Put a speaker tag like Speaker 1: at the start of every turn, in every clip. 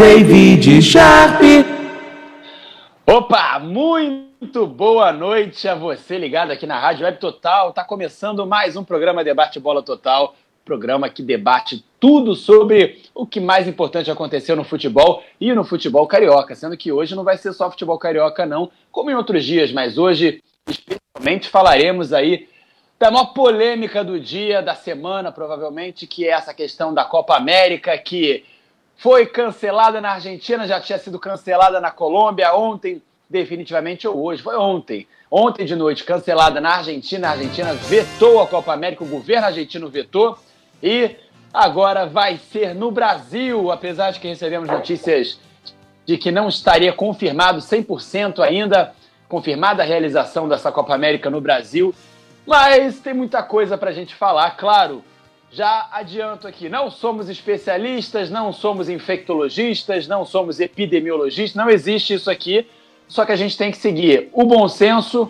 Speaker 1: David Sharp.
Speaker 2: Opa, muito boa noite a você ligado aqui na Rádio Web Total. Tá começando mais um programa Debate Bola Total, programa que debate tudo sobre o que mais importante aconteceu no futebol e no futebol carioca, sendo que hoje não vai ser só futebol carioca não, como em outros dias, mas hoje especialmente falaremos aí da maior polêmica do dia, da semana, provavelmente, que é essa questão da Copa América, que foi cancelada na Argentina, já tinha sido cancelada na Colômbia ontem, definitivamente ou hoje, foi ontem. Ontem de noite, cancelada na Argentina, a Argentina vetou a Copa América, o governo argentino vetou, e agora vai ser no Brasil, apesar de que recebemos notícias de que não estaria confirmado 100% ainda, confirmada a realização dessa Copa América no Brasil, mas tem muita coisa para a gente falar, claro. Já adianto aqui, não somos especialistas, não somos infectologistas, não somos epidemiologistas, não existe isso aqui. Só que a gente tem que seguir o bom senso,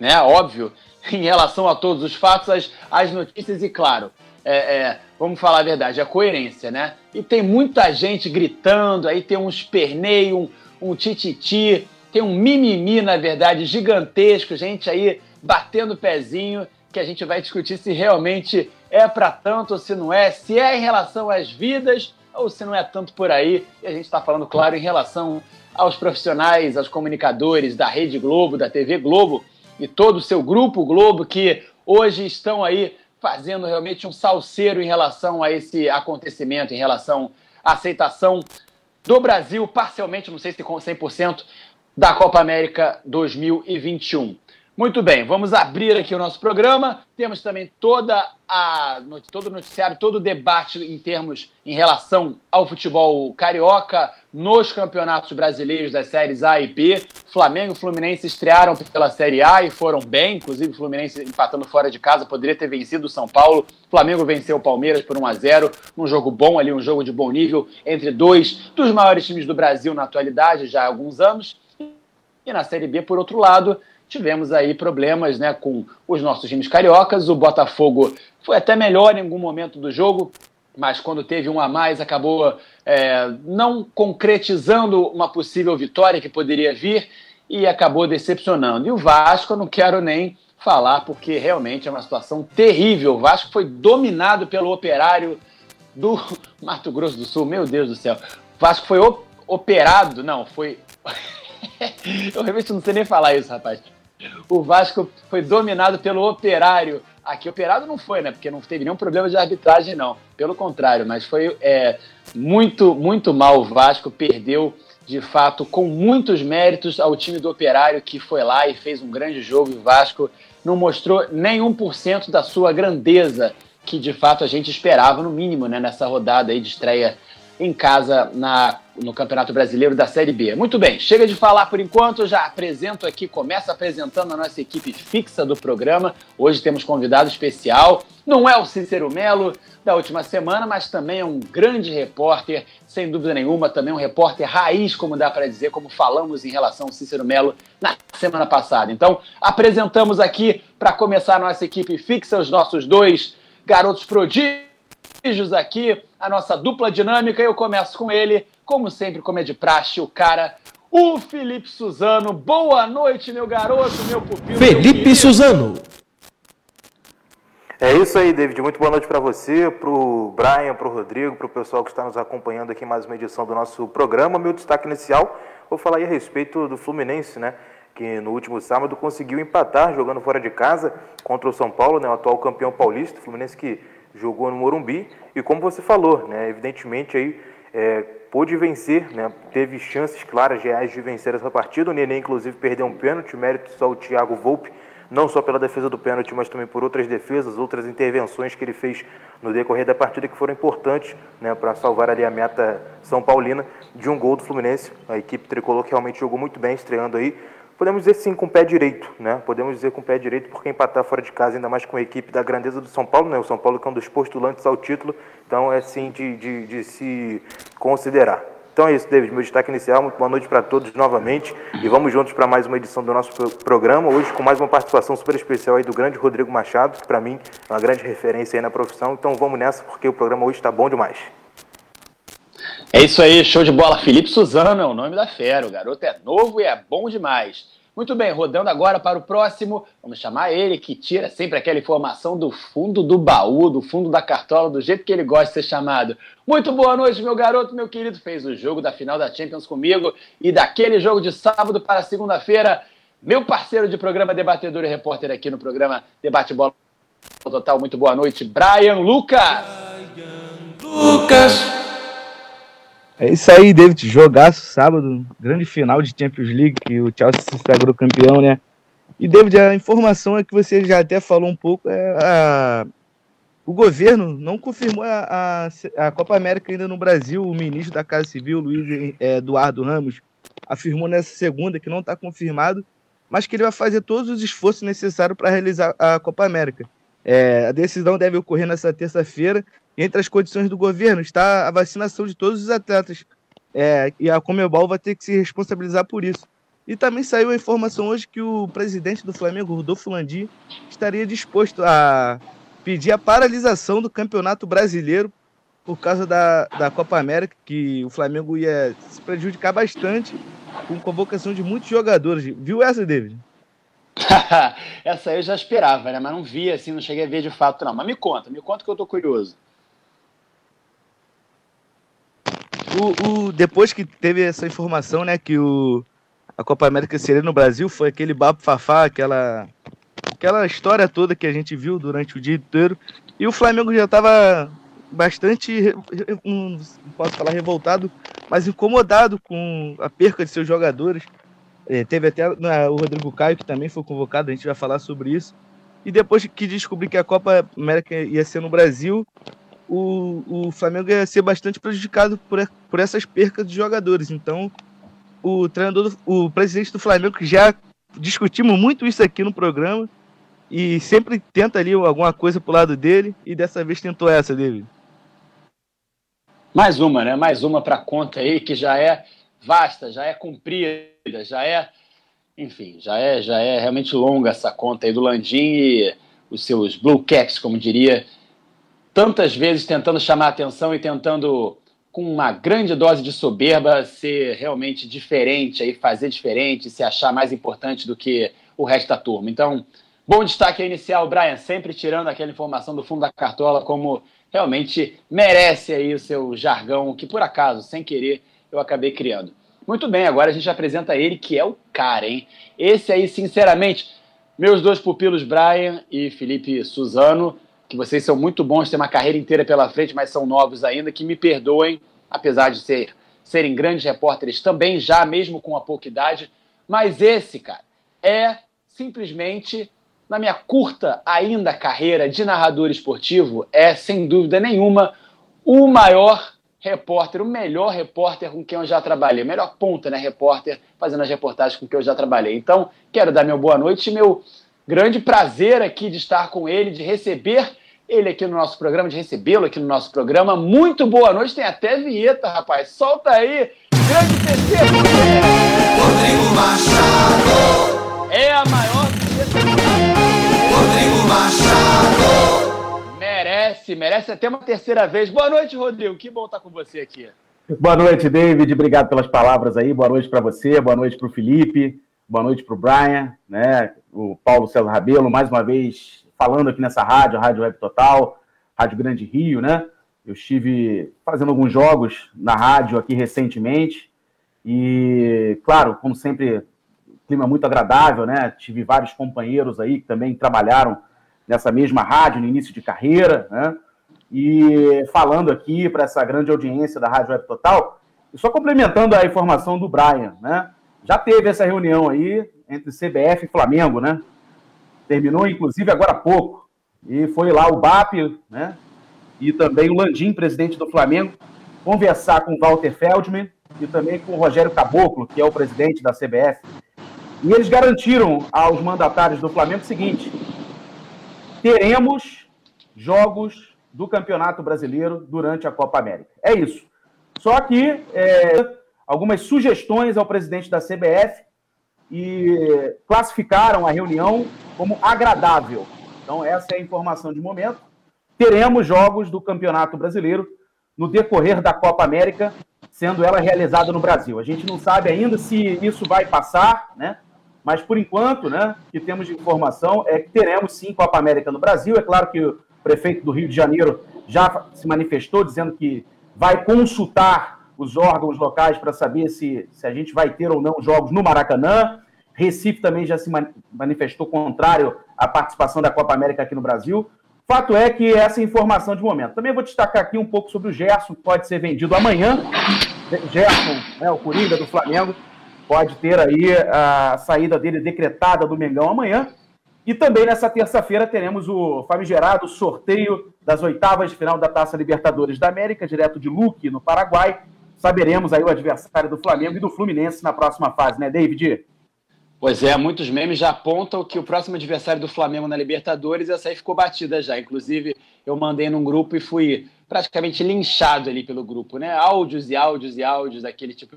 Speaker 2: né? Óbvio, em relação a todos os fatos, as, as notícias e, claro, é, é, vamos falar a verdade, a coerência, né? E tem muita gente gritando, aí tem um esperneio, um, um tititi, tem um mimimi, na verdade, gigantesco, gente aí batendo pezinho, que a gente vai discutir se realmente é para tanto ou se não é, se é em relação às vidas ou se não é tanto por aí. E a gente está falando, claro, em relação aos profissionais, aos comunicadores da Rede Globo, da TV Globo e todo o seu grupo Globo que hoje estão aí fazendo realmente um salseiro em relação a esse acontecimento, em relação à aceitação do Brasil, parcialmente, não sei se com 100%, da Copa América 2021. Muito bem, vamos abrir aqui o nosso programa. Temos também toda a, todo o noticiário, todo o debate em termos em relação ao futebol carioca nos campeonatos brasileiros das séries A e B. Flamengo e Fluminense estrearam pela Série A e foram bem, inclusive o Fluminense empatando fora de casa, poderia ter vencido o São Paulo. Flamengo venceu o Palmeiras por 1 a 0, um jogo bom ali, um jogo de bom nível entre dois dos maiores times do Brasil na atualidade, já há alguns anos. E na Série B, por outro lado, tivemos aí problemas né, com os nossos times cariocas. O Botafogo foi até melhor em algum momento do jogo, mas quando teve um a mais acabou é, não concretizando uma possível vitória que poderia vir e acabou decepcionando. E o Vasco eu não quero nem falar porque realmente é uma situação terrível. O Vasco foi dominado pelo operário do Mato Grosso do Sul. Meu Deus do céu. O Vasco foi operado, não, foi. eu realmente não sei nem falar isso, rapaz o Vasco foi dominado pelo Operário. Aqui, Operário não foi, né? Porque não teve nenhum problema de arbitragem, não. Pelo contrário, mas foi é, muito, muito mal o Vasco. Perdeu, de fato, com muitos méritos ao time do Operário, que foi lá e fez um grande jogo. E o Vasco não mostrou nem 1% da sua grandeza, que de fato a gente esperava, no mínimo, né? Nessa rodada aí de estreia em casa na, no Campeonato Brasileiro da Série B. Muito bem, chega de falar por enquanto, já apresento aqui, começo apresentando a nossa equipe fixa do programa. Hoje temos convidado especial, não é o Cícero Melo da última semana, mas também é um grande repórter, sem dúvida nenhuma, também um repórter raiz, como dá para dizer, como falamos em relação ao Cícero Melo na semana passada. Então, apresentamos aqui, para começar a nossa equipe fixa, os nossos dois garotos prodígios aqui, a nossa dupla dinâmica. Eu começo com ele, como sempre, como é de praxe, o cara, o Felipe Suzano. Boa noite, meu garoto, meu pupilo.
Speaker 1: Felipe meu Suzano.
Speaker 3: É isso aí, David. Muito boa noite para você, para o Brian, para o Rodrigo, para o pessoal que está nos acompanhando aqui em mais uma edição do nosso programa. Meu destaque inicial, vou falar aí a respeito do Fluminense, né? Que no último sábado conseguiu empatar jogando fora de casa contra o São Paulo, né? O atual campeão paulista. Fluminense que jogou no Morumbi e como você falou, né, evidentemente aí é, pôde vencer, né, teve chances claras reais de vencer essa partida. O Nenê inclusive perdeu um pênalti, mérito só o Thiago Volpe, não só pela defesa do pênalti, mas também por outras defesas, outras intervenções que ele fez no decorrer da partida que foram importantes né, para salvar ali a meta São Paulina de um gol do Fluminense. A equipe tricolor que realmente jogou muito bem, estreando aí Podemos dizer sim com o pé direito, né? Podemos dizer com o pé direito porque empatar fora de casa, ainda mais com a equipe da grandeza do São Paulo, né? O São Paulo que é um dos postulantes ao título, então é sim de, de, de se considerar. Então é isso, David, meu destaque inicial. Muito boa noite para todos novamente e vamos juntos para mais uma edição do nosso programa. Hoje com mais uma participação super especial aí do grande Rodrigo Machado, que para mim é uma grande referência aí na profissão. Então vamos nessa porque o programa hoje está bom demais.
Speaker 2: É isso aí, show de bola. Felipe Suzano é o nome da fera. O garoto é novo e é bom demais. Muito bem, rodando agora para o próximo, vamos chamar ele que tira sempre aquela informação do fundo do baú, do fundo da cartola, do jeito que ele gosta de ser chamado. Muito boa noite, meu garoto, meu querido. Fez o jogo da final da Champions comigo e daquele jogo de sábado para segunda-feira. Meu parceiro de programa, debatedor e repórter aqui no programa Debate Bola Total. Muito boa noite, Brian Lucas.
Speaker 4: Lucas. É isso aí, David. Jogaço sábado, grande final de Champions League, que o Chelsea se sagrou campeão, né? E, David, a informação é que você já até falou um pouco, é a... o governo não confirmou a, a, a, Copa América ainda no Brasil. O ministro da Casa Civil, Luiz é, Eduardo Ramos, afirmou nessa segunda que não está confirmado, mas que ele vai fazer todos os esforços necessários para realizar a Copa América. É, a decisão deve ocorrer nessa terça-feira entre as condições do governo está a vacinação de todos os atletas. É, e a Comebol vai ter que se responsabilizar por isso. E também saiu a informação hoje que o presidente do Flamengo, Rodolfo Landim, estaria disposto a pedir a paralisação do Campeonato Brasileiro por causa da, da Copa América, que o Flamengo ia se prejudicar bastante com convocação de muitos jogadores. Viu essa, David?
Speaker 2: essa eu já esperava, né? Mas não vi assim, não cheguei a ver de fato, não. Mas me conta, me conta que eu tô curioso.
Speaker 4: O, o, depois que teve essa informação, né, que o, a Copa América seria no Brasil, foi aquele babo fafá, aquela, aquela história toda que a gente viu durante o dia inteiro. E o Flamengo já estava bastante, não posso falar revoltado, mas incomodado com a perca de seus jogadores. É, teve até né, o Rodrigo Caio, que também foi convocado, a gente vai falar sobre isso. E depois que descobri que a Copa América ia ser no Brasil, o, o Flamengo ia ser bastante prejudicado por, por essas percas de jogadores. Então, o treinador, o presidente do Flamengo, que já discutimos muito isso aqui no programa, e sempre tenta ali alguma coisa pro lado dele, e dessa vez tentou essa, dele.
Speaker 2: Mais uma, né? Mais uma para conta aí, que já é vasta, já é cumprida, já é, enfim, já é, já é realmente longa essa conta aí do Landim e os seus Blue Cats, como diria tantas vezes tentando chamar atenção e tentando, com uma grande dose de soberba, ser realmente diferente, aí fazer diferente, se achar mais importante do que o resto da turma. Então, bom destaque inicial, Brian, sempre tirando aquela informação do fundo da cartola, como realmente merece aí o seu jargão, que por acaso, sem querer, eu acabei criando. Muito bem, agora a gente apresenta ele, que é o cara, hein? Esse aí, sinceramente, meus dois pupilos, Brian e Felipe Suzano, que vocês são muito bons, têm uma carreira inteira pela frente, mas são novos ainda, que me perdoem, apesar de ser, serem grandes repórteres também, já mesmo com a pouca idade. Mas esse, cara, é simplesmente, na minha curta ainda carreira de narrador esportivo, é sem dúvida nenhuma o maior repórter, o melhor repórter com quem eu já trabalhei, melhor ponta, né, repórter, fazendo as reportagens com quem eu já trabalhei. Então, quero dar meu boa noite e meu Grande prazer aqui de estar com ele, de receber ele aqui no nosso programa, de recebê-lo aqui no nosso programa. Muito boa noite, tem até vinheta, rapaz. Solta aí, grande PC. Rodrigo Machado. É a maior vinheta. Rodrigo Machado. Merece, merece até uma terceira vez. Boa noite, Rodrigo. Que bom estar com você aqui.
Speaker 5: Boa noite, David. Obrigado pelas palavras aí. Boa noite para você, boa noite para o Felipe, boa noite para o Brian, né? o Paulo César Rabelo, mais uma vez falando aqui nessa rádio, Rádio Web Total, Rádio Grande Rio, né? Eu estive fazendo alguns jogos na rádio aqui recentemente e, claro, como sempre, clima muito agradável, né? Tive vários companheiros aí que também trabalharam nessa mesma rádio no início de carreira, né? E falando aqui para essa grande audiência da Rádio Web Total, e só complementando a informação do Brian, né? Já teve essa reunião aí entre CBF e Flamengo, né? Terminou, inclusive, agora há pouco. E foi lá o BAP, né? E também o Landim, presidente do Flamengo, conversar com o Walter Feldman e também com o Rogério Caboclo, que é o presidente da CBF. E eles garantiram aos mandatários do Flamengo o seguinte: teremos jogos do Campeonato Brasileiro durante a Copa América. É isso. Só que é, algumas sugestões ao presidente da CBF e classificaram a reunião como agradável. Então, essa é a informação de momento. Teremos jogos do Campeonato Brasileiro no decorrer da Copa América, sendo ela realizada no Brasil. A gente não sabe ainda se isso vai passar, né? Mas por enquanto, né, que temos de informação é que teremos sim Copa América no Brasil. É claro que o prefeito do Rio de Janeiro já se manifestou dizendo que vai consultar os órgãos locais para saber se, se a gente vai ter ou não jogos no Maracanã. Recife também já se manifestou contrário à participação da Copa América aqui no Brasil. Fato é que essa é informação de momento. Também vou destacar aqui um pouco sobre o Gerson, que pode ser vendido amanhã. Gerson, né, o Coringa do Flamengo, pode ter aí a saída dele decretada do Mengão amanhã. E também nessa terça-feira teremos o famigerado sorteio das oitavas de final da Taça Libertadores da América, direto de Luque, no Paraguai. Saberemos aí o adversário do Flamengo e do Fluminense na próxima fase, né, David?
Speaker 2: Pois é, muitos memes já apontam que o próximo adversário do Flamengo na Libertadores, essa aí ficou batida já. Inclusive, eu mandei num grupo e fui praticamente linchado ali pelo grupo, né? Áudios e áudios e áudios, aquele tipo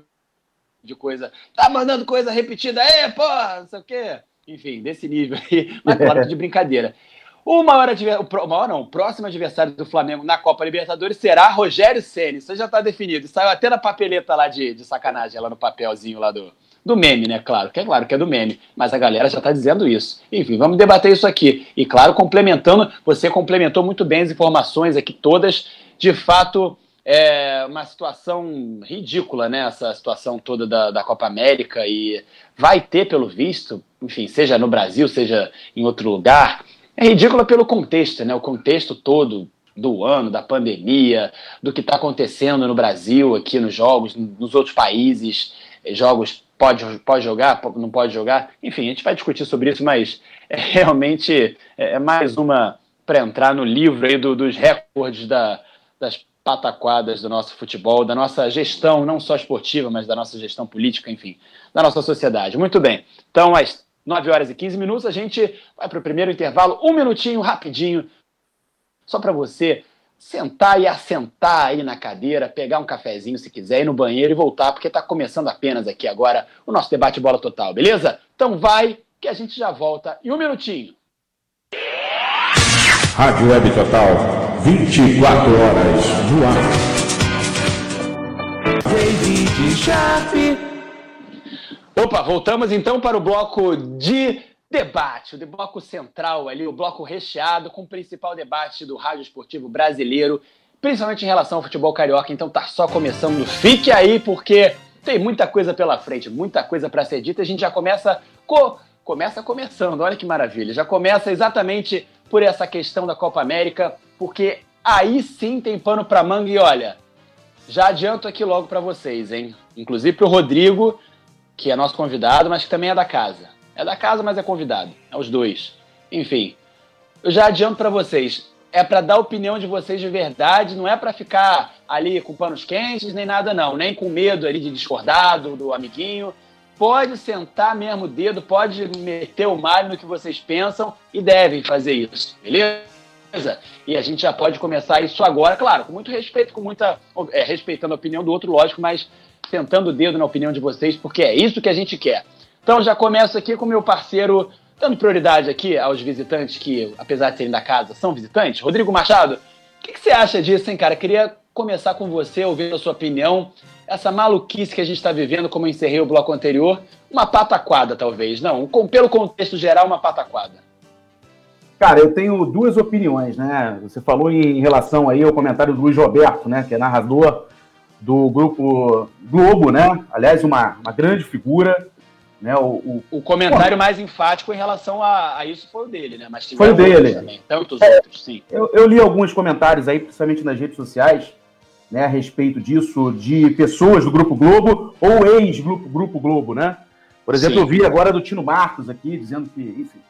Speaker 2: de coisa. Tá mandando coisa repetida, é, pô, não sei o quê. Enfim, desse nível aí, mas claro de brincadeira. O maior, o maior não, o próximo adversário do Flamengo na Copa Libertadores será Rogério Ceni. Isso já está definido. Saiu até na papeleta lá de, de sacanagem, lá no papelzinho lá do, do meme, né? Claro, que é claro que é do meme, mas a galera já está dizendo isso. Enfim, vamos debater isso aqui. E claro, complementando, você complementou muito bem as informações aqui todas. De fato, é uma situação ridícula, né? Essa situação toda da, da Copa América e vai ter, pelo visto, enfim, seja no Brasil, seja em outro lugar. É ridícula pelo contexto, né? O contexto todo do ano, da pandemia, do que está acontecendo no Brasil, aqui nos jogos, nos outros países, jogos pode, pode jogar, não pode jogar. Enfim, a gente vai discutir sobre isso, mas é realmente é, é mais uma para entrar no livro aí do, dos recordes da, das pataquadas do nosso futebol, da nossa gestão, não só esportiva, mas da nossa gestão política, enfim, da nossa sociedade. Muito bem. Então, às 9 horas e 15 minutos, a gente vai para o primeiro intervalo, um minutinho, rapidinho, só para você sentar e assentar aí na cadeira, pegar um cafezinho se quiser, ir no banheiro e voltar, porque está começando apenas aqui agora o nosso debate bola total, beleza? Então vai que a gente já volta em um minutinho.
Speaker 1: Rádio Web Total, 24 horas no ar. David Sharp.
Speaker 2: Opa, voltamos então para o bloco de debate, o bloco central ali, o bloco recheado com o principal debate do rádio esportivo brasileiro, principalmente em relação ao futebol carioca. Então tá só começando. Fique aí porque tem muita coisa pela frente, muita coisa para ser dita. A gente já começa co começa começando. Olha que maravilha. Já começa exatamente por essa questão da Copa América, porque aí sim tem pano para manga e olha, já adianto aqui logo para vocês, hein? Inclusive pro Rodrigo, que é nosso convidado, mas que também é da casa. É da casa, mas é convidado. É os dois. Enfim, eu já adianto para vocês. É para dar opinião de vocês de verdade, não é para ficar ali com panos quentes, nem nada não, nem com medo ali de discordar do, amiguinho. Pode sentar mesmo o dedo, pode meter o malho no que vocês pensam e devem fazer isso, beleza? E a gente já pode começar isso agora, claro, com muito respeito, com muita. É, respeitando a opinião do outro, lógico, mas sentando o dedo na opinião de vocês, porque é isso que a gente quer. Então já começo aqui com meu parceiro, dando prioridade aqui aos visitantes que, apesar de serem da casa, são visitantes. Rodrigo Machado, o que, que, você acha disso, hein, cara? Queria começar com você, ouvir a sua opinião. Essa maluquice que a gente está vivendo, como eu encerrei o bloco anterior, uma pataquada, talvez. Não, com, pelo contexto geral, uma pataquada.
Speaker 5: Cara, eu tenho duas opiniões, né? Você falou em relação aí ao comentário do Luiz Roberto, né? Que é narrador do grupo Globo, né? Aliás, uma, uma grande figura. Né, o,
Speaker 2: o, o comentário Pô, mais enfático em relação a, a, isso foi o dele, né? Mas
Speaker 5: foi o dele. Também,
Speaker 2: tantos é, outros, sim.
Speaker 5: Eu, eu, li alguns comentários aí, principalmente nas redes sociais, né, a respeito disso, de pessoas do Grupo Globo ou ex-Grupo Grupo Globo, né? Por exemplo, sim. eu vi agora do Tino Marcos aqui, dizendo que, enfim,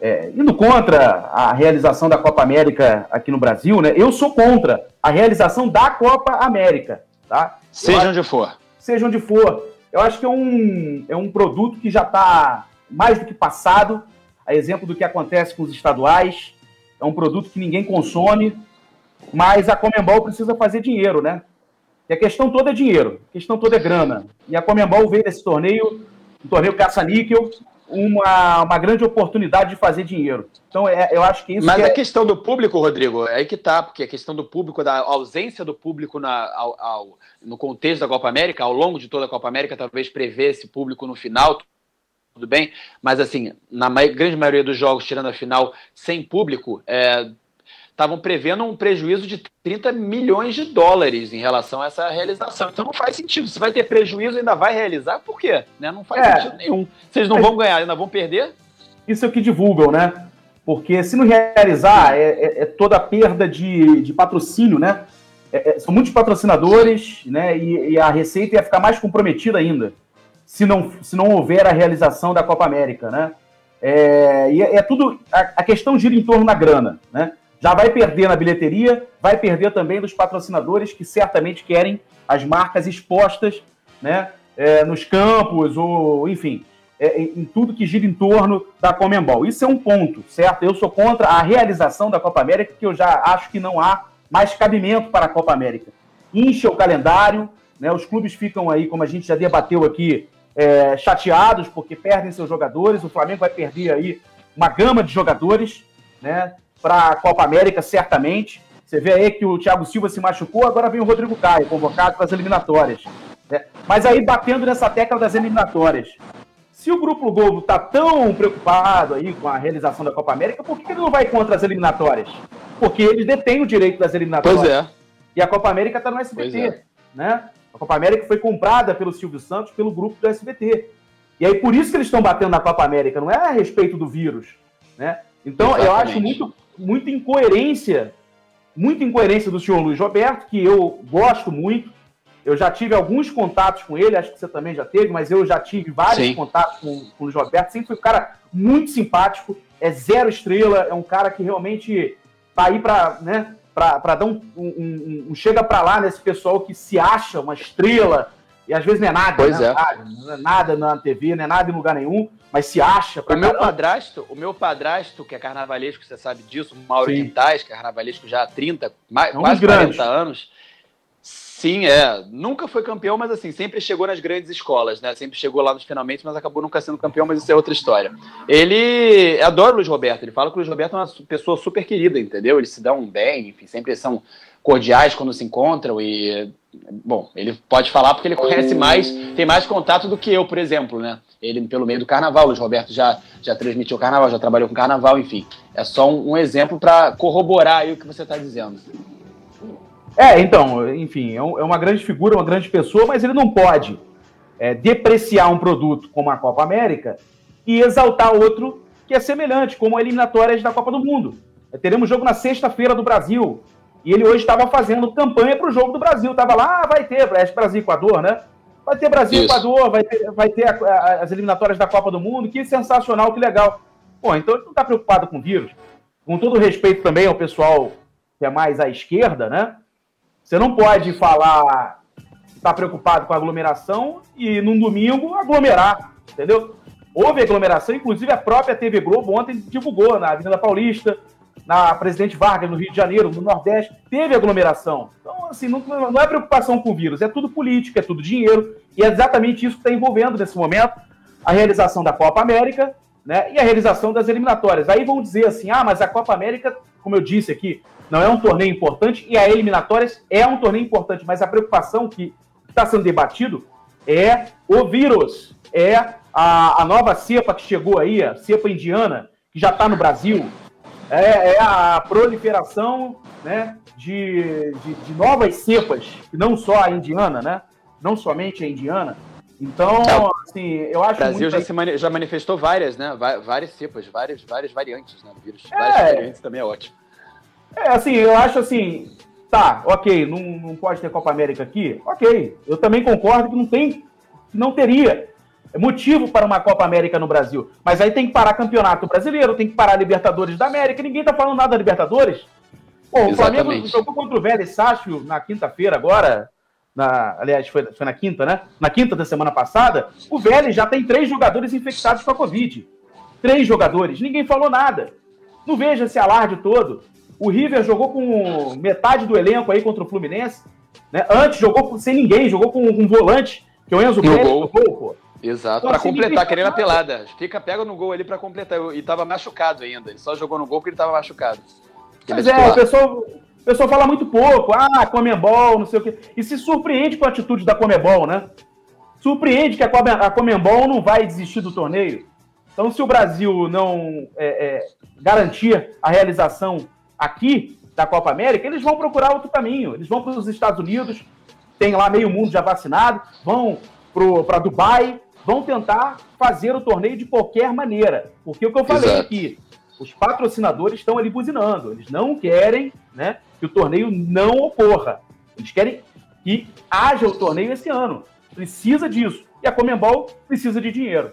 Speaker 5: é, indo contra a realização da Copa América aqui no Brasil, né? Eu sou contra a realização da Copa América, tá?
Speaker 2: Seja onde for.
Speaker 5: Seja onde for eu acho que é um, é um produto que já está mais do que passado, a exemplo do que acontece com os estaduais. É um produto que ninguém consome, mas a Comembol precisa fazer dinheiro, né? E a questão toda é dinheiro, a questão toda é grana. E a Comembol veio desse torneio, um torneio caça-níquel, uma, uma grande oportunidade de fazer dinheiro. Então, é, eu acho que isso.
Speaker 2: Mas
Speaker 5: que
Speaker 2: a
Speaker 5: é...
Speaker 2: questão do público, Rodrigo, é aí que tá, porque a questão do público, da ausência do público na, ao, ao, no contexto da Copa América, ao longo de toda a Copa América, talvez prever esse público no final, tudo bem, mas assim, na grande maioria dos jogos, tirando a final, sem público, é, estavam prevendo um prejuízo de 30 milhões de dólares em relação a essa realização. Então não faz sentido. Se vai ter prejuízo e ainda vai realizar, por quê? Né? Não faz é. sentido nenhum. Vocês não vão ganhar, ainda vão perder?
Speaker 5: Isso é o que divulgam, né? Porque se não realizar, é, é, é toda a perda de, de patrocínio, né? É, é, são muitos patrocinadores, né? E, e, a receita ia ficar mais comprometida ainda se não, se não houver a realização da Copa América, né? É, e é, tudo. A, a questão gira em torno da grana, né? Já vai perder na bilheteria, vai perder também dos patrocinadores que certamente querem as marcas expostas né, é, nos campos, ou enfim, é, em tudo que gira em torno da Comembol. Isso é um ponto, certo? Eu sou contra a realização da Copa América, que eu já acho que não há mais cabimento para a Copa América. Incha o calendário, né, os clubes ficam aí, como a gente já debateu aqui, é, chateados porque perdem seus jogadores, o Flamengo vai perder aí uma gama de jogadores, né? Para a Copa América, certamente. Você vê aí que o Thiago Silva se machucou, agora vem o Rodrigo Caio, convocado para as eliminatórias. Né? Mas aí, batendo nessa tecla das eliminatórias, se o Grupo Globo está tão preocupado aí com a realização da Copa América, por que ele não vai contra as eliminatórias? Porque eles detêm o direito das eliminatórias.
Speaker 2: Pois é.
Speaker 5: E a Copa América está no SBT. É. Né? A Copa América foi comprada pelo Silvio Santos, pelo grupo do SBT. E aí, por isso que eles estão batendo na Copa América, não é a respeito do vírus. Né? Então, Exatamente. eu acho muito muita incoerência, muita incoerência do senhor Luiz Roberto, que eu gosto muito. Eu já tive alguns contatos com ele, acho que você também já teve, mas eu já tive vários Sim. contatos com, com o Luiz Roberto. Sempre foi um cara muito simpático, é zero estrela, é um cara que realmente tá aí para né, dar um, um, um, um chega para lá nesse pessoal que se acha uma estrela, e às vezes não é nada,
Speaker 2: pois
Speaker 5: né?
Speaker 2: é.
Speaker 5: não é nada na TV, não é nada em lugar nenhum mas se acha.
Speaker 2: o meu padrasto, o meu padrasto, que é carnavalesco, você sabe disso, o Mauro Quintais, que é carnavalesco já há 30, mais, é um quase grande. 40 anos. Sim, é. Nunca foi campeão, mas assim, sempre chegou nas grandes escolas, né? Sempre chegou lá nos finalmente, mas acabou nunca sendo campeão, mas isso é outra história. Ele adora o Luiz Roberto, ele fala que o Luiz Roberto é uma pessoa super querida, entendeu? Eles se dão bem, enfim, sempre são cordiais quando se encontram e bom, ele pode falar porque ele conhece mais, tem mais contato do que eu, por exemplo, né? Ele pelo meio do carnaval, o Roberto já já transmitiu carnaval, já trabalhou com carnaval, enfim. É só um, um exemplo para corroborar aí o que você está dizendo.
Speaker 5: É, então, enfim, é, é, uma grande figura, uma grande pessoa, mas ele não pode é, depreciar um produto como a Copa América e exaltar outro que é semelhante, como eliminatórias da Copa do Mundo. Teremos jogo na sexta-feira do Brasil, e ele hoje estava fazendo campanha para o jogo do Brasil. Estava lá, ah, vai ter, Brasil Equador, né? Vai ter Brasil Equador, vai ter, vai ter a, a, as eliminatórias da Copa do Mundo. Que sensacional, que legal. Pô, então ele não está preocupado com o vírus. Com todo respeito também ao pessoal que é mais à esquerda, né? Você não pode falar que está preocupado com a aglomeração e num domingo aglomerar, entendeu? Houve aglomeração, inclusive a própria TV Globo ontem divulgou na Avenida Paulista, na Presidente Vargas, no Rio de Janeiro, no Nordeste, teve aglomeração. Então, assim, não, não é preocupação com o vírus, é tudo política, é tudo dinheiro, e é exatamente isso que está envolvendo nesse momento a realização da Copa América né, e a realização das eliminatórias. Aí vão dizer assim: ah, mas a Copa América, como eu disse aqui, não é um torneio importante e a eliminatórias é um torneio importante, mas a preocupação que está sendo debatido é o vírus, é a, a nova cepa que chegou aí, a cepa indiana, que já está no Brasil, é, é a proliferação né, de, de, de, novas cepas, não só a indiana, né? Não somente a indiana. Então, assim, eu acho.
Speaker 2: O Brasil já, se mani já manifestou várias, né? Várias cepas, várias, várias variantes né, do vírus.
Speaker 5: É, várias variantes também é ótimo. É, assim, eu acho assim. Tá, ok, não, não pode ter Copa América aqui? Ok. Eu também concordo que não tem. Não teria motivo para uma Copa América no Brasil. Mas aí tem que parar campeonato brasileiro, tem que parar Libertadores da América. Ninguém tá falando nada da Libertadores. Pô, o Flamengo jogou contra o Vélez Sácio na quinta-feira agora. Na, aliás, foi, foi na quinta, né? Na quinta da semana passada. O Vélez já tem três jogadores infectados com a Covid. Três jogadores. Ninguém falou nada. Não veja esse alarde todo. O River jogou com metade do elenco aí contra o Fluminense. Né? Antes jogou sem ninguém, jogou com um volante, que é o Enzo Pérez, gol, pô.
Speaker 2: Exato, então, para completar, querendo a pelada. Fica, pega no gol ali para completar. E tava machucado ainda. Ele só jogou no gol porque ele tava machucado.
Speaker 5: Mas é, o pessoal, o pessoal fala muito pouco. Ah, Comembol, não sei o quê. E se surpreende com a atitude da Comembol, né? Surpreende que a Comembol não vai desistir do torneio. Então, se o Brasil não é, é, garantir a realização aqui da Copa América, eles vão procurar outro caminho. Eles vão para os Estados Unidos, tem lá meio mundo já vacinado, vão para Dubai, vão tentar fazer o torneio de qualquer maneira. Porque o que eu falei Exato. aqui, os patrocinadores estão ali buzinando. Eles não querem né, que o torneio não ocorra. Eles querem que haja o torneio esse ano. Precisa disso. E a Comembol precisa de dinheiro.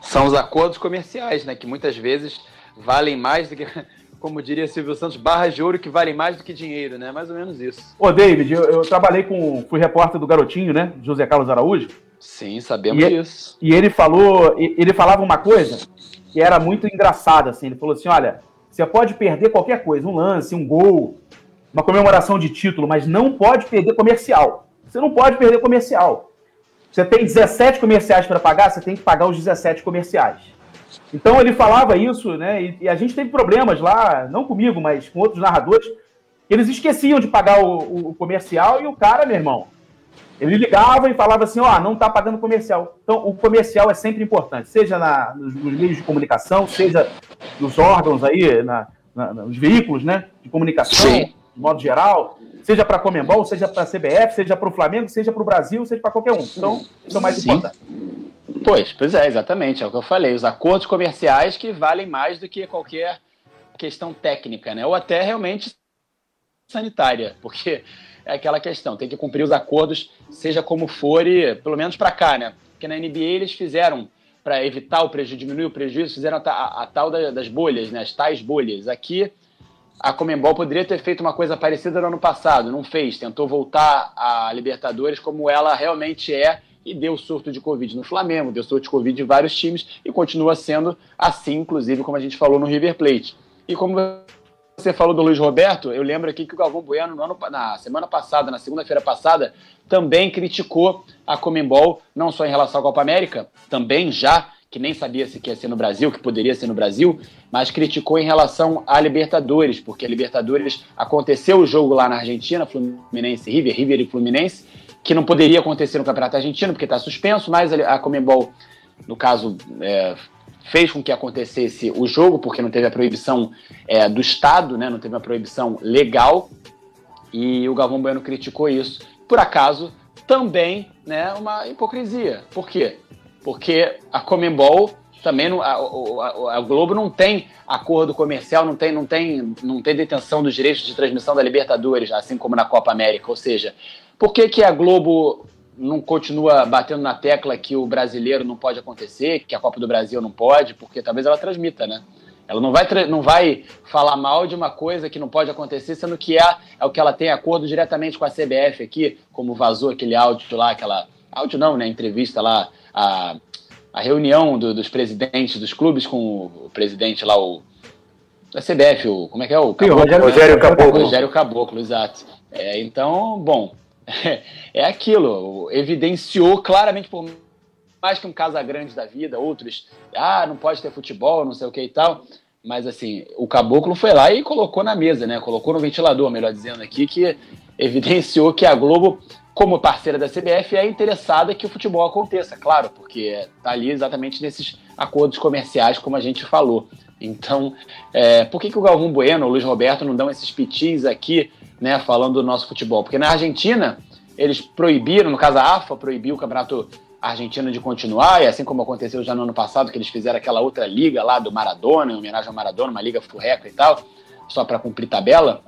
Speaker 2: São os acordos comerciais, né? Que muitas vezes valem mais do que, como diria Silvio Santos, barras de ouro que valem mais do que dinheiro, né? Mais ou menos isso.
Speaker 5: Ô, David, eu, eu trabalhei com. fui repórter do Garotinho, né? José Carlos Araújo.
Speaker 2: Sim, sabemos
Speaker 5: e,
Speaker 2: disso.
Speaker 5: E ele falou, ele falava uma coisa que era muito engraçada, assim. Ele falou assim: olha, você pode perder qualquer coisa, um lance, um gol, uma comemoração de título, mas não pode perder comercial. Você não pode perder comercial. Você tem 17 comerciais para pagar, você tem que pagar os 17 comerciais. Então ele falava isso, né? E, e, a gente teve problemas lá, não comigo, mas com outros narradores, eles esqueciam de pagar o, o comercial e o cara, meu irmão, ele ligava e falava assim: ó, oh, não está pagando comercial. Então, o comercial é sempre importante, seja na, nos, nos, meios de comunicação, seja nos órgãos aí, na, na, nos veículos né, de comunicação, Sim. de modo geral, seja para a Comembol, seja para a CBF, seja para o Flamengo, seja para o Brasil, seja para qualquer um. Então, isso é mais Sim. importante.
Speaker 2: Pois, pois é, exatamente, é o que eu falei. Os acordos comerciais que valem mais do que qualquer questão técnica, né? Ou até realmente sanitária, porque é aquela questão, tem que cumprir os acordos, seja como for, e pelo menos para cá, né? Porque na NBA eles fizeram, para evitar o prejuízo, diminuir o prejuízo, fizeram a, a, a tal da, das bolhas, né? As tais bolhas. Aqui, a Comembol poderia ter feito uma coisa parecida no ano passado, não fez, tentou voltar a Libertadores como ela realmente é e deu surto de Covid no Flamengo, deu surto de Covid em vários times e continua sendo assim, inclusive, como a gente falou no River Plate. E como você falou do Luiz Roberto, eu lembro aqui que o Galvão Bueno, no ano, na semana passada, na segunda-feira passada, também criticou a Comembol, não só em relação à Copa América, também já, que nem sabia se ia ser no Brasil, que poderia ser no Brasil, mas criticou em relação à Libertadores, porque a Libertadores aconteceu o jogo lá na Argentina, Fluminense River, River e Fluminense, que não poderia acontecer no Campeonato Argentino, porque está suspenso, mas a Comembol, no caso, é, fez com que acontecesse o jogo, porque não teve a proibição é, do Estado, né, não teve uma proibição legal, e o Galvão Bueno criticou isso. Por acaso, também né, uma hipocrisia. Por quê? Porque a Comembol também a, a, a, Globo não tem acordo comercial, não tem, não, tem, não tem detenção dos direitos de transmissão da Libertadores, assim como na Copa América. Ou seja, por que, que a Globo não continua batendo na tecla que o brasileiro não pode acontecer, que a Copa do Brasil não pode, porque talvez ela transmita, né? Ela não vai, não vai falar mal de uma coisa que não pode acontecer, sendo que é, é o que ela tem acordo diretamente com a CBF aqui, como vazou aquele áudio lá, aquela. Áudio não, né? Entrevista lá, a, a reunião do, dos presidentes dos clubes com o presidente lá, o. Da CBF, o, como é que é? O
Speaker 5: Caboclo, Rogério, Rogério Caboclo.
Speaker 2: Rogério Caboclo, exato. É, então, bom, é aquilo, evidenciou claramente, por mais que um Casagrande da vida, outros, ah, não pode ter futebol, não sei o que e tal, mas assim, o Caboclo foi lá e colocou na mesa, né? Colocou no ventilador, melhor dizendo aqui, que evidenciou que a Globo, como parceira da CBF, é interessada que o futebol aconteça, claro, porque tá ali exatamente nesses acordos comerciais, como a gente falou. Então, é, por que, que o Galvão Bueno, o Luiz Roberto não dão esses pitis aqui né, falando do nosso futebol. Porque na Argentina, eles proibiram, no caso a AFA proibiu o campeonato argentino de continuar, e assim como aconteceu já no ano passado, que eles fizeram aquela outra liga lá do Maradona, em homenagem ao Maradona, uma liga furreca e tal, só para cumprir tabela.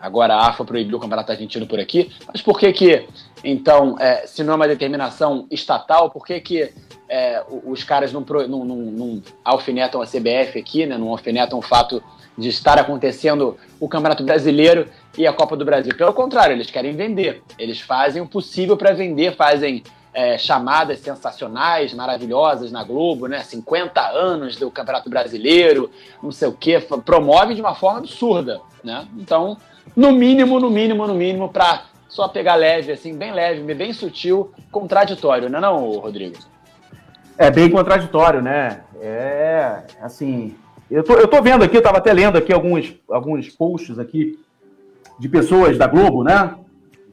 Speaker 2: Agora a AFA proibiu o campeonato argentino por aqui. Mas por que que, então, é, se não é uma determinação estatal, por que que é, os caras não, não, não, não, alfinetam a CBF aqui, né, não alfinetam o fato de estar acontecendo o Campeonato Brasileiro e a Copa do Brasil. Pelo contrário, eles querem vender. Eles fazem o possível para vender, fazem é, chamadas sensacionais, maravilhosas na Globo, né? 50 anos do Campeonato Brasileiro, não sei o quê, promove de uma forma absurda, né? Então, no mínimo, no mínimo, no mínimo, para só pegar leve, assim, bem leve, bem sutil, contraditório, não é não, Rodrigo?
Speaker 5: É bem contraditório, né? É, assim, eu tô, eu tô vendo aqui, eu tava até lendo aqui alguns, alguns posts aqui de pessoas da Globo, né?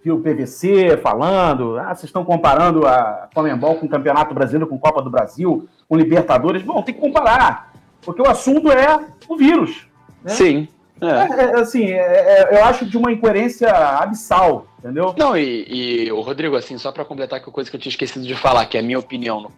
Speaker 5: Vi o PVC falando, ah, vocês estão comparando a Comembol com o Campeonato Brasileiro, com Copa do Brasil, com Libertadores. Bom, tem que comparar, porque o assunto é o vírus.
Speaker 2: Né? Sim.
Speaker 5: É. É, é assim, é, é, eu acho de uma incoerência abissal, entendeu?
Speaker 2: Não, e, e o Rodrigo, assim, só para completar com a coisa que eu tinha esquecido de falar, que é a minha opinião no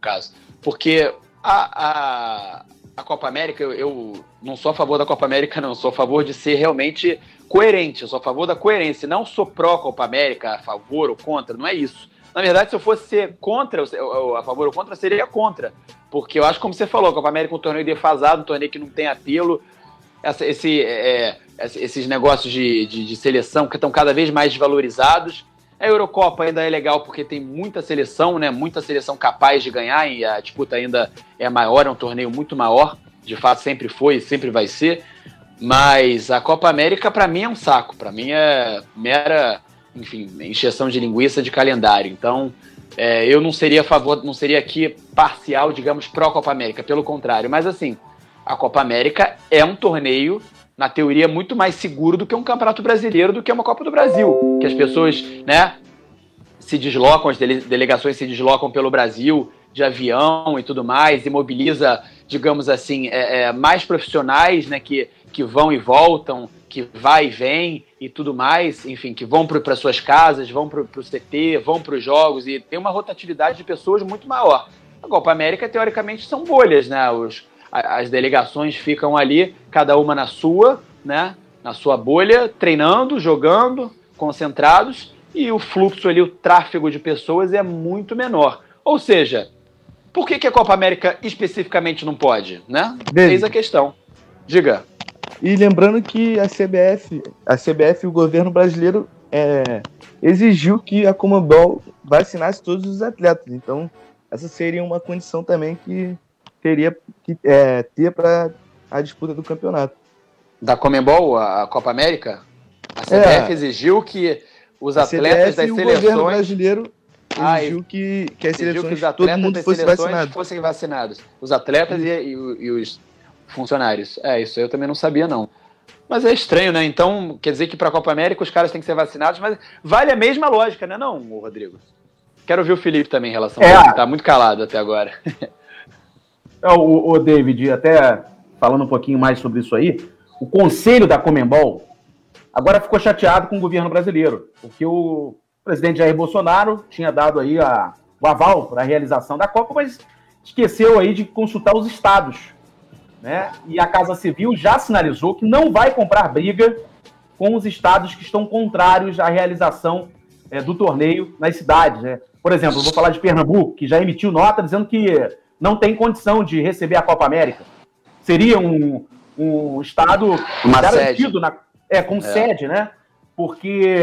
Speaker 2: caso. Porque a, a, a Copa América, eu, eu, não sou a favor da Copa América, não, sou a favor de ser realmente coerente, eu sou a favor da coerência, não sou pró-Copa América, a favor ou contra, não é isso. Na verdade, se eu fosse ser contra, a favor ou contra, seria contra. Porque eu acho, como você falou, a Copa América é um torneio defasado, um torneio que não tem apelo, essa, esse, é, é esses negócios de, de, de seleção que estão cada vez mais desvalorizados. A Eurocopa ainda é legal porque tem muita seleção, né? Muita seleção capaz de ganhar e a disputa ainda é maior, é um torneio muito maior. De fato, sempre foi e sempre vai ser. Mas a Copa América, para mim, é um saco. Para mim, é mera, enfim, encheção de linguiça de calendário. Então, é, eu não seria a favor, não seria aqui parcial, digamos, pró-Copa América. Pelo contrário. Mas, assim, a Copa América é um torneio, na teoria, muito mais seguro do que um Campeonato Brasileiro, do que uma Copa do Brasil. Que as pessoas, né, se deslocam, as delegações se deslocam pelo Brasil de avião e tudo mais, e mobiliza, digamos assim, é, é, mais profissionais, né, que, que vão e voltam, que vai e vem e tudo mais, enfim, que vão para suas casas, vão para o CT, vão para os jogos, e tem uma rotatividade de pessoas muito maior. A Copa América, teoricamente, são bolhas, né? Os, as delegações ficam ali, cada uma na sua, né? Na sua bolha, treinando, jogando, concentrados, e o fluxo ali, o tráfego de pessoas é muito menor. Ou seja, por que, que a Copa América especificamente não pode, né? Eis a questão. Diga.
Speaker 4: E lembrando que a CBF, a CBF e o governo brasileiro é, exigiu que a Comembol vacinasse todos os atletas. Então, essa seria uma condição também que teria que é, ter para a disputa do campeonato.
Speaker 2: Da Comembol, a Copa América? A CBF é, exigiu que os atletas das seleções. O governo
Speaker 4: brasileiro ah, exigiu que, que as seleções, que os atletas todo mundo fosse vacinado.
Speaker 2: fossem vacinados. Os atletas e, e, e os funcionários. É, isso eu também não sabia, não. Mas é estranho, né? Então, quer dizer que para a Copa América os caras têm que ser vacinados, mas vale a mesma lógica, né, não, Rodrigo? Quero ouvir o Felipe também em relação é. a isso, tá muito calado até agora.
Speaker 5: O, o David, até falando um pouquinho mais sobre isso aí, o conselho da Comembol agora ficou chateado com o governo brasileiro, porque o presidente Jair Bolsonaro tinha dado aí a, o aval para a realização da Copa, mas esqueceu aí de consultar os estados. Né? E a Casa Civil já sinalizou que não vai comprar briga com os estados que estão contrários à realização é, do torneio nas cidades. Né? Por exemplo, vou falar de Pernambuco, que já emitiu nota dizendo que não tem condição de receber a Copa América. Seria um, um estado
Speaker 2: Uma garantido
Speaker 5: na, é, com é. sede, né? Porque,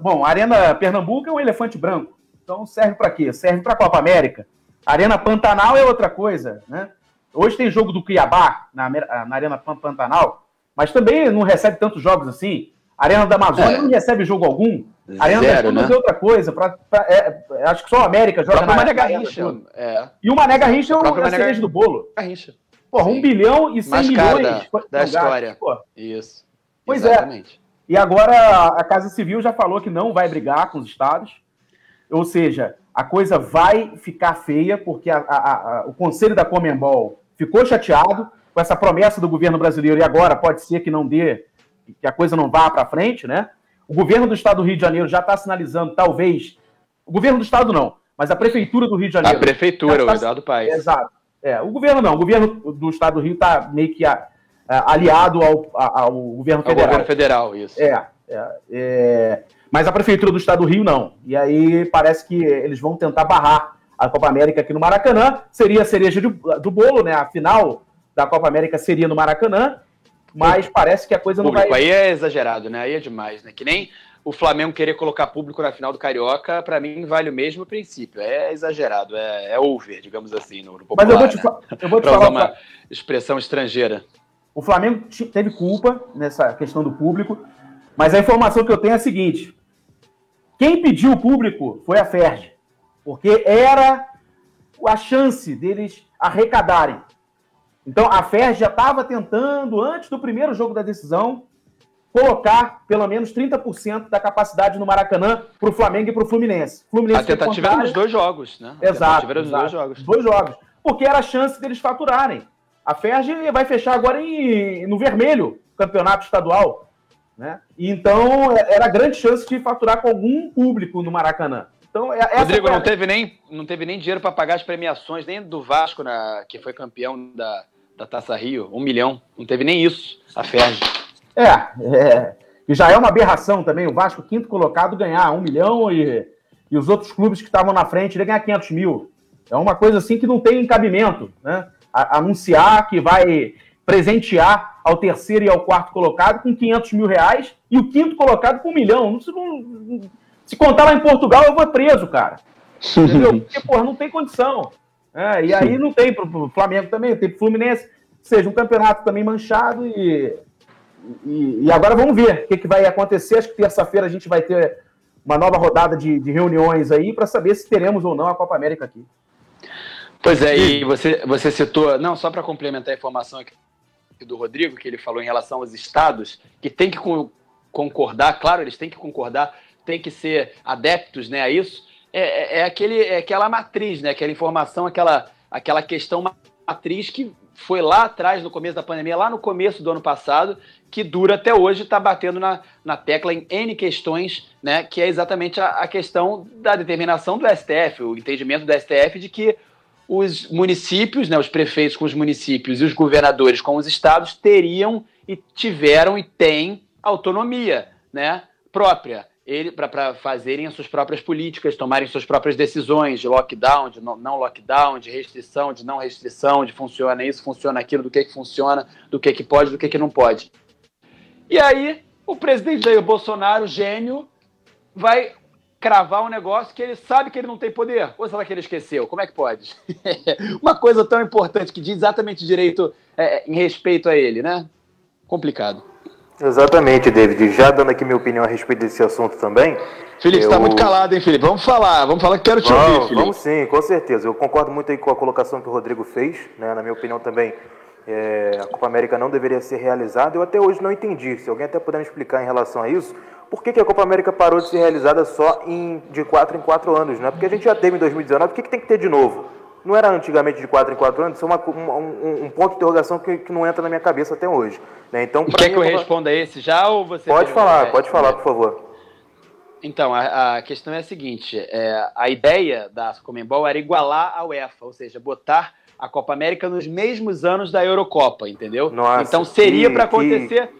Speaker 5: bom, a Arena Pernambuco é um elefante branco. Então serve para quê? Serve para a Copa América. A Arena Pantanal é outra coisa, né? Hoje tem jogo do Cuiabá na, na Arena Pantanal, mas também não recebe tantos jogos assim. A Arena da Amazônia é. não recebe jogo algum. A Arena Zero, das né? é outra coisa. Pra, pra, é, acho que só a América joga
Speaker 2: na Mané Garrincha.
Speaker 5: É. E o Mané Garrincha é a cereja do bolo. Garrincha. Porra, um bilhão e cem milhões
Speaker 2: da, da história. Pô. Isso.
Speaker 5: Pois é. Exatamente. é. E agora a Casa Civil já falou que não vai brigar com os estados. Ou seja, a coisa vai ficar feia, porque a, a, a, o Conselho da Comembol ficou chateado com essa promessa do governo brasileiro e agora pode ser que não dê que a coisa não vá para frente, né? O governo do estado do Rio de Janeiro já está sinalizando, talvez. O governo do estado não, mas a prefeitura do Rio de Janeiro.
Speaker 2: A prefeitura, tá... o Eduardo Paes.
Speaker 5: Exato. É, o governo não, o governo do estado do Rio está meio que a, a, aliado ao, ao, governo federal. Ao
Speaker 2: governo federal, isso.
Speaker 5: É, é, é, mas a prefeitura do estado do Rio não. E aí parece que eles vão tentar barrar a Copa América aqui no Maracanã. Seria a cereja do, do bolo, né? A final da Copa América seria no Maracanã mas parece que a coisa não
Speaker 2: público, vai. Aí é exagerado, né? Aí é demais, né? Que nem o Flamengo querer colocar público na final do Carioca, para mim vale o mesmo princípio. É exagerado, é, é over, digamos assim, no, no popular,
Speaker 5: Mas eu vou te, né? eu vou te
Speaker 2: falar usar uma expressão estrangeira.
Speaker 5: O Flamengo teve culpa nessa questão do público, mas a informação que eu tenho é a seguinte: quem pediu o público foi a Ferdi, porque era a chance deles arrecadarem. Então a FER já estava tentando, antes do primeiro jogo da decisão, colocar pelo menos 30% da capacidade no Maracanã para o Flamengo e para o Fluminense. Fluminense
Speaker 2: a tentativa era nos dois jogos, né? A
Speaker 5: exato. Era nos dois jogos. Dois jogos. Porque era a chance deles faturarem. A Ferge vai fechar agora em, no vermelho, campeonato estadual. Né? Então, é, era grande chance de faturar com algum público no Maracanã. Então,
Speaker 2: é, Rodrigo, não teve, nem, não teve nem dinheiro para pagar as premiações, nem do Vasco, na, que foi campeão da, da Taça Rio, um milhão. Não teve nem isso, a Ferge.
Speaker 5: É, é, e já é uma aberração também o Vasco, quinto colocado, ganhar um milhão e, e os outros clubes que estavam na frente ele ganhar 500 mil. É uma coisa assim que não tem cabimento, né? A, anunciar que vai presentear ao terceiro e ao quarto colocado com 500 mil reais e o quinto colocado com um milhão. Não, se, não, se contar lá em Portugal, eu vou preso, cara. Entendeu? Porque, porra, não tem condição. É, e aí não tem pro Flamengo também, tem pro Fluminense. Ou seja, um campeonato também manchado e e, e, agora vamos ver o que, que vai acontecer. Acho que terça-feira a gente vai ter uma nova rodada de, de reuniões aí para saber se teremos ou não a Copa América aqui.
Speaker 2: Pois é, e você, você citou, não, só para complementar a informação aqui do Rodrigo, que ele falou em relação aos estados, que tem que concordar, claro, eles têm que concordar, tem que ser adeptos né, a isso, é, é, é aquele, é aquela matriz, né, aquela informação, aquela, aquela questão matriz que foi lá atrás, no começo da pandemia, lá no começo do ano passado, que dura até hoje, está batendo na, na tecla em N questões, né, que é exatamente a, a, questão da determinação do STF, o entendimento do STF de que os municípios, né, os prefeitos com os municípios e os governadores com os estados teriam e tiveram e têm autonomia né, própria ele para fazerem as suas próprias políticas, tomarem suas próprias decisões de lockdown, de não lockdown, de restrição, de não restrição, de funciona isso, funciona aquilo, do que que funciona, do que que pode, do que que não pode. E aí, o presidente Jair Bolsonaro, gênio, vai cravar um negócio que ele sabe que ele não tem poder. Ou será que ele esqueceu? Como é que pode? Uma coisa tão importante que diz exatamente direito é, em respeito a ele, né? Complicado.
Speaker 3: Exatamente, David. Já dando aqui minha opinião a respeito desse assunto também.
Speaker 2: Felipe, está muito calado, hein, Felipe? Vamos falar, vamos falar que quero te vamos, ouvir, Felipe.
Speaker 3: Vamos sim, com certeza. Eu concordo muito aí com a colocação que o Rodrigo fez, né? Na minha opinião também, é, a Copa América não deveria ser realizada. Eu até hoje não entendi. Se alguém até puder me explicar em relação a isso, por que, que a Copa América parou de ser realizada só em, de 4 em 4 anos, né? Porque a gente já teve em 2019, por que, que tem que ter de novo? Não era antigamente de 4 em 4 anos? Isso é uma, um, um, ponto de interrogação que, que, não entra na minha cabeça até hoje. Né? Então,
Speaker 2: Quer que eu responda esse já ou você...
Speaker 3: Pode falar, pode falar, por favor.
Speaker 2: Então, a, a questão é a seguinte, é, a ideia da Comembol era igualar a UEFA, ou seja, botar a Copa América nos mesmos anos da Eurocopa, entendeu?
Speaker 3: Nossa,
Speaker 2: então seria para acontecer...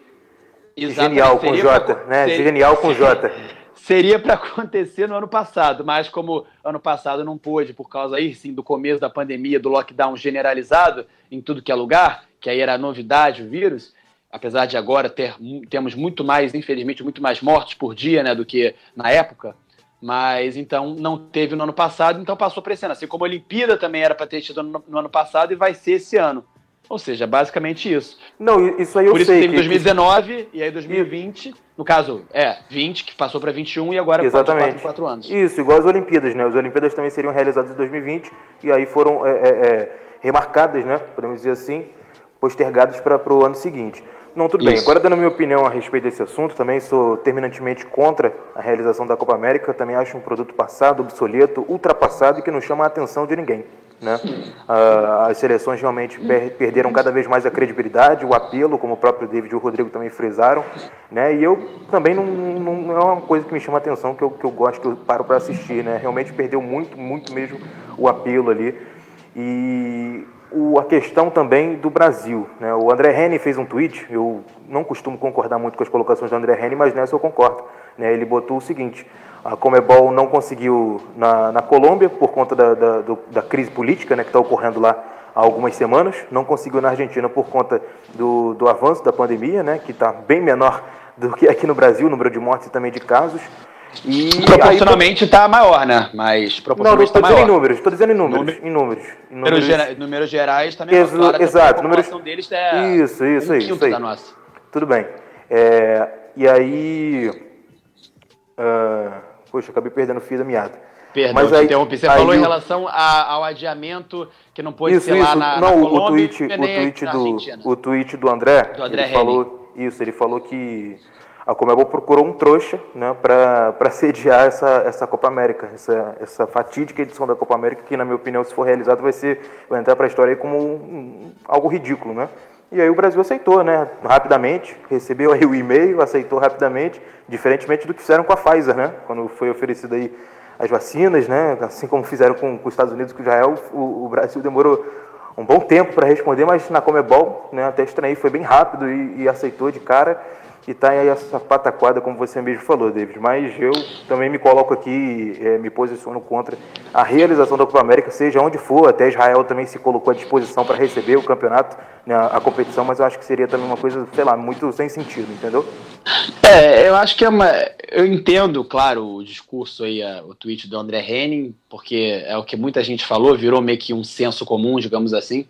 Speaker 3: Que... Genial com J, né? Seria... Genial com J
Speaker 2: seria para acontecer no ano passado, mas como ano passado não pôde, por causa aí sim do começo da pandemia, do lockdown generalizado em tudo que é lugar, que aí era novidade o vírus, apesar de agora ter, temos muito mais, infelizmente, muito mais mortes por dia né, do que na época, mas então não teve no ano passado, então passou para esse ano. Assim como a Olimpíada também era para ter tido no, no ano passado e vai ser esse ano. Ou seja, basicamente isso.
Speaker 3: Não, isso aí eu
Speaker 2: Por isso
Speaker 3: sei.
Speaker 2: teve que... 2019 e aí 2020, no caso, é, 20, que passou para 21 e agora
Speaker 3: Exatamente.
Speaker 2: 4, 4 anos.
Speaker 3: Isso, igual as Olimpíadas, né? As Olimpíadas também seriam realizadas em 2020 e aí foram é, é, é, remarcadas, né? Podemos dizer assim, postergadas para o ano seguinte. Não, tudo Isso. bem. Agora, dando a minha opinião a respeito desse assunto, também sou terminantemente contra a realização da Copa América. Também acho um produto passado, obsoleto, ultrapassado e que não chama a atenção de ninguém. Né? Ah, as seleções realmente per perderam cada vez mais a credibilidade, o apelo, como o próprio David e o Rodrigo também frisaram. Né? E eu também não, não, não é uma coisa que me chama a atenção, que eu, que eu gosto, que eu paro para assistir. Né? Realmente perdeu muito, muito mesmo o apelo ali. E o, a questão também do Brasil. Né? O André Henning fez um tweet, eu não costumo concordar muito com as colocações do André Henning, mas nessa eu concordo. Né? Ele botou o seguinte: a Comebol não conseguiu na, na Colômbia por conta da, da, do, da crise política né, que está ocorrendo lá há algumas semanas, não conseguiu na Argentina por conta do, do avanço da pandemia, né, que está bem menor do que aqui no Brasil, o número de mortes e também de casos.
Speaker 2: E proporcionalmente está maior, né? Mas proporcionalmente
Speaker 3: Não, não estou tá dizendo em números, estou dizendo em números. Número, em números,
Speaker 2: em números, números gerais também Ex
Speaker 3: claro, Exato. A
Speaker 2: números, deles é
Speaker 3: isso, isso,
Speaker 2: um
Speaker 3: isso, aí.
Speaker 2: da nossa.
Speaker 3: Tudo bem. É, e aí... Uh, poxa, acabei perdendo o fio da meada.
Speaker 2: Perdão, Mas aí, interrompi. Você falou em relação a, ao adiamento que não pôde isso, ser isso. lá na,
Speaker 3: não,
Speaker 2: na Colômbia,
Speaker 3: o tweet, o tweet do o tweet do André, do André ele falou isso, ele falou que a Comebol procurou um trouxa né, para sediar essa, essa Copa América, essa, essa fatídica edição da Copa América, que, na minha opinião, se for realizado, vai, ser, vai entrar para a história como um, algo ridículo. Né? E aí o Brasil aceitou né, rapidamente, recebeu aí o e-mail, aceitou rapidamente, diferentemente do que fizeram com a Pfizer, né, quando foi oferecido aí as vacinas, né, assim como fizeram com, com os Estados Unidos com Israel, o, o Brasil demorou um bom tempo para responder, mas na Comebol, né, até estranhei, foi bem rápido e, e aceitou de cara e está aí essa pataquada, como você mesmo falou, David. Mas eu também me coloco aqui, é, me posiciono contra a realização da Copa América, seja onde for. Até Israel também se colocou à disposição para receber o campeonato, né, a competição, mas eu acho que seria também uma coisa, sei lá, muito sem sentido, entendeu?
Speaker 2: É, eu acho que é uma. Eu entendo, claro, o discurso aí, o tweet do André Henning, porque é o que muita gente falou, virou meio que um senso comum, digamos assim.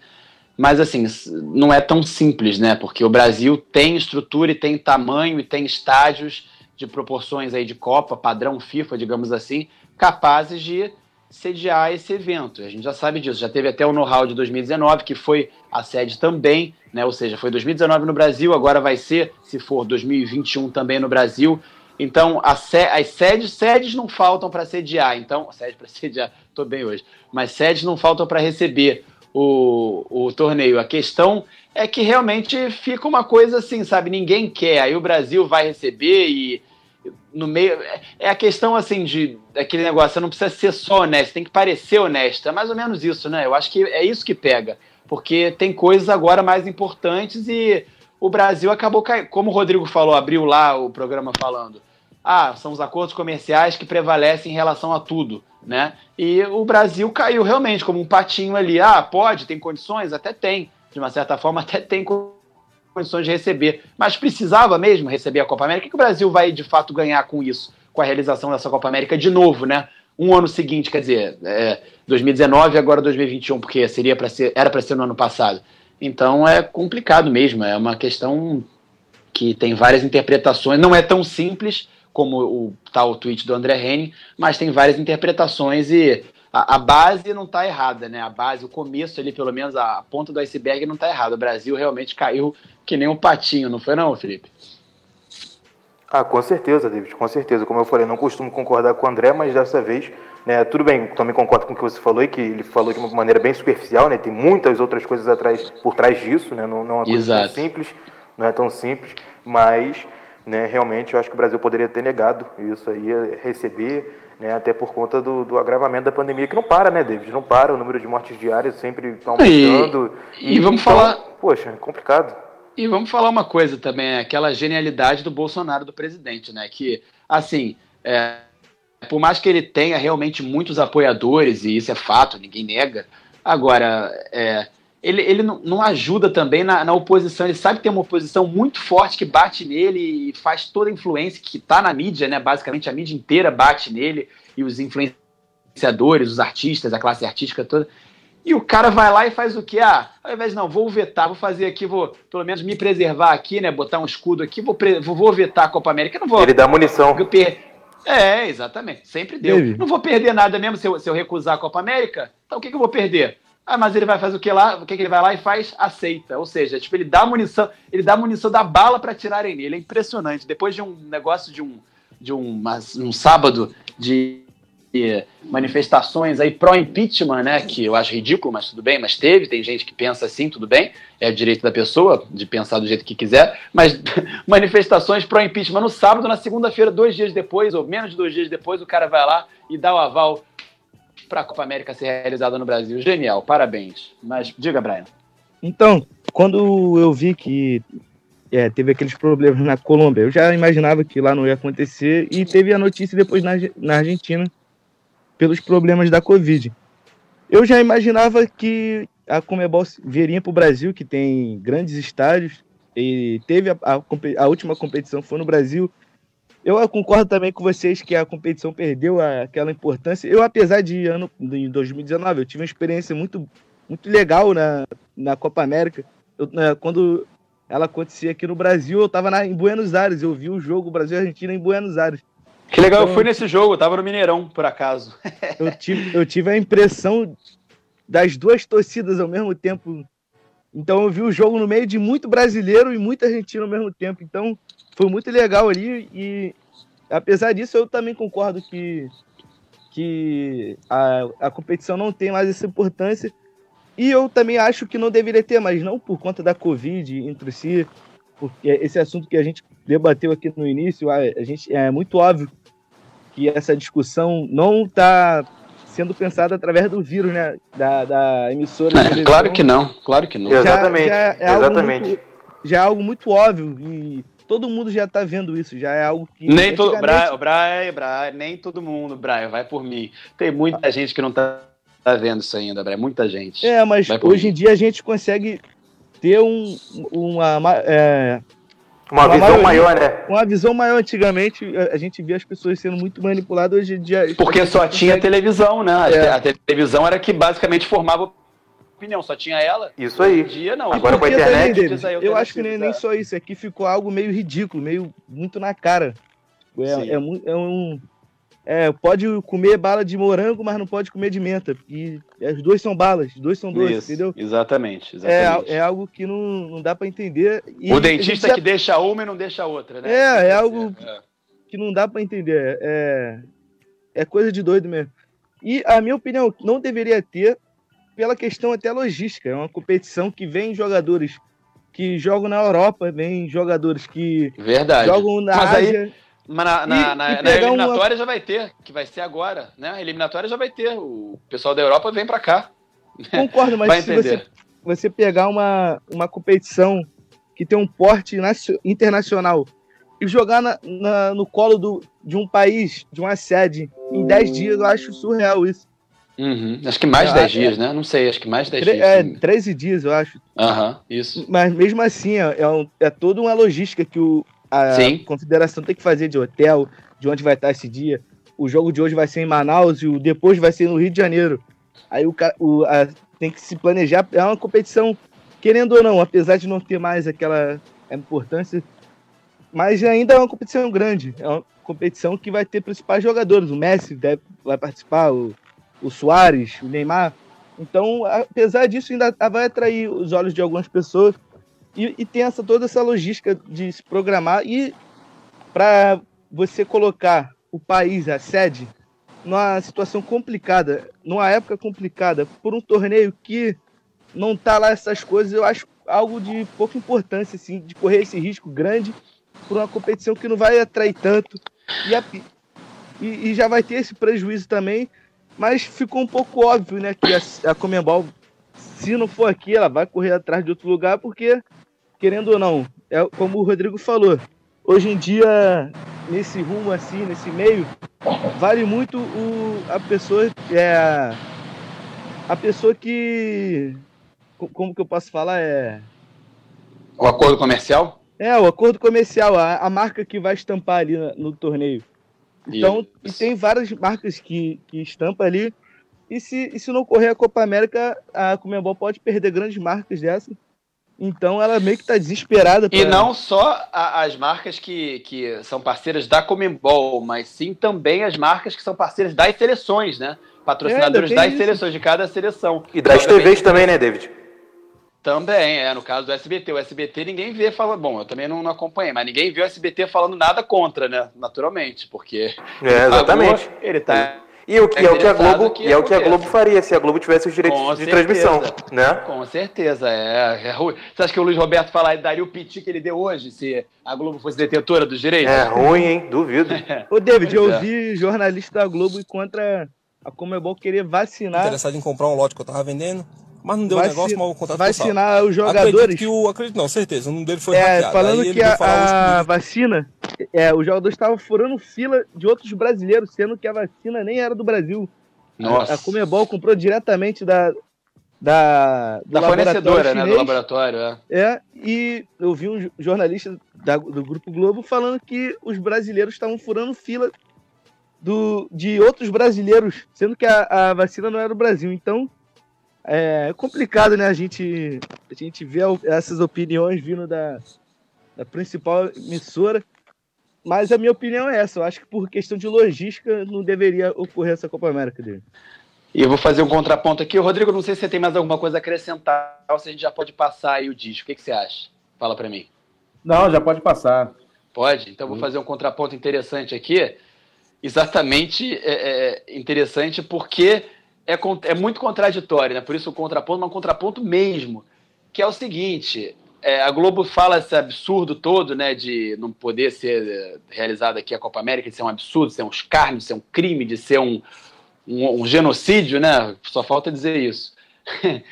Speaker 2: Mas assim, não é tão simples, né? Porque o Brasil tem estrutura e tem tamanho e tem estádios de proporções aí de Copa, padrão FIFA, digamos assim, capazes de sediar esse evento. A gente já sabe disso. Já teve até o know-how de 2019, que foi a sede também, né? Ou seja, foi 2019 no Brasil, agora vai ser, se for 2021 também no Brasil. Então, se, as sedes, sedes não faltam para sediar. Então, sede para sediar, estou bem hoje. Mas sedes não faltam para receber o, o torneio. A questão é que realmente fica uma coisa assim, sabe? Ninguém quer. Aí o Brasil vai receber e no meio. É a questão assim de aquele negócio, você não precisa ser só honesto, tem que parecer honesto. É mais ou menos isso, né? Eu acho que é isso que pega. Porque tem coisas agora mais importantes e o Brasil acabou caindo. Como o Rodrigo falou, abriu lá o programa falando. Ah, são os acordos comerciais que prevalecem em relação a tudo né? E o Brasil caiu realmente como um patinho ali. Ah, pode, tem condições? Até tem. De uma certa forma, até tem condições de receber. Mas precisava mesmo receber a Copa América. O que o Brasil vai de fato ganhar com isso? Com a realização dessa Copa América de novo, né? Um ano seguinte, quer dizer, é, 2019 e agora 2021, porque seria para ser, era para ser no ano passado. Então é complicado mesmo, é uma questão que tem várias interpretações, não é tão simples, como o tal tweet do André Henning, mas tem várias interpretações e a, a base não está errada, né? A base, o começo ali, pelo menos a, a ponta do iceberg não está errada. O Brasil realmente caiu que nem um patinho, não foi não, Felipe?
Speaker 3: Ah, com certeza, David, com certeza. Como eu falei, não costumo concordar com o André, mas dessa vez, né, tudo bem, também concordo com o que você falou e que ele falou de uma maneira bem superficial, né? Tem muitas outras coisas atrás, por trás disso, né? Não, não é uma coisa tão simples, não é tão simples, mas né, realmente eu acho que o Brasil poderia ter negado isso aí, receber, né, até por conta do, do, agravamento da pandemia, que não para, né, David? Não para, o número de mortes diárias sempre está aumentando.
Speaker 2: E, e, e vamos então, falar.
Speaker 3: Poxa, é complicado.
Speaker 2: E vamos falar uma coisa também, aquela genialidade do Bolsonaro, do presidente, né? Que, assim, é, por mais que ele tenha realmente muitos apoiadores, e isso é fato, ninguém nega, agora, é, ele, ele não, não ajuda também na, na, oposição. Ele sabe que tem uma oposição muito forte que bate nele e faz toda a influência que está na mídia, né? Basicamente a mídia inteira bate nele e os influenciadores, os artistas, a classe artística toda. E o cara vai lá e faz o quê? Ah, ao invés de não, vou vetar, vou fazer aqui, vou pelo menos me preservar aqui, né? Botar um escudo aqui, vou, vou vetar a Copa América. Não vou.
Speaker 3: Ele dá munição.
Speaker 2: É, exatamente. Sempre deu. Não vou perder nada mesmo se eu, se eu recusar a Copa América. Então o que, que eu vou perder? Ah, mas ele vai fazer o que lá? O que, que ele vai lá e faz? Aceita. Ou seja, tipo, ele dá munição, ele dá munição da bala para tirarem nele. É impressionante. Depois de um negócio de um de um, um sábado de manifestações aí pró-impeachment, né? Que eu acho ridículo, mas tudo bem, mas teve, tem gente que pensa assim, tudo bem, é o direito da pessoa de pensar do jeito que quiser, mas manifestações pró-impeachment no sábado, na segunda-feira, dois dias depois, ou menos de dois dias depois, o cara vai lá e dá o aval para a Copa América ser realizada no Brasil. Genial, parabéns. Mas diga, Brian.
Speaker 4: Então, quando eu vi que é, teve aqueles problemas na Colômbia, eu já imaginava que lá não ia acontecer e teve a notícia depois na, na Argentina pelos problemas da Covid. Eu já imaginava que a Comebol viria para o Brasil, que tem grandes estádios, e teve a, a, a última competição foi no Brasil, eu concordo também com vocês que a competição perdeu aquela importância. Eu, apesar de ano em 2019, eu tive uma experiência muito, muito legal na, na Copa América. Eu, né, quando ela acontecia aqui no Brasil, eu estava em Buenos Aires, eu vi o jogo Brasil-Argentina em Buenos Aires.
Speaker 2: Que legal, então, eu fui nesse jogo, eu tava no Mineirão, por acaso.
Speaker 4: eu, tive, eu tive a impressão das duas torcidas ao mesmo tempo. Então eu vi o jogo no meio de muito brasileiro e muito argentino ao mesmo tempo. Então foi muito legal ali e apesar disso eu também concordo que, que a, a competição não tem mais essa importância. E eu também acho que não deveria ter, mas não por conta da Covid entre si, porque esse assunto que a gente debateu aqui no início, a, gente é muito óbvio que essa discussão não está sendo pensada através do vírus, né? Da, da emissora.
Speaker 2: É, claro que não, claro que não.
Speaker 3: Já, exatamente. Já é exatamente.
Speaker 4: Muito, já é algo muito óbvio e todo mundo já está vendo isso, já é algo que.
Speaker 2: Nem todo. Brian, Brian, Brian, nem todo mundo, Brian, vai por mim. Tem muita ah. gente que não está tá vendo isso ainda, Brian, muita gente.
Speaker 4: É, mas hoje mim. em dia a gente consegue ter um, uma. É,
Speaker 3: uma, uma visão maioria, maior, né?
Speaker 4: Uma visão maior. Antigamente, a gente via as pessoas sendo muito manipuladas. Hoje em dia.
Speaker 2: Porque só tinha consegue... televisão, né? É. A televisão era que basicamente formava opinião, só tinha ela.
Speaker 3: Isso aí.
Speaker 2: Dia não.
Speaker 3: Agora com a internet.
Speaker 4: eu, eu acho que nem, nem só isso. Aqui ficou algo meio ridículo, meio muito na cara. É, é, é, um, é, pode comer bala de morango, mas não pode comer de menta. E as duas são balas, os dois são doces, Isso, entendeu?
Speaker 2: Exatamente. exatamente.
Speaker 4: É, é algo que não, não dá para entender.
Speaker 2: E o dentista já... que deixa uma e não deixa outra, né?
Speaker 4: É, é algo é. que não dá para entender. É, é coisa de doido mesmo. E a minha opinião, não deveria ter, pela questão até logística. É uma competição que vem jogadores que jogam na Europa, vem jogadores que
Speaker 2: Verdade.
Speaker 4: jogam na
Speaker 2: Mas
Speaker 4: Ásia.
Speaker 2: Aí mas na, na, e, na, e na eliminatória uma... já vai ter, que vai ser agora, né? A eliminatória já vai ter. O pessoal da Europa vem para cá.
Speaker 4: Concordo, mas se você, você pegar uma, uma competição que tem um porte internacional e jogar na, na, no colo do, de um país, de uma sede, em 10 dias, eu acho surreal isso.
Speaker 2: Uhum. Acho que mais de 10 é, dias, né? Não sei, acho que mais de 10 dias.
Speaker 4: É, 13 dias, eu acho.
Speaker 2: Aham, uhum, isso.
Speaker 4: Mas mesmo assim, é, é, um, é toda uma logística que o, a Sim. confederação tem que fazer de hotel, de onde vai estar esse dia. O jogo de hoje vai ser em Manaus e o depois vai ser no Rio de Janeiro. Aí o, o a, tem que se planejar. É uma competição, querendo ou não, apesar de não ter mais aquela importância, mas ainda é uma competição grande. É uma competição que vai ter principais jogadores. O Messi deve, vai participar, o, o Soares, o Neymar. Então, apesar disso, ainda vai atrair os olhos de algumas pessoas e, e tem essa, toda essa logística de se programar e para você colocar o país, a sede, numa situação complicada, numa época complicada, por um torneio que não tá lá essas coisas, eu acho algo de pouca importância, assim, de correr esse risco grande por uma competição que não vai atrair tanto. E, a, e, e já vai ter esse prejuízo também, mas ficou um pouco óbvio, né, que a, a Comembol, se não for aqui, ela vai correr atrás de outro lugar, porque querendo ou não, é como o Rodrigo falou, hoje em dia, nesse rumo assim, nesse meio, vale muito o, a pessoa, é, a, pessoa que, como que eu posso falar, é...
Speaker 2: O acordo comercial?
Speaker 4: É, o acordo comercial, a, a marca que vai estampar ali no, no torneio. Então, e tem várias marcas que, que estampam ali, e se, e se não correr a Copa América, a Comembol pode perder grandes marcas dessa. Então ela meio que tá desesperada.
Speaker 2: Pra... E não só a, as marcas que, que são parceiras da Comembol, mas sim também as marcas que são parceiras das seleções, né? Patrocinadores é, das isso. seleções, de cada seleção.
Speaker 3: E das então, TVs também, né, David?
Speaker 2: Também, é, no caso do SBT. O SBT ninguém vê falando. Bom, eu também não, não acompanhei, mas ninguém vê o SBT falando nada contra, né? Naturalmente, porque.
Speaker 3: É, exatamente.
Speaker 2: Ele, ele tá.
Speaker 3: E o que é, é o que a Globo, que e é o que a Globo faria se a Globo tivesse os direitos Com de certeza. transmissão, né?
Speaker 2: Com certeza, é, é ruim. Você acha que o Luiz Roberto falar daria o piti que ele deu hoje se a Globo fosse detetora dos direitos?
Speaker 3: É ruim, hein? Duvido.
Speaker 4: Ô, David, eu é. vi jornalista da Globo contra a Comebol querer vacinar.
Speaker 6: Interessado em comprar um lote que eu tava vendendo mas não deu
Speaker 4: vai
Speaker 6: negócio, mas o contrato
Speaker 4: Vai assinar os jogadores. Acredito
Speaker 6: que o. Acredito, não, certeza. Um dele foi
Speaker 4: é, hackeado. Falando Aí que a, a vacina, é, os jogadores estavam furando fila de outros brasileiros, sendo que a vacina nem era do Brasil. Nossa. A, a Comebol comprou diretamente da. Da,
Speaker 2: da fornecedora, né? Do laboratório, é.
Speaker 4: É, e eu vi um jornalista da, do Grupo Globo falando que os brasileiros estavam furando fila do, de outros brasileiros, sendo que a, a vacina não era do Brasil. Então, é complicado, né? A gente, a gente vê essas opiniões vindo da, da principal emissora. Mas a minha opinião é essa. Eu acho que por questão de logística não deveria ocorrer essa Copa América dele.
Speaker 2: E eu vou fazer um contraponto aqui. Rodrigo, não sei se você tem mais alguma coisa a acrescentar ou se a gente já pode passar aí o disco. O que, que você acha? Fala para mim.
Speaker 5: Não, já pode passar.
Speaker 2: Pode? Então vou fazer um contraponto interessante aqui. Exatamente é, é interessante porque é, é muito contraditório, né? Por isso o contraponto, mas um contraponto mesmo. Que é o seguinte: é, a Globo fala esse absurdo todo, né, de não poder ser é, realizada aqui a Copa América, de ser um absurdo, de ser um escárnio, de ser um crime, de ser um, um, um genocídio, né? Só falta dizer isso.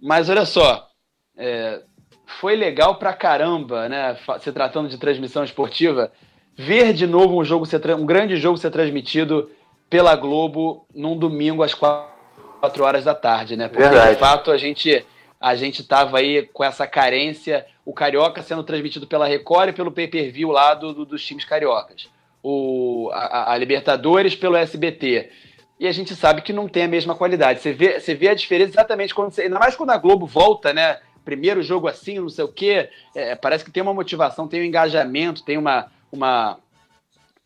Speaker 2: Mas olha só, é, foi legal pra caramba, né? Se tratando de transmissão esportiva, ver de novo um jogo um grande jogo ser transmitido pela Globo num domingo às quatro horas da tarde, né? Porque Verdade. de fato a gente a gente tava aí com essa carência, o Carioca sendo transmitido pela Record e pelo pay-per-view lá do, do, dos times cariocas. O, a, a Libertadores pelo SBT e a gente sabe que não tem a mesma qualidade. Você vê, você vê a diferença exatamente quando você. Ainda mais quando a Globo volta, né? Primeiro jogo assim, não sei o quê. É, parece que tem uma motivação, tem um engajamento, tem uma, uma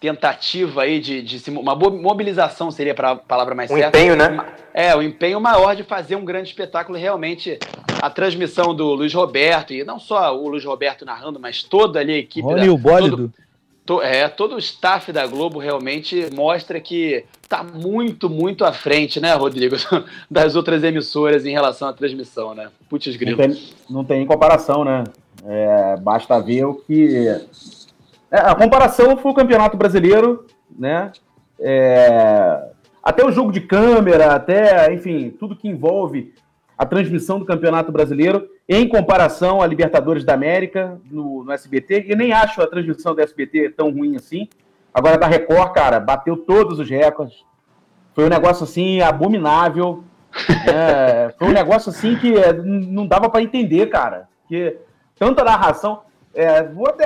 Speaker 2: tentativa aí de, de uma mobilização seria a palavra mais
Speaker 3: um
Speaker 2: certa.
Speaker 3: Empenho, né?
Speaker 2: É, o um empenho maior de fazer um grande espetáculo. Realmente, a transmissão do Luiz Roberto, e não só o Luiz Roberto narrando, mas toda ali a equipe.
Speaker 4: Da, o bólido.
Speaker 2: Todo, to, é, todo o staff da Globo realmente mostra que está muito, muito à frente, né, Rodrigo, das outras emissoras em relação à transmissão, né? Putz, grilo.
Speaker 5: Não tem, não tem comparação, né? É, basta ver o que. É, a comparação foi o Campeonato Brasileiro, né? É, até o jogo de câmera, até, enfim, tudo que envolve a transmissão do Campeonato Brasileiro em comparação à Libertadores da América no, no, SBT. E nem acho a transmissão do SBT tão ruim assim. Agora da Record, cara, bateu todos os recordes. Foi um negócio assim abominável. É, foi um negócio assim que é, não dava para entender, cara. Que tanta narração. É, vou até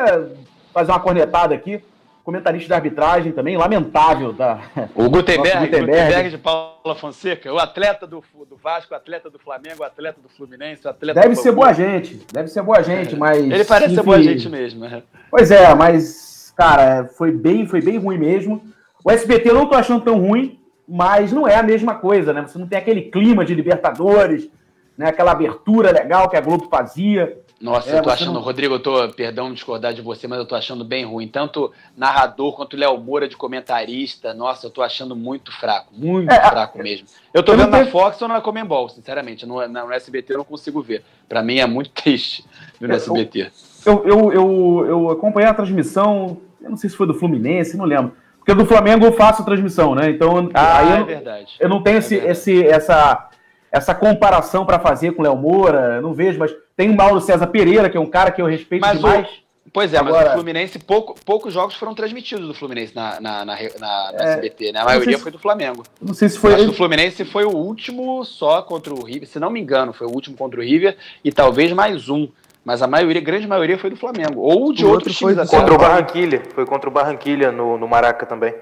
Speaker 5: fazer uma cornetada aqui comentarista de arbitragem também, lamentável. Da,
Speaker 2: o Gutenberg, Gutenberg. Gutenberg de Paula Fonseca, o atleta do, do Vasco, o atleta do Flamengo, o atleta do Fluminense, o atleta
Speaker 5: Deve
Speaker 2: do
Speaker 5: ser boa gente, deve ser boa gente, mas...
Speaker 2: Ele parece enfim, ser boa gente mesmo. É.
Speaker 5: Pois é, mas, cara, foi bem, foi bem ruim mesmo. O SBT eu não tô achando tão ruim, mas não é a mesma coisa, né? Você não tem aquele clima de Libertadores, né? aquela abertura legal que a Globo fazia.
Speaker 2: Nossa, é, eu tô achando, não... Rodrigo, eu tô, perdão discordar de você, mas eu tô achando bem ruim. Tanto narrador quanto Léo Moura de comentarista, nossa, eu tô achando muito fraco, muito é, fraco mesmo. Eu tô eu vendo na Fox ou na Comembol, sinceramente, no, no SBT eu não consigo ver. Para mim é muito triste ver no SBT.
Speaker 5: Eu, eu, eu, eu, acompanhei a transmissão, eu não sei se foi do Fluminense, não lembro. Porque do Flamengo eu faço transmissão, né? Então,
Speaker 2: ah,
Speaker 5: aí
Speaker 2: é
Speaker 5: eu,
Speaker 2: verdade.
Speaker 5: Eu não tenho
Speaker 2: é
Speaker 5: esse, esse, essa, essa comparação para fazer com o Léo Moura, não vejo, mas tem o Mauro César Pereira, que é um cara que eu respeito mas demais.
Speaker 2: O, pois é, Agora, mas o Fluminense, pouco, poucos jogos foram transmitidos do Fluminense na, na, na, na, na é, SBT, né? A maioria se, foi do Flamengo.
Speaker 5: Não sei se foi.
Speaker 2: Mas o Fluminense foi o último só contra o River, se não me engano, foi o último contra o River e talvez mais um. Mas a maioria, a grande maioria foi do Flamengo. Ou de o outros times.
Speaker 3: Foi contra o Barranquilha. Foi contra o Barranquilha no, no Maraca também.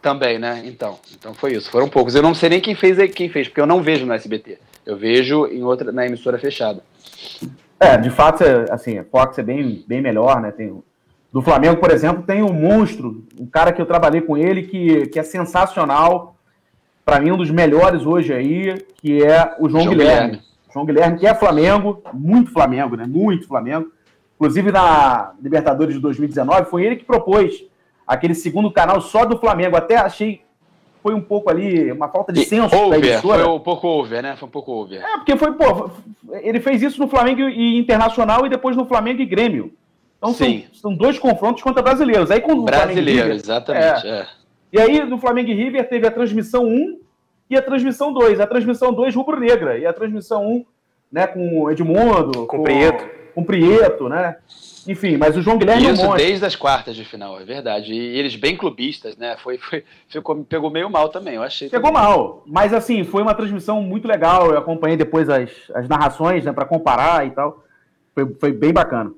Speaker 2: Também, né? Então, então foi isso. Foram poucos. Eu não sei nem quem fez, quem fez, porque eu não vejo no SBT. Eu vejo em outra na emissora fechada.
Speaker 5: É, de fato, é, assim, a Fox é bem, bem melhor, né? Tem, do Flamengo, por exemplo, tem um monstro, um cara que eu trabalhei com ele que, que é sensacional, para mim um dos melhores hoje aí, que é o João, João Guilherme. Guilherme. João Guilherme, que é Flamengo, muito Flamengo, né? Muito Flamengo. Inclusive na Libertadores de 2019, foi ele que propôs aquele segundo canal só do Flamengo. Até achei foi um pouco ali, uma falta de senso
Speaker 2: over, da emissora. Foi um pouco over, né? Foi um pouco over.
Speaker 5: É, porque foi, pô, ele fez isso no Flamengo e Internacional e depois no Flamengo e Grêmio. Então Sim. São, são dois confrontos contra brasileiros. Aí quando
Speaker 2: Brasileiro, exatamente. É. É.
Speaker 5: E aí no Flamengo e River teve a transmissão 1 e a transmissão 2. A transmissão 2 rubro-negra e a transmissão 1, né, com Edmundo,
Speaker 3: com, com Prieto,
Speaker 5: com Prieto, né? Enfim, mas o João Guilherme
Speaker 2: Isso é um desde as quartas de final, é verdade. E eles bem clubistas, né? Foi, foi, ficou, pegou meio mal também, eu achei.
Speaker 5: Pegou
Speaker 2: também.
Speaker 5: mal, mas assim, foi uma transmissão muito legal. Eu acompanhei depois as, as narrações, né, para comparar e tal. Foi, foi bem bacana.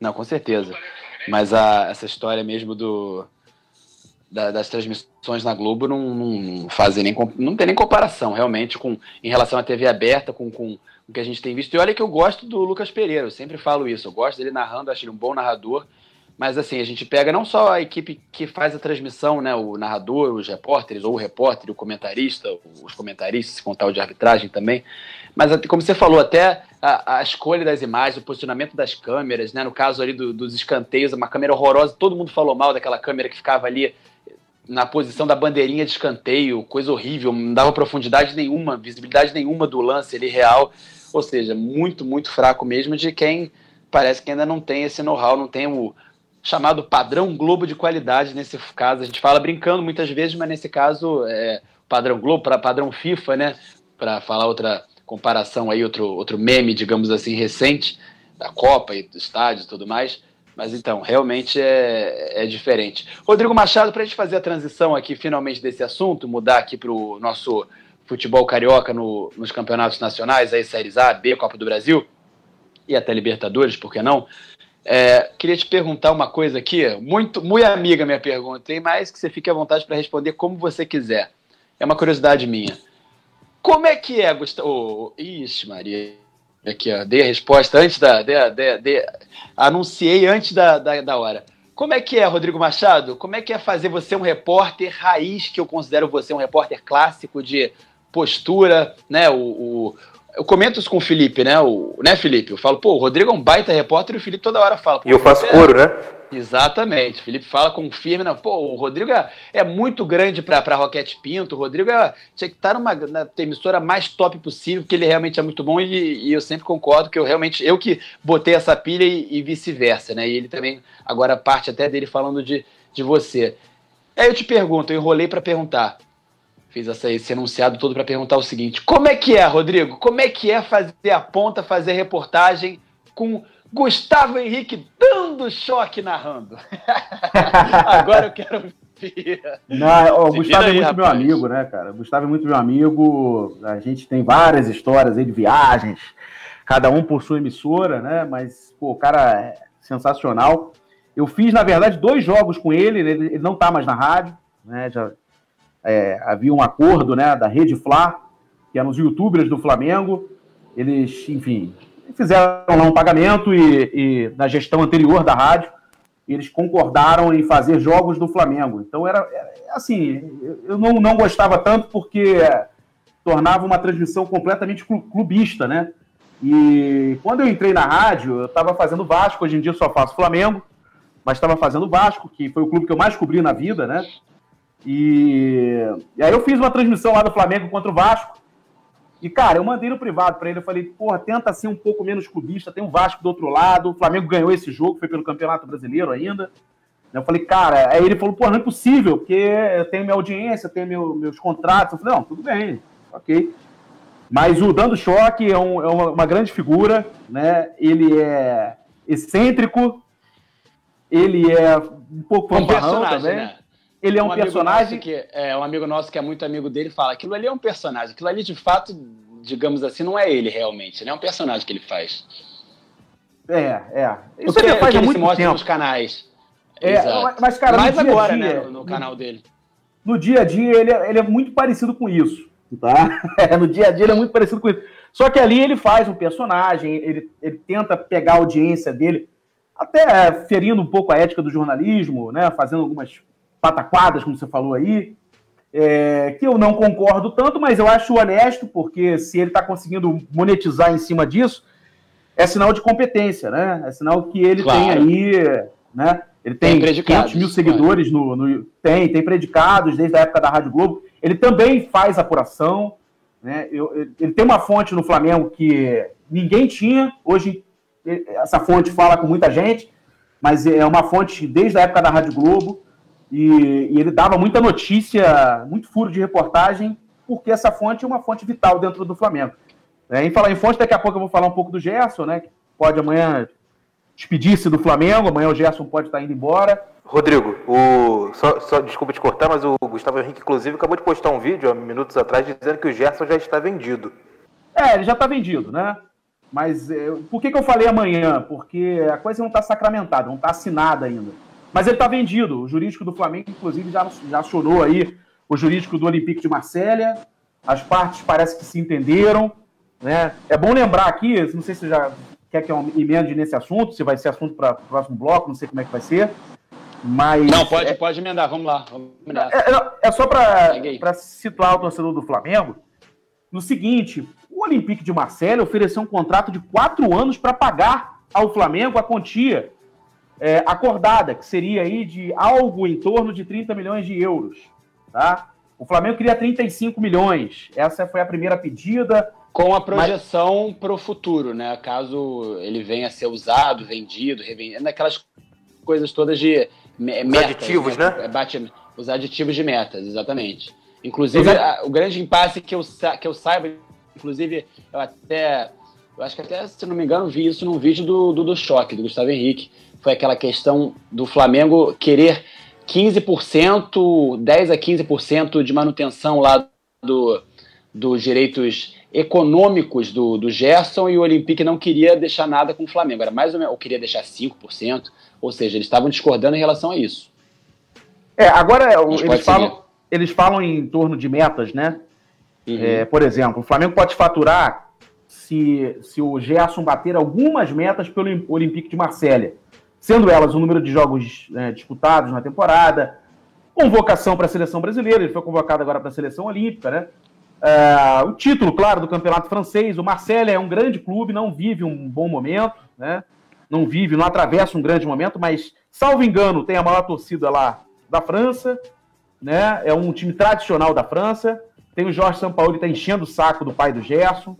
Speaker 2: Não, com certeza. Mas a, essa história mesmo do, da, das transmissões na Globo não, não, fazem nem não tem nem comparação realmente com em relação à TV aberta com, com o que a gente tem visto. E olha que eu gosto do Lucas Pereira, eu sempre falo isso, eu gosto dele narrando, acho ele um bom narrador, Mas assim, a gente pega não só a equipe que faz a transmissão, né, o narrador, os repórteres, ou o repórter, o comentarista, os comentaristas, se contar o de arbitragem também, mas como você falou, até a, a escolha das imagens, o posicionamento das câmeras, né, no caso ali do, dos escanteios, uma câmera horrorosa, todo mundo falou mal daquela câmera que ficava ali na posição da bandeirinha de escanteio, coisa horrível, não dava profundidade nenhuma, visibilidade nenhuma do lance ali real, ou seja, muito, muito fraco mesmo de quem parece que ainda não tem esse know-how, não tem o chamado padrão Globo de qualidade nesse caso. A gente fala brincando muitas vezes, mas nesse caso é padrão Globo para padrão FIFA, né? Para falar outra comparação aí, outro, outro meme, digamos assim, recente da Copa e do estádio e tudo mais. Mas então, realmente é, é diferente. Rodrigo Machado, para a gente fazer a transição aqui finalmente desse assunto, mudar aqui para o nosso futebol carioca no, nos campeonatos nacionais, aí Séries A, B, Copa do Brasil e até Libertadores, por que não? É, queria te perguntar uma coisa aqui, muito, muito amiga minha pergunta, hein? mas que você fique à vontade para responder como você quiser. É uma curiosidade minha. Como é que é, Gustavo? Oh, ixi, Maria. Aqui, ó, dei a resposta antes da. De, de, anunciei antes da, da, da hora. Como é que é, Rodrigo Machado? Como é que é fazer você um repórter raiz, que eu considero você um repórter clássico de postura, né? O, o, eu comento isso com o Felipe, né? O, né, Felipe? Eu falo, pô, o Rodrigo é um baita repórter e o Felipe toda hora fala.
Speaker 3: E eu faço é, né?
Speaker 2: Exatamente. O Felipe fala com firme, né? Pô, o Rodrigo é, é muito grande para pra Roquete Pinto. O Rodrigo é, tinha que estar numa na emissora mais top possível, porque ele realmente é muito bom e, e, eu sempre concordo que eu realmente, eu que botei essa pilha e, e vice-versa, né? E ele também, agora parte até dele falando de, de você. Aí eu te pergunto, eu enrolei para perguntar fiz essa, esse enunciado todo para perguntar o seguinte: como é que é, Rodrigo? Como é que é fazer a ponta, fazer reportagem com Gustavo Henrique dando choque narrando? Agora eu quero ver.
Speaker 5: Não, o Gustavo é muito rapaz. meu amigo, né, cara? O Gustavo é muito meu amigo. A gente tem várias histórias aí de viagens, cada um por sua emissora, né? Mas, pô, o cara é sensacional. Eu fiz, na verdade, dois jogos com ele, ele, ele não tá mais na rádio, né? Já é, havia um acordo né, da Rede Fla, que eram os youtubers do Flamengo. Eles, enfim, fizeram lá um pagamento e, e na gestão anterior da rádio, eles concordaram em fazer jogos do Flamengo. Então era, era assim, eu não, não gostava tanto porque tornava uma transmissão completamente clubista, né? E quando eu entrei na rádio, eu estava fazendo Vasco, hoje em dia só faço Flamengo, mas estava fazendo Vasco, que foi o clube que eu mais cobri na vida, né? E, e aí eu fiz uma transmissão lá do Flamengo contra o Vasco. E, cara, eu mandei no privado para ele. Eu falei, porra, tenta ser um pouco menos clubista. Tem o Vasco do outro lado. O Flamengo ganhou esse jogo, foi pelo Campeonato Brasileiro ainda. Eu falei, cara, aí ele falou, porra, não é possível, porque eu tenho minha audiência, tenho meu, meus contratos. Eu falei, não, tudo bem, ok. Mas o Dando Choque é, um, é uma, uma, grande figura, né? Ele é excêntrico, ele é um pouco
Speaker 2: um também. Né?
Speaker 5: Ele é um, um personagem.
Speaker 2: Que, é, um amigo nosso que é muito amigo dele fala: aquilo ali é um personagem, aquilo ali de fato, digamos assim, não é ele realmente, né? é um personagem que ele faz.
Speaker 5: É, é.
Speaker 2: Isso ele faz há muito tempo. nos canais.
Speaker 5: É, Exato. mas, cara,
Speaker 2: Mais agora, dia, né? No, no, canal dele.
Speaker 5: No dia a dia, ele, é, ele é muito parecido com isso. Tá? É, no dia a dia, ele é muito parecido com isso. Só que ali ele faz um personagem, ele, ele tenta pegar a audiência dele, até ferindo um pouco a ética do jornalismo, né? Fazendo algumas pataquadas, como você falou aí, é, que eu não concordo tanto, mas eu acho honesto, porque se ele está conseguindo monetizar em cima disso, é sinal de competência, né? É sinal que ele claro. tem aí, né? Ele tem, tem 500 mil seguidores no, no, Tem, tem predicados desde a época da Rádio Globo. Ele também faz apuração, né? Eu, ele tem uma fonte no Flamengo que ninguém tinha. Hoje, essa fonte fala com muita gente, mas é uma fonte desde a época da Rádio Globo. E, e, ele dava muita notícia, muito furo de reportagem, porque essa fonte é uma fonte vital dentro do Flamengo. É, em falar em fonte, daqui a pouco eu vou falar um pouco do Gerson, né? Que pode amanhã despedir-se do Flamengo, amanhã o Gerson pode estar indo embora.
Speaker 3: Rodrigo, o... só, só, desculpa te cortar, mas o Gustavo Henrique, inclusive, acabou de postar um vídeo há minutos atrás dizendo que o Gerson já está vendido.
Speaker 5: É, ele já está vendido, né? Mas é, por que, que eu falei amanhã? Porque a coisa não está sacramentada, não está assinada ainda. Mas ele está vendido. O jurídico do Flamengo, inclusive, já, já acionou aí o jurídico do Olympique de Marselha. As partes parece que se entenderam. Né? É bom lembrar aqui, não sei se já quer que eu emende nesse assunto, se vai ser assunto para o próximo bloco, não sei como é que vai ser. Mas.
Speaker 2: Não, pode, é, pode emendar, vamos lá. Vamos
Speaker 5: é, é, é, só para situar o torcedor do Flamengo no seguinte: o Olympique de Marseille ofereceu um contrato de quatro anos para pagar ao Flamengo a quantia é, acordada, que seria aí de algo em torno de 30 milhões de euros. Tá? O Flamengo queria 35 milhões. Essa foi a primeira pedida.
Speaker 2: Com a projeção mas... para o futuro, né? Caso ele venha a ser usado, vendido, revendido, aquelas coisas todas de metas. Os
Speaker 3: aditivos, né?
Speaker 2: né? Bate, os aditivos de metas, exatamente. Inclusive, a, o grande impasse que eu, que eu saiba, inclusive, eu até. Eu acho que até, se não me engano, vi isso num vídeo do, do, do Choque, do Gustavo Henrique. Foi aquela questão do Flamengo querer 15%, 10 a 15% de manutenção lá do, dos direitos econômicos do, do Gerson e o Olympique não queria deixar nada com o Flamengo. Era mais ou menos, ou queria deixar 5%, ou seja, eles estavam discordando em relação a isso.
Speaker 5: É, agora eles falam, eles falam em torno de metas, né? Uhum. É, por exemplo, o Flamengo pode faturar se, se o Gerson bater algumas metas pelo Olympique de Marselha sendo elas o número de jogos né, disputados na temporada, convocação para a seleção brasileira, ele foi convocado agora para a seleção olímpica, né? Uh, o título, claro, do campeonato francês. O Marseille é um grande clube, não vive um bom momento, né? Não vive, não atravessa um grande momento, mas, salvo engano, tem a maior torcida lá da França, né? É um time tradicional da França. Tem o Jorge Sampaoli que está enchendo o saco do pai do Gerson.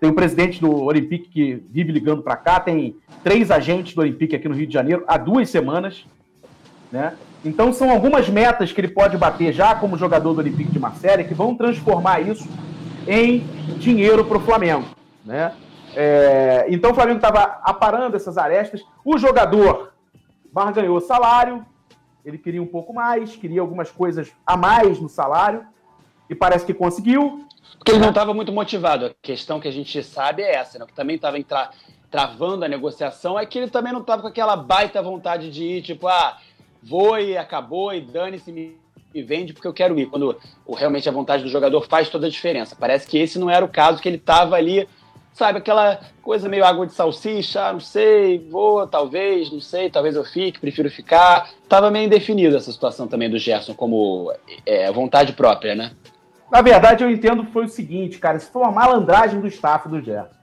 Speaker 5: Tem o presidente do Olympique que vive ligando para cá. Tem três agentes do Olympique aqui no Rio de Janeiro há duas semanas. Né? Então são algumas metas que ele pode bater já como jogador do Olympique de Marseille que vão transformar isso em dinheiro para o Flamengo. Né? É, então o Flamengo estava aparando essas arestas. O jogador ganhou salário, ele queria um pouco mais, queria algumas coisas a mais no salário, e parece que conseguiu.
Speaker 2: Porque ele não estava muito motivado. A questão que a gente sabe é essa, né? que também estava tra travando a negociação é que ele também não estava com aquela baita vontade de ir, tipo, ah, vou e acabou e dane-se, me, me vende porque eu quero ir. Quando realmente a vontade do jogador faz toda a diferença. Parece que esse não era o caso, que ele estava ali, sabe, aquela coisa meio água de salsicha, ah, não sei, vou, talvez, não sei, talvez eu fique, prefiro ficar. Tava meio indefinido essa situação também do Gerson como é, vontade própria, né?
Speaker 5: Na verdade, eu entendo que foi o seguinte, cara, isso foi uma malandragem do staff do Gerson.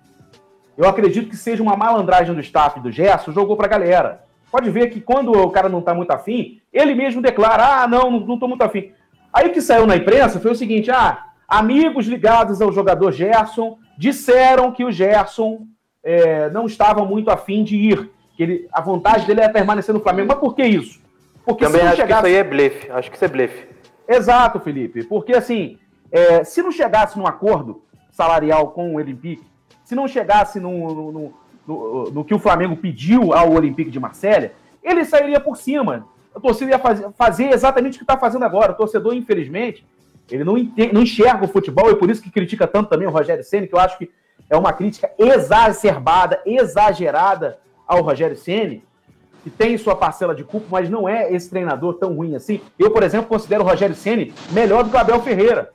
Speaker 5: Eu acredito que seja uma malandragem do staff do Gerson, jogou pra galera. Pode ver que quando o cara não tá muito afim, ele mesmo declara, ah, não, não tô muito afim. Aí o que saiu na imprensa foi o seguinte, ah, amigos ligados ao jogador Gerson disseram que o Gerson é, não estava muito afim de ir, que ele, a vontade dele é permanecer no Flamengo. Mas por que isso?
Speaker 3: Porque Também acho chegasse... que isso aí é blefe, acho que isso é blefe.
Speaker 5: Exato, Felipe, porque assim, é, se não chegasse num acordo salarial com o Olympique, se não chegasse no, no, no, no, que o Flamengo pediu ao Olympique de Marselha, ele sairia por cima. A torcida ia fazer, fazer exatamente o que está fazendo agora. O torcedor, infelizmente, ele não, não enxerga o futebol e por isso que critica tanto também o Rogério Ceni, que eu acho que é uma crítica exacerbada, exagerada ao Rogério Ceni, que tem sua parcela de culpa, mas não é esse treinador tão ruim assim. Eu, por exemplo, considero o Rogério Ceni melhor do que o Abel Ferreira.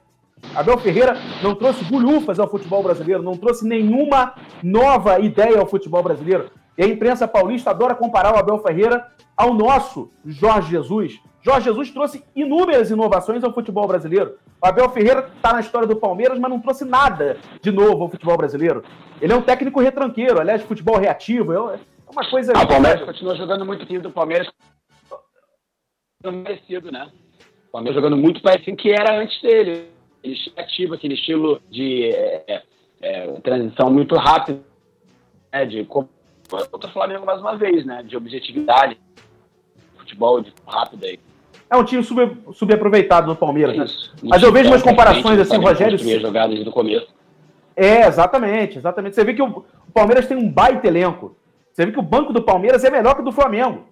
Speaker 5: Abel Ferreira não trouxe bulhufas ao futebol brasileiro, não trouxe nenhuma nova ideia ao futebol brasileiro. E a imprensa paulista adora comparar o Abel Ferreira ao nosso Jorge Jesus. Jorge Jesus trouxe inúmeras inovações ao futebol brasileiro. O Abel Ferreira está na história do Palmeiras, mas não trouxe nada de novo ao futebol brasileiro. Ele é um técnico retranqueiro, aliás, futebol reativo. É uma coisa.
Speaker 2: Ah, o Palmeiras continua jogando muito time do Palmeiras. Parecido, né? O Palmeiras jogando muito parecido que era antes dele ativo, aquele estilo de é, é, transição muito rápida, né, de contra o Flamengo mais uma vez, né, de objetividade, futebol de rápido aí.
Speaker 5: É um time sub, subaproveitado no Palmeiras, né? Mas eu vejo umas comparações assim, Rogério.
Speaker 2: jogadas do começo.
Speaker 5: É, exatamente, exatamente. Você vê que o, o Palmeiras tem um baita elenco. Você vê que o banco do Palmeiras é melhor que o do Flamengo.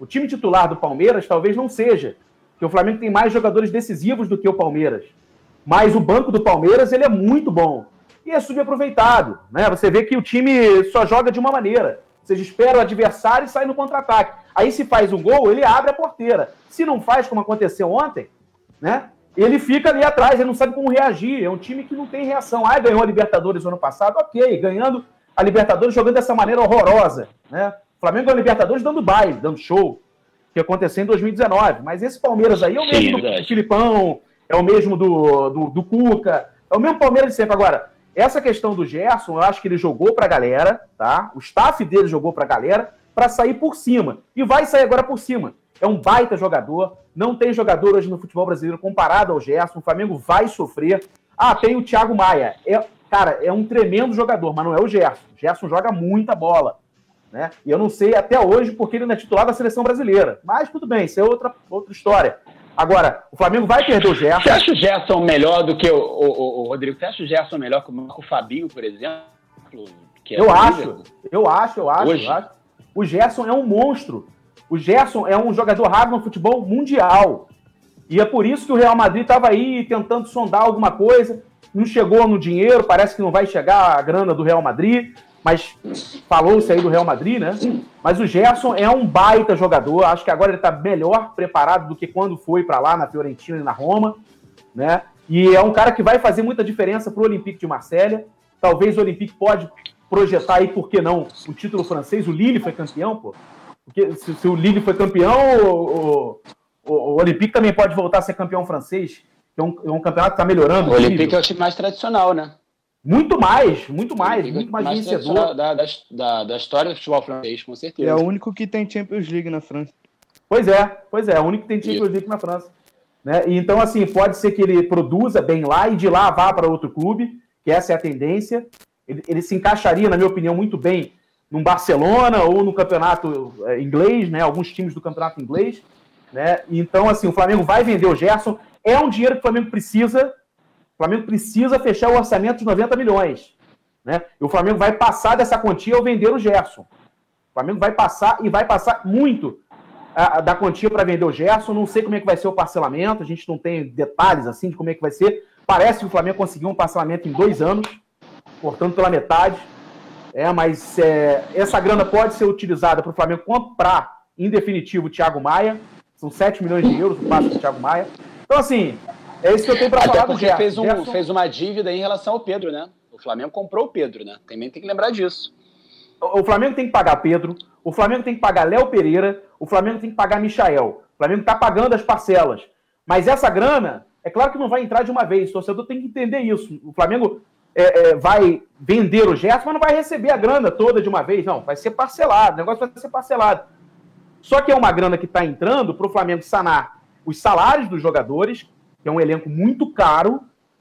Speaker 5: O time titular do Palmeiras talvez não seja, porque o Flamengo tem mais jogadores decisivos do que o Palmeiras. Mas o banco do Palmeiras ele é muito bom. E é subaproveitado. Né? Você vê que o time só joga de uma maneira. Você espera o adversário e sai no contra-ataque. Aí se faz um gol, ele abre a porteira. Se não faz, como aconteceu ontem, né? Ele fica ali atrás, ele não sabe como reagir. É um time que não tem reação. Ah, ganhou a Libertadores no ano passado, ok. Ganhando a Libertadores jogando dessa maneira horrorosa, né? O Flamengo é a Libertadores dando baile, dando show, que aconteceu em 2019. Mas esse Palmeiras aí é o mesmo Sim, Filipão, é o mesmo do, do, do Cuca, é o mesmo Palmeiras de sempre. Agora, essa questão do Gerson, eu acho que ele jogou pra galera, tá? O staff dele jogou pra galera para sair por cima. E vai sair agora por cima. É um baita jogador. Não tem jogador hoje no futebol brasileiro comparado ao Gerson. O Flamengo vai sofrer. Ah, tem o Thiago Maia. É, cara, é um tremendo jogador, mas não é o Gerson. O Gerson joga muita bola. Né? E eu não sei até hoje porque ele não é titular da seleção brasileira. Mas tudo bem, isso é outra, outra história. Agora, o Flamengo vai perder o Gerson.
Speaker 2: Você acha o Gerson melhor do que o, o, o, o Rodrigo? Você acha o Gerson melhor que o Fabinho, por exemplo?
Speaker 5: É eu, acho, eu acho, eu acho, eu acho. O Gerson é um monstro. O Gerson é um jogador raro no futebol mundial. E é por isso que o Real Madrid estava aí tentando sondar alguma coisa. Não chegou no dinheiro, parece que não vai chegar a grana do Real Madrid mas falou-se aí do Real Madrid, né? Mas o Gerson é um baita jogador, acho que agora ele está melhor preparado do que quando foi para lá na Fiorentina e na Roma, né? E é um cara que vai fazer muita diferença para o Olympique de Marselha. Talvez o Olympique pode projetar aí, por que não, o título francês. O Lille foi campeão, pô. Porque se, se o Lille foi campeão, o, o, o, Olympique também pode voltar a ser campeão francês. É um, é um campeonato que está melhorando.
Speaker 2: O Olympique é o time mais tradicional, né?
Speaker 5: Muito mais, muito mais, muito mais, mais vencedor.
Speaker 2: Da, da, da, história do futebol francês, com certeza.
Speaker 4: É o único que tem Champions League na França.
Speaker 5: Pois é, pois é, é o único que tem Champions League na França. Né? E então, assim, pode ser que ele produza bem lá e de lá vá para outro clube, que essa é a tendência. Ele, ele, se encaixaria, na minha opinião, muito bem num Barcelona ou no campeonato é, inglês, né? Alguns times do campeonato inglês. Né? Então, assim, o Flamengo vai vender o Gerson. É um dinheiro que o Flamengo precisa, o Flamengo precisa fechar o orçamento de 90 milhões. Né? E o Flamengo vai passar dessa quantia ao vender o Gerson. O Flamengo vai passar e vai passar muito a, a, da quantia para vender o Gerson. Não sei como é que vai ser o parcelamento, a gente não tem detalhes assim de como é que vai ser. Parece que o Flamengo conseguiu um parcelamento em dois anos, cortando pela metade. É, mas é, essa grana pode ser utilizada para o Flamengo comprar, em definitivo, o Thiago Maia. São 7 milhões de euros o passe do Thiago Maia. Então, assim, é isso que eu tenho para falar do
Speaker 2: Gerson. Fez, um, Gerson... fez uma dívida em relação ao Pedro, né? O Flamengo comprou o Pedro, né? Também tem que lembrar disso.
Speaker 5: O Flamengo tem que pagar Pedro, o Flamengo tem que pagar Léo Pereira, o Flamengo tem que pagar Michael. O Flamengo está pagando as parcelas. Mas essa grana, é claro que não vai entrar de uma vez. O torcedor tem que entender isso. O Flamengo é, é, vai vender o Gerson, mas não vai receber a grana toda de uma vez. Não, vai ser parcelado. O negócio vai ser parcelado. Só que é uma grana que está entrando para o Flamengo sanar os salários dos jogadores, que é um elenco muito caro,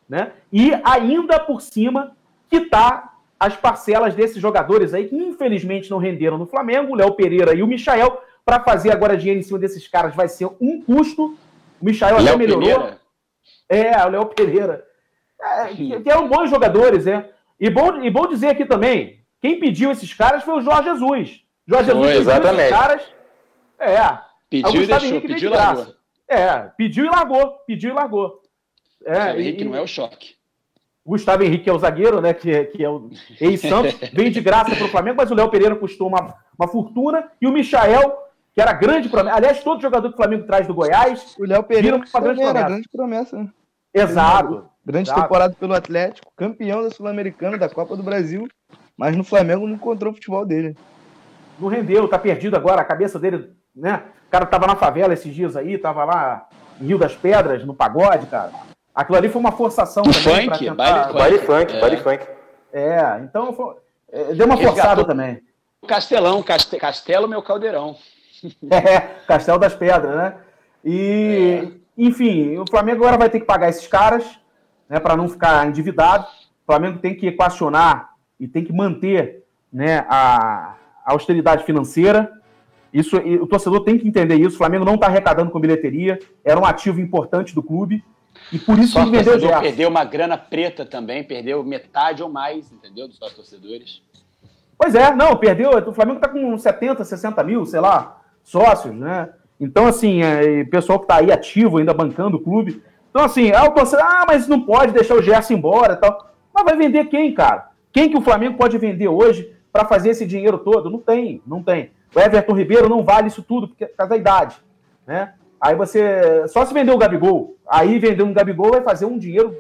Speaker 5: né? E ainda por cima que tá as parcelas desses jogadores aí que infelizmente não renderam no Flamengo, o Léo Pereira e o Michael, para fazer agora dinheiro em cima desses caras vai ser um custo. O Michael até melhorou. Pereira. É, o Léo Pereira. É, que, que eram bons jogadores, é. E bom, e bom dizer aqui também, quem pediu esses caras foi o Jorge Jesus. Jorge Jesus pediu
Speaker 2: exatamente. esses caras.
Speaker 5: É.
Speaker 2: Pediu e deixou, pediu e largou.
Speaker 5: É, pediu e largou, pediu e largou.
Speaker 2: É, Gustavo Henrique e, não é o choque.
Speaker 5: Gustavo Henrique é o zagueiro, né? Que, é, que é o ex-Santos, vem de graça para o Flamengo, mas o Léo Pereira custou uma, uma fortuna. E o Michael, que era grande promessa. Aliás, todo jogador que o Flamengo traz do Goiás.
Speaker 4: O Léo Pereira uma grande promessa. Era grande promessa, né?
Speaker 5: Exato.
Speaker 4: Grande exato. temporada pelo Atlético, campeão da Sul-Americana, da Copa do Brasil. Mas no Flamengo não encontrou o futebol dele.
Speaker 5: Não rendeu, tá perdido agora. A cabeça dele, né? O cara tava na favela esses dias aí, tava lá em Rio das Pedras, no pagode, cara. Aquilo ali foi uma forçação
Speaker 2: também funk, tentar... baile, baile funk,
Speaker 5: é. baile funk. É, então foi... É, deu uma forçada também.
Speaker 2: Castelão, caste... Castelo meu caldeirão.
Speaker 5: É, Castelo das Pedras, né? E, é. enfim, o Flamengo agora vai ter que pagar esses caras, né, para não ficar endividado. O Flamengo tem que equacionar e tem que manter, né, a, a austeridade financeira. Isso, o torcedor tem que entender isso. O Flamengo não está arrecadando com bilheteria, era um ativo importante do clube. E por isso
Speaker 2: que vendeu Gerson. Perdeu uma grana preta também, perdeu metade ou mais, entendeu? Dos sócios torcedores.
Speaker 5: Pois é, não, perdeu. O Flamengo está com 70, 60 mil, sei lá, sócios, né? Então, assim, é, o pessoal que está aí ativo, ainda bancando o clube. Então, assim, ah, o torcedor, ah, mas não pode deixar o Gerson embora e tal. Mas vai vender quem, cara? Quem que o Flamengo pode vender hoje para fazer esse dinheiro todo? Não tem, não tem. O Everton Ribeiro não vale isso tudo por causa da idade, né? Aí você. Só se vender o Gabigol. Aí vender um Gabigol vai fazer um dinheiro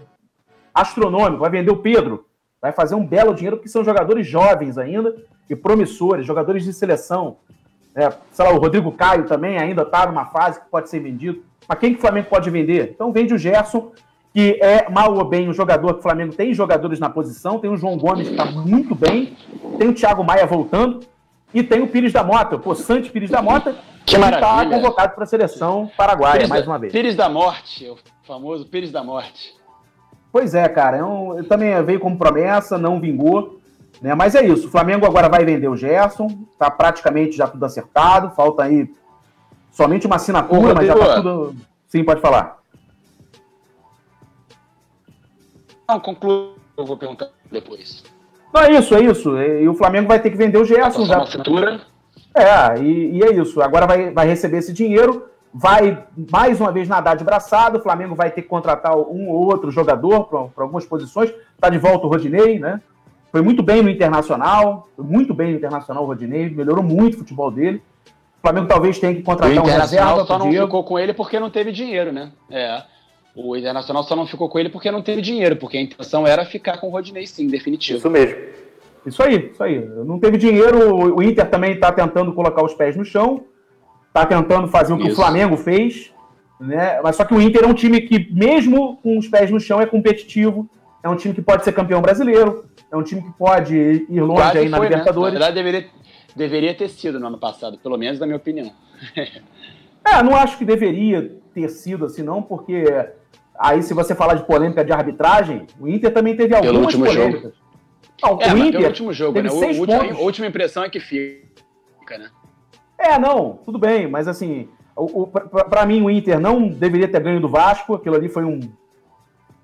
Speaker 5: astronômico. Vai vender o Pedro. Vai fazer um belo dinheiro, porque são jogadores jovens ainda e promissores, jogadores de seleção. É, sei lá, o Rodrigo Caio também ainda está numa fase que pode ser vendido. Mas quem que o Flamengo pode vender? Então vende o Gerson, que é mal ou bem um jogador que o Flamengo tem jogadores na posição, tem o João Gomes que está muito bem, tem o Thiago Maia voltando e tem o Pires da Mota, o possante Pires da Mota,
Speaker 2: que está
Speaker 5: convocado para a seleção paraguaia Pires mais uma vez.
Speaker 2: Pires da Morte, o famoso Pires da Morte.
Speaker 5: Pois é, cara, eu, é eu também veio como promessa, não vingou. Né? Mas é isso, o Flamengo agora vai vender o Gerson, tá praticamente já tudo acertado, falta aí somente uma assinatura, Ô, mas já tá tudo. Sim, pode falar.
Speaker 2: Não, concluo, eu vou perguntar depois.
Speaker 5: Não, é isso, é isso. E o Flamengo vai ter que vender o Gerson já. É, e, e, é isso. Agora vai, vai receber esse dinheiro, vai mais uma vez nadar de braçado. O Flamengo vai ter que contratar um ou outro jogador para algumas posições. Está de volta o Rodinei, né? Foi muito bem no Internacional, foi muito bem no Internacional o Rodinei, melhorou muito o futebol dele. O Flamengo talvez tenha que contratar
Speaker 2: um reserva. só não Diego. ficou com ele porque não teve dinheiro, né? É. O Internacional só não ficou com ele porque não teve dinheiro, porque a intenção era ficar com o Rodinei, sim, definitivo.
Speaker 5: Isso mesmo. Isso aí, isso aí. Não teve dinheiro, o Inter também está tentando colocar os pés no chão, está tentando fazer o que isso. o Flamengo fez, né? Mas só que o Inter é um time que, mesmo com os pés no chão, é competitivo, é um time que pode ser campeão brasileiro, é um time que pode ir longe Quase aí na foi, Libertadores.
Speaker 2: Né? Na verdade, deveria, deveria ter sido no ano passado, pelo menos na minha opinião.
Speaker 5: é, não acho que deveria ter sido assim, não, porque Aí, se você falar de polêmica de arbitragem, o Inter também teve algumas pelo último polêmicas. Jogo.
Speaker 2: Não, é, o Inter pelo último jogo, né? O, último, a última impressão é que fica, né?
Speaker 5: É, não, tudo bem, mas assim, o, o para mim o Inter não deveria ter ganho do Vasco, aquilo ali foi um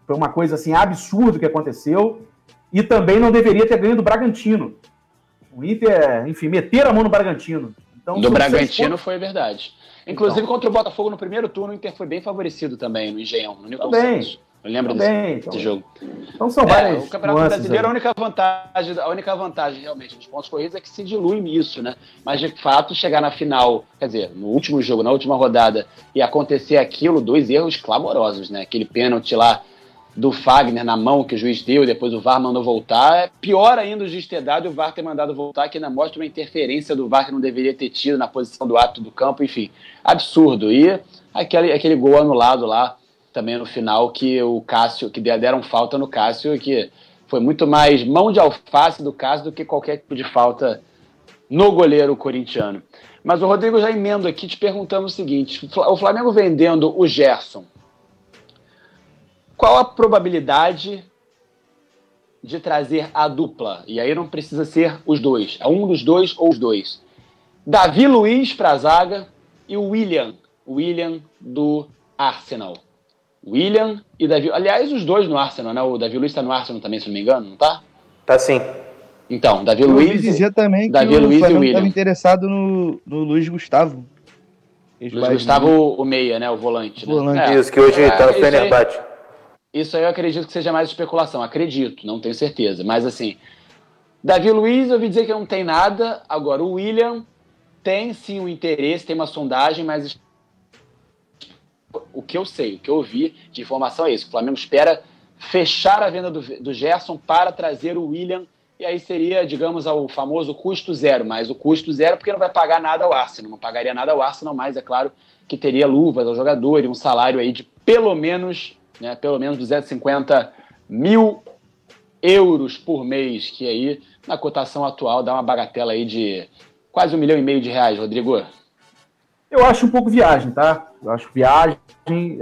Speaker 5: foi uma coisa assim absurda que aconteceu, e também não deveria ter ganho do Bragantino. O Inter, enfim, meter a mão no Bragantino.
Speaker 2: Então, do Bragantino foi verdade. Inclusive, então. contra o Botafogo no primeiro turno, o Inter foi bem favorecido também no Engenhão, no Newton também. Eu lembro desse, então. jogo.
Speaker 5: Então são várias.
Speaker 2: É, o Campeonato Brasileiro, a única, vantagem, a única vantagem realmente dos pontos corridos é que se dilui nisso, né? Mas de fato, chegar na final, quer dizer, no último jogo, na última rodada, e acontecer aquilo, dois erros clamorosos, né? Aquele pênalti lá do Fagner na mão que o juiz deu, depois o VAR mandou voltar. É pior ainda o juiz ter dado o VAR ter mandado voltar, que ainda mostra uma interferência do VAR que não deveria ter tido na posição do ato do campo, enfim, absurdo. E aquele, aquele gol anulado lá também no final que o Cássio, que deram falta no Cássio, que foi muito mais mão de alface do Cássio do que qualquer tipo de falta no goleiro corintiano. Mas o Rodrigo já emendo aqui te perguntando o seguinte: o Flamengo vendendo o Gerson qual a probabilidade de trazer a dupla? E aí não precisa ser os dois, é um dos dois ou os dois. Davi Luiz para a zaga e o William, William do Arsenal. William e Davi. Aliás, os dois no Arsenal, né? O Davi Luiz está no Arsenal também, se não me engano, não tá?
Speaker 3: Tá sim.
Speaker 2: Então, Davi Eu Luiz.
Speaker 4: dizia também Davi que Luiz o Flamengo estava interessado no, no Luiz Gustavo.
Speaker 2: Luiz Gustavo, o meia, né? O volante. Né?
Speaker 3: volante. É. Isso, que hoje está é, no Fenerbahçe.
Speaker 2: Isso aí eu acredito que seja mais especulação. Acredito, não tenho certeza. Mas assim, Davi Luiz, eu ouvi dizer que não tem nada. Agora, o William tem sim um interesse, tem uma sondagem, mas o que eu sei, o que eu ouvi de informação é isso. O Flamengo espera fechar a venda do, do Gerson para trazer o William. E aí seria, digamos, o famoso custo zero. Mas o custo zero porque não vai pagar nada ao Arsenal. Não pagaria nada ao Arsenal, mas é claro que teria luvas ao jogador e um salário aí de pelo menos né, pelo menos 250 mil euros por mês, que aí, na cotação atual, dá uma bagatela aí de quase um milhão e meio de reais, Rodrigo.
Speaker 5: Eu acho um pouco viagem, tá? Eu acho viagem.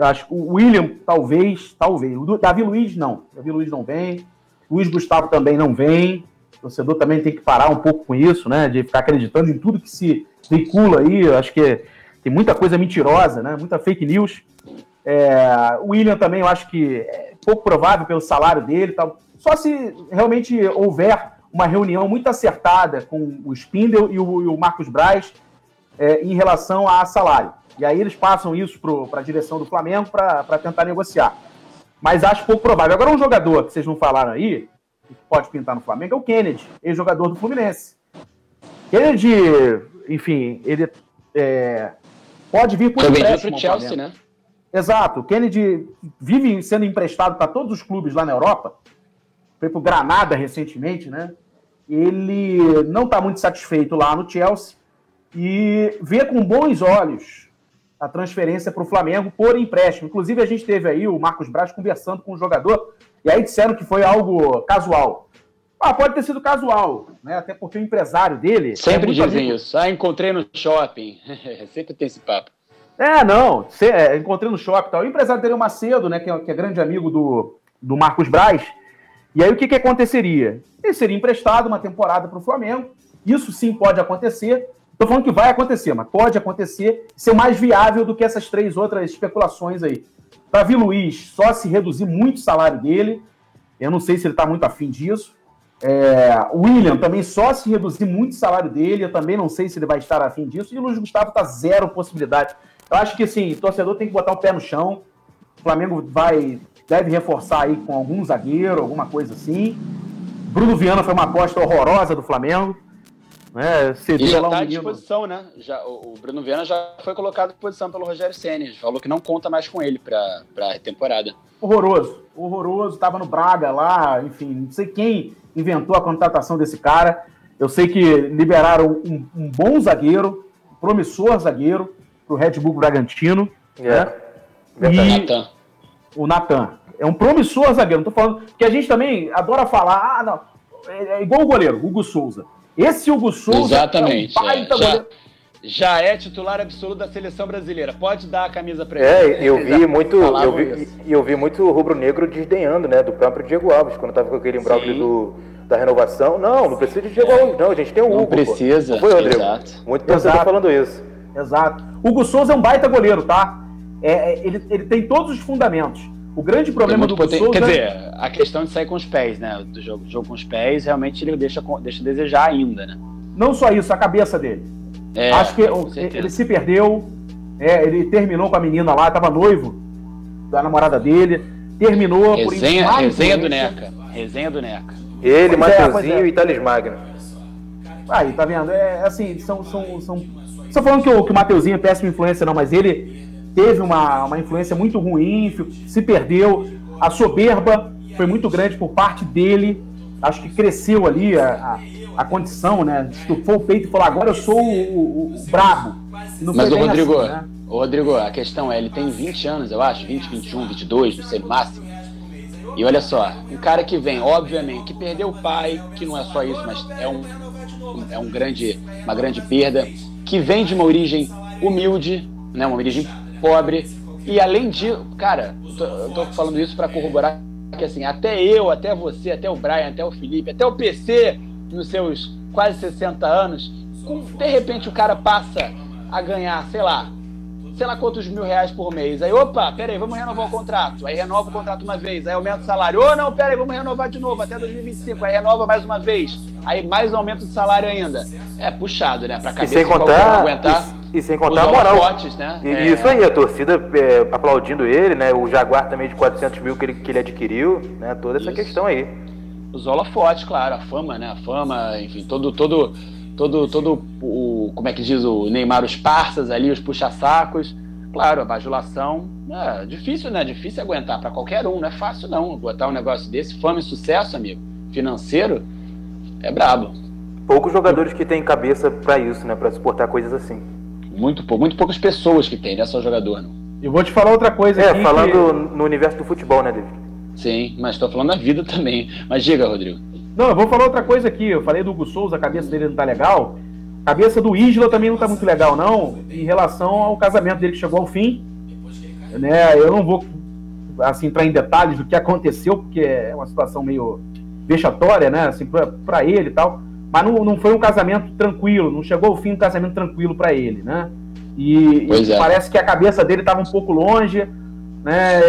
Speaker 5: Acho o William, talvez, talvez. O Davi Luiz, não. Davi Luiz não vem. Luiz Gustavo também não vem. O torcedor também tem que parar um pouco com isso, né? De ficar acreditando em tudo que se veicula aí. Eu acho que tem muita coisa mentirosa, né? Muita fake news. É, o William também eu acho que é pouco provável pelo salário dele. Tal. Só se realmente houver uma reunião muito acertada com o Spindle e o, e o Marcos Braz é, em relação a salário. E aí eles passam isso para a direção do Flamengo para tentar negociar. Mas acho pouco provável. Agora, um jogador que vocês não falaram aí, que pode pintar no Flamengo, é o Kennedy, ex-jogador do Fluminense. Kennedy, enfim, ele é, pode vir
Speaker 2: por empréstimo. Pro Chelsea, né?
Speaker 5: Exato. O Kennedy vive sendo emprestado para todos os clubes lá na Europa. foi pro Granada recentemente, né? Ele não está muito satisfeito lá no Chelsea e vê com bons olhos a transferência para o Flamengo por empréstimo. Inclusive, a gente teve aí o Marcos Braz conversando com o jogador, e aí disseram que foi algo casual. Ah, pode ter sido casual, né? Até porque o empresário dele.
Speaker 2: Sempre é dizem amigo. isso. Ah, encontrei no shopping. Sempre tem esse papo.
Speaker 5: É, não. Cê, é, encontrei no shopping tal. O empresário dele é o Macedo, né? Que é, que é, grande amigo do, do Marcos Braz. E aí o que, que aconteceria? Ele seria emprestado uma temporada para o Flamengo. Isso sim pode acontecer. Estou falando que vai acontecer, mas pode acontecer ser mais viável do que essas três outras especulações aí. Davi Luiz, só se reduzir muito o salário dele. Eu não sei se ele está muito afim disso. É, William também só se reduzir muito o salário dele, eu também não sei se ele vai estar afim disso. E o Luiz Gustavo está zero possibilidade. Eu acho que sim, o torcedor tem que botar o pé no chão. O Flamengo vai deve reforçar aí com algum zagueiro, alguma coisa assim. Bruno Viana foi uma aposta horrorosa do Flamengo.
Speaker 2: Né? e já está à disposição, né? Já, o, Bruno Viana já foi colocado à disposição pelo Rogério Senna. Falou que não conta mais com ele para a temporada.
Speaker 5: Horroroso, horroroso. Estava no Braga lá, enfim, não sei quem inventou a contratação desse cara. Eu sei que liberaram um, um bom zagueiro, promissor zagueiro, para o Red Bull Bragantino.
Speaker 2: É. Né? E Nathan.
Speaker 5: o Natan. É um promissor zagueiro. Não tô falando que a gente também adora falar, ah, não, é, é igual o goleiro, Hugo Souza. Esse Hugo Souza
Speaker 2: Exatamente, é um é. já, já, é titular absoluto da seleção brasileira. Pode dar a camisa para
Speaker 3: ele. É, eu vi muito, eu vi, eu vi muito rubro-negro desdenhando, né, do próprio Diego Alves, quando tava com aquele imbróglio do da renovação. Não, não precisa de Diego Alves, não. A gente tem o Hugo.
Speaker 2: Não precisa. Não
Speaker 3: foi, Rodrigo? Exato. Muito torcedor falando isso.
Speaker 5: Exato. Hugo Souza é um baita goleiro, tá? É, é, ele, ele tem todos os fundamentos. O grande problema do
Speaker 2: poten... Souza... Quer dizer, a questão de sair com os pés, né? Do jogo, do jogo com os pés, realmente ele deixa, deixa a desejar ainda, né?
Speaker 5: Não só isso, a cabeça dele. É, Acho que ele se perdeu, é, ele terminou com a menina lá, tava noivo da namorada dele, terminou
Speaker 2: resenha, por Resenha do Neca, resenha do Neca.
Speaker 3: Ele, pois é, Mateuzinho é, é. e Thales Magno.
Speaker 5: Aí, tá vendo? É assim, são. são, são... Estou falando que o, que o Mateuzinho é péssima influência, não, mas ele teve uma, uma influência muito ruim, se perdeu. A soberba foi muito grande por parte dele. Acho que cresceu ali a, a, a condição, né? Estufou o peito e falou: agora eu sou o, o, o brabo.
Speaker 2: Mas o Rodrigo, assim, né? o Rodrigo, a questão é: ele tem 20 anos, eu acho, 20, 21, 22, não sei, máximo. E olha só, um cara que vem, obviamente, que perdeu o pai, que não é só isso, mas é, um, é um grande, uma grande perda, que vem de uma origem humilde, né, uma origem pobre. E além disso, cara, tô, eu tô falando isso para corroborar que assim, até eu, até você, até o Brian, até o Felipe, até o PC, nos seus quase 60 anos, com, de repente o cara passa a ganhar, sei lá, sei lá quantos mil reais por mês. Aí, opa, peraí, vamos renovar o contrato. Aí renova o contrato uma vez, aí aumenta o salário. Ô, oh, não, peraí, vamos renovar de novo até 2025. Aí renova mais uma vez. Aí mais aumento de salário ainda. É puxado, né? Pra cabeça
Speaker 3: e sem contar, aguentar. E, e sem contar a moral. Fortes, né? E, é. Isso aí, a torcida é, aplaudindo ele, né? O Jaguar também de 400 mil que ele, que ele adquiriu, né? Toda essa isso. questão aí.
Speaker 2: Os holofotes, claro, a fama, né? A fama, enfim, todo, todo todo, todo o, como é que diz o Neymar, os parças ali, os puxa-sacos. Claro, a bajulação é difícil, né? Difícil aguentar para qualquer um, não é fácil não. Botar um negócio desse, fama e sucesso, amigo, financeiro, é brabo.
Speaker 3: Poucos jogadores que têm cabeça para isso, né? Para suportar coisas assim.
Speaker 2: Muito, muito poucas pessoas que têm, não é só jogador, não.
Speaker 5: Eu vou te falar outra coisa
Speaker 3: é, aqui. É, falando que... no universo do futebol, né, David?
Speaker 2: Sim, mas estou falando da vida também. Mas diga, Rodrigo.
Speaker 5: Não, eu vou falar outra coisa aqui. Eu falei do Hugo Souza, a cabeça dele não tá legal. Cabeça do Isla também não tá muito legal, não, em relação ao casamento dele que chegou ao fim. Né? Eu não vou assim, entrar em detalhes do que aconteceu, porque é uma situação meio vexatória, né? Assim, para ele e tal. Mas não, não foi um casamento tranquilo, não chegou ao fim um casamento tranquilo para ele, né? E, e é. parece que a cabeça dele estava um pouco longe, né?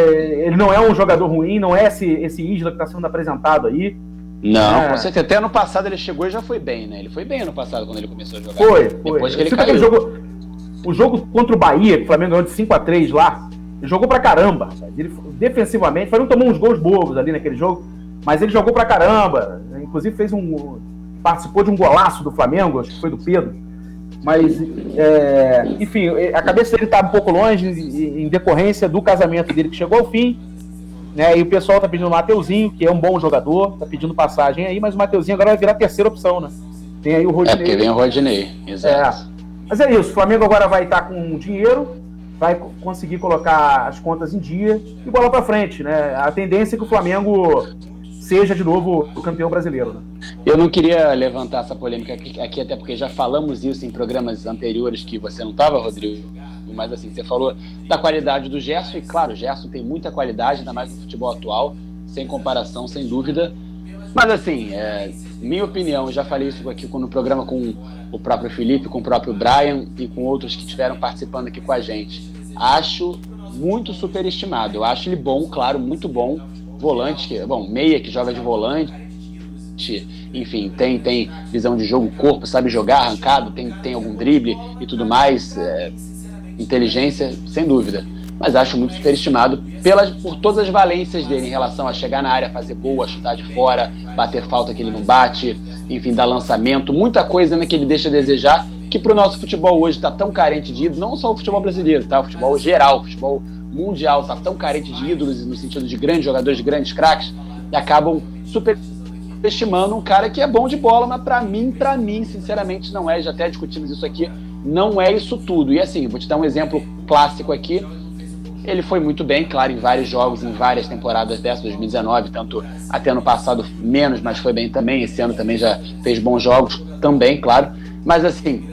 Speaker 5: Ele não é um jogador ruim, não é esse, esse Isla que está sendo apresentado aí.
Speaker 2: Não, é. com certeza. Até ano passado ele chegou e já foi bem, né? Ele foi bem ano passado quando ele começou a jogar.
Speaker 5: Foi, foi. Depois que ele caiu. Jogo, o jogo contra o Bahia, que o Flamengo ganhou de 5 a 3 lá, ele jogou pra caramba, rapaz. Ele, defensivamente, o Flamengo tomou uns gols bobos ali naquele jogo, mas ele jogou pra caramba. Inclusive fez um. participou de um golaço do Flamengo, acho que foi do Pedro. Mas, é, enfim, a cabeça dele estava um pouco longe em decorrência do casamento dele que chegou ao fim né? E o pessoal tá pedindo o Mateuzinho, que é um bom jogador, tá pedindo passagem aí, mas o Mateuzinho agora vai virar a terceira opção, né? Tem aí o Rodinei.
Speaker 2: É porque vem o Rodinei, exato.
Speaker 5: É. Mas é isso, o Flamengo agora vai estar com dinheiro, vai conseguir colocar as contas em dia e bola para frente, né? A tendência é que o Flamengo seja de novo o campeão brasileiro. Né?
Speaker 2: Eu não queria levantar essa polêmica aqui, aqui, até porque já falamos isso em programas anteriores que você não estava, Rodrigo. Mas assim, você falou da qualidade do Gerson, e claro, o Gerson tem muita qualidade, ainda mais no futebol atual, sem comparação, sem dúvida. Mas assim, é, minha opinião, já falei isso aqui no programa com o próprio Felipe, com o próprio Brian e com outros que estiveram participando aqui com a gente. Acho muito superestimado. Eu acho ele bom, claro, muito bom. Volante, bom, meia que joga de volante, enfim, tem, tem visão de jogo, corpo, sabe jogar arrancado, tem, tem algum drible e tudo mais. É, inteligência, sem dúvida mas acho muito superestimado pelas, por todas as valências dele em relação a chegar na área, fazer gol, chutar de fora, bater falta que ele não bate, enfim, dar lançamento, muita coisa né, que ele deixa a desejar, que para o nosso futebol hoje está tão carente de ídolos, não só o futebol brasileiro, tá? o futebol geral, o futebol mundial está tão carente de ídolos no sentido de grandes jogadores, de grandes craques, e acabam superestimando um cara que é bom de bola, mas para mim, para mim, sinceramente, não é, já até discutimos isso aqui, não é isso tudo. E assim, vou te dar um exemplo clássico aqui, ele foi muito bem, claro, em vários jogos, em várias temporadas dessa, 2019, tanto até ano passado menos, mas foi bem também. Esse ano também já fez bons jogos, também, claro. Mas assim,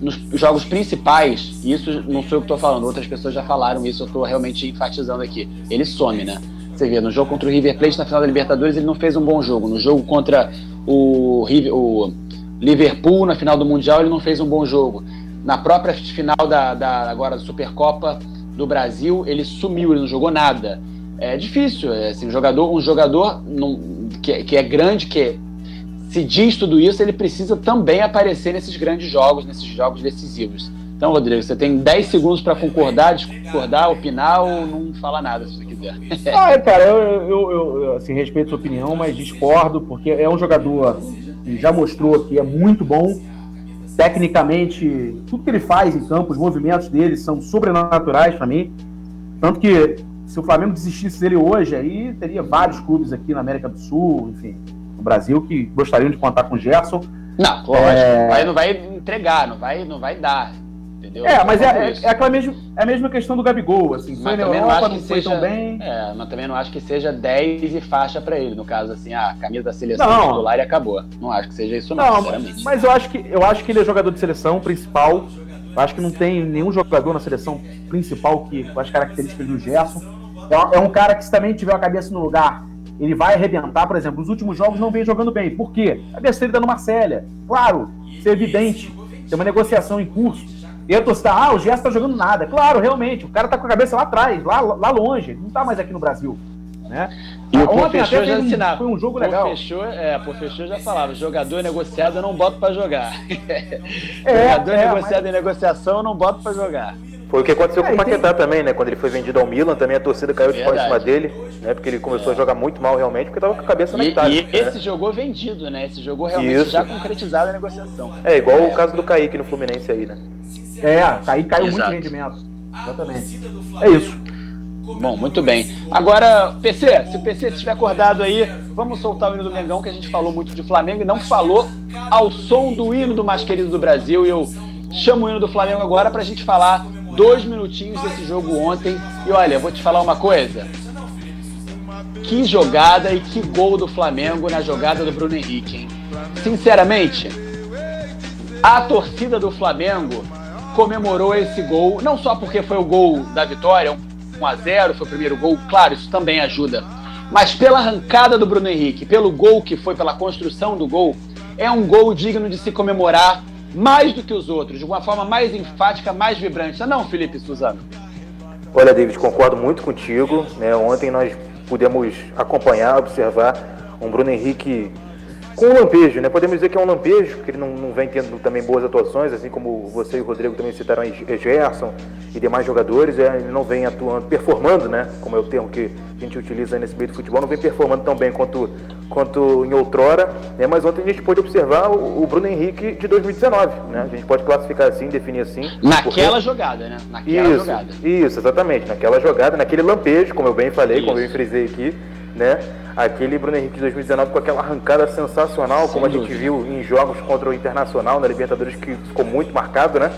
Speaker 2: nos jogos principais, isso não sou eu que estou falando, outras pessoas já falaram isso, eu estou realmente enfatizando aqui. Ele some, né? Você vê, no jogo contra o River Plate na final da Libertadores, ele não fez um bom jogo. No jogo contra o, River, o Liverpool na final do Mundial, ele não fez um bom jogo. Na própria final da, da agora da Supercopa, do Brasil, ele sumiu, ele não jogou nada. É difícil, é, assim, um jogador, um jogador que, que é grande, que se diz tudo isso, ele precisa também aparecer nesses grandes jogos, nesses jogos decisivos. Então, Rodrigo, você tem 10 segundos para concordar, discordar, opinar ou não falar nada, se você quiser.
Speaker 5: ah, é, cara, eu, eu, eu assim, respeito a sua opinião, mas discordo, porque é um jogador que já mostrou que é muito bom, Tecnicamente, tudo que ele faz em campo, os movimentos dele são sobrenaturais para mim. Tanto que se o Flamengo desistisse dele hoje, aí teria vários clubes aqui na América do Sul, enfim, no Brasil, que gostariam de contar com o Gerson.
Speaker 2: Não, lógico. É... Vai, não vai entregar, não vai, não vai dar entendeu?
Speaker 5: É, mas é, é, é, aquela mesma, é a mesma questão do Gabigol, assim,
Speaker 2: foi mas na Europa, não foi seja, tão bem. É, mas também não acho que seja 10 e faixa para ele, no caso, assim, a camisa da seleção não. titular e acabou. Não acho que seja isso não, não sinceramente.
Speaker 5: Mas eu acho, que, eu acho que ele é jogador de seleção principal, eu acho que não tem nenhum jogador na seleção principal que com as características do Gerson. É, é um cara que se também tiver a cabeça no lugar ele vai arrebentar, por exemplo, os últimos jogos não vem jogando bem. Por quê? A besteira tá no Marcélia. Claro, isso é evidente. Tem uma negociação em curso. E a torcida, ah, o Gerson tá jogando nada. Claro, realmente, o cara tá com a cabeça lá atrás, lá, lá longe, ele não tá mais aqui no Brasil. Né?
Speaker 2: E o Ontem até já um. Foi um jogo legal. Fechou, é, fechou já falava, jogador negociado eu não boto para jogar. É, jogador é, negociado mas... em negociação eu não boto para jogar.
Speaker 3: Foi o que aconteceu é, com o Paquetá tem... também, né? Quando ele foi vendido ao Milan, também a torcida caiu de pau em cima dele, né? Porque ele começou é. a jogar muito mal realmente, porque tava com a cabeça na Itália.
Speaker 2: E né? esse jogou vendido, né? Esse jogou realmente Isso. já concretizado a negociação.
Speaker 3: É, igual o caso do Kaique no Fluminense aí, né?
Speaker 5: É, aí caiu Exato. muito rendimento. Exatamente. É isso.
Speaker 2: Bom, muito bem. Agora, PC, se o PC estiver acordado aí, vamos soltar o hino do Mengão, que a gente falou muito de Flamengo e não falou ao som do hino do mais querido do Brasil. E eu chamo o hino do Flamengo agora para a gente falar dois minutinhos desse jogo ontem. E olha, vou te falar uma coisa. Que jogada e que gol do Flamengo na jogada do Bruno Henrique, hein? Sinceramente, a torcida do Flamengo comemorou esse gol, não só porque foi o gol da vitória, 1 a 0 foi o primeiro gol, claro, isso também ajuda, mas pela arrancada do Bruno Henrique, pelo gol que foi, pela construção do gol, é um gol digno de se comemorar mais do que os outros, de uma forma mais enfática, mais vibrante. Não, Felipe Suzano?
Speaker 3: Olha, David, concordo muito contigo. Né? Ontem nós pudemos acompanhar, observar um Bruno Henrique com um lampejo, né? Podemos dizer que é um lampejo, que ele não, não vem tendo também boas atuações, assim como você e o Rodrigo também citaram Gerson e demais jogadores, é, ele não vem atuando, performando, né? Como é o termo que a gente utiliza nesse meio do futebol, não vem performando tão bem quanto, quanto em outrora, né? Mas ontem a gente pôde observar o, o Bruno Henrique de 2019, né? A gente pode classificar assim, definir assim.
Speaker 2: Naquela porque... jogada, né? Naquela
Speaker 3: isso,
Speaker 2: jogada.
Speaker 3: Isso, exatamente, naquela jogada, naquele lampejo, como eu bem falei, isso. como eu frisei aqui, né? Aquele Bruno Henrique de 2019 com aquela arrancada sensacional, Sem como a gente viu em jogos contra o Internacional na Libertadores, que ficou muito marcado, né?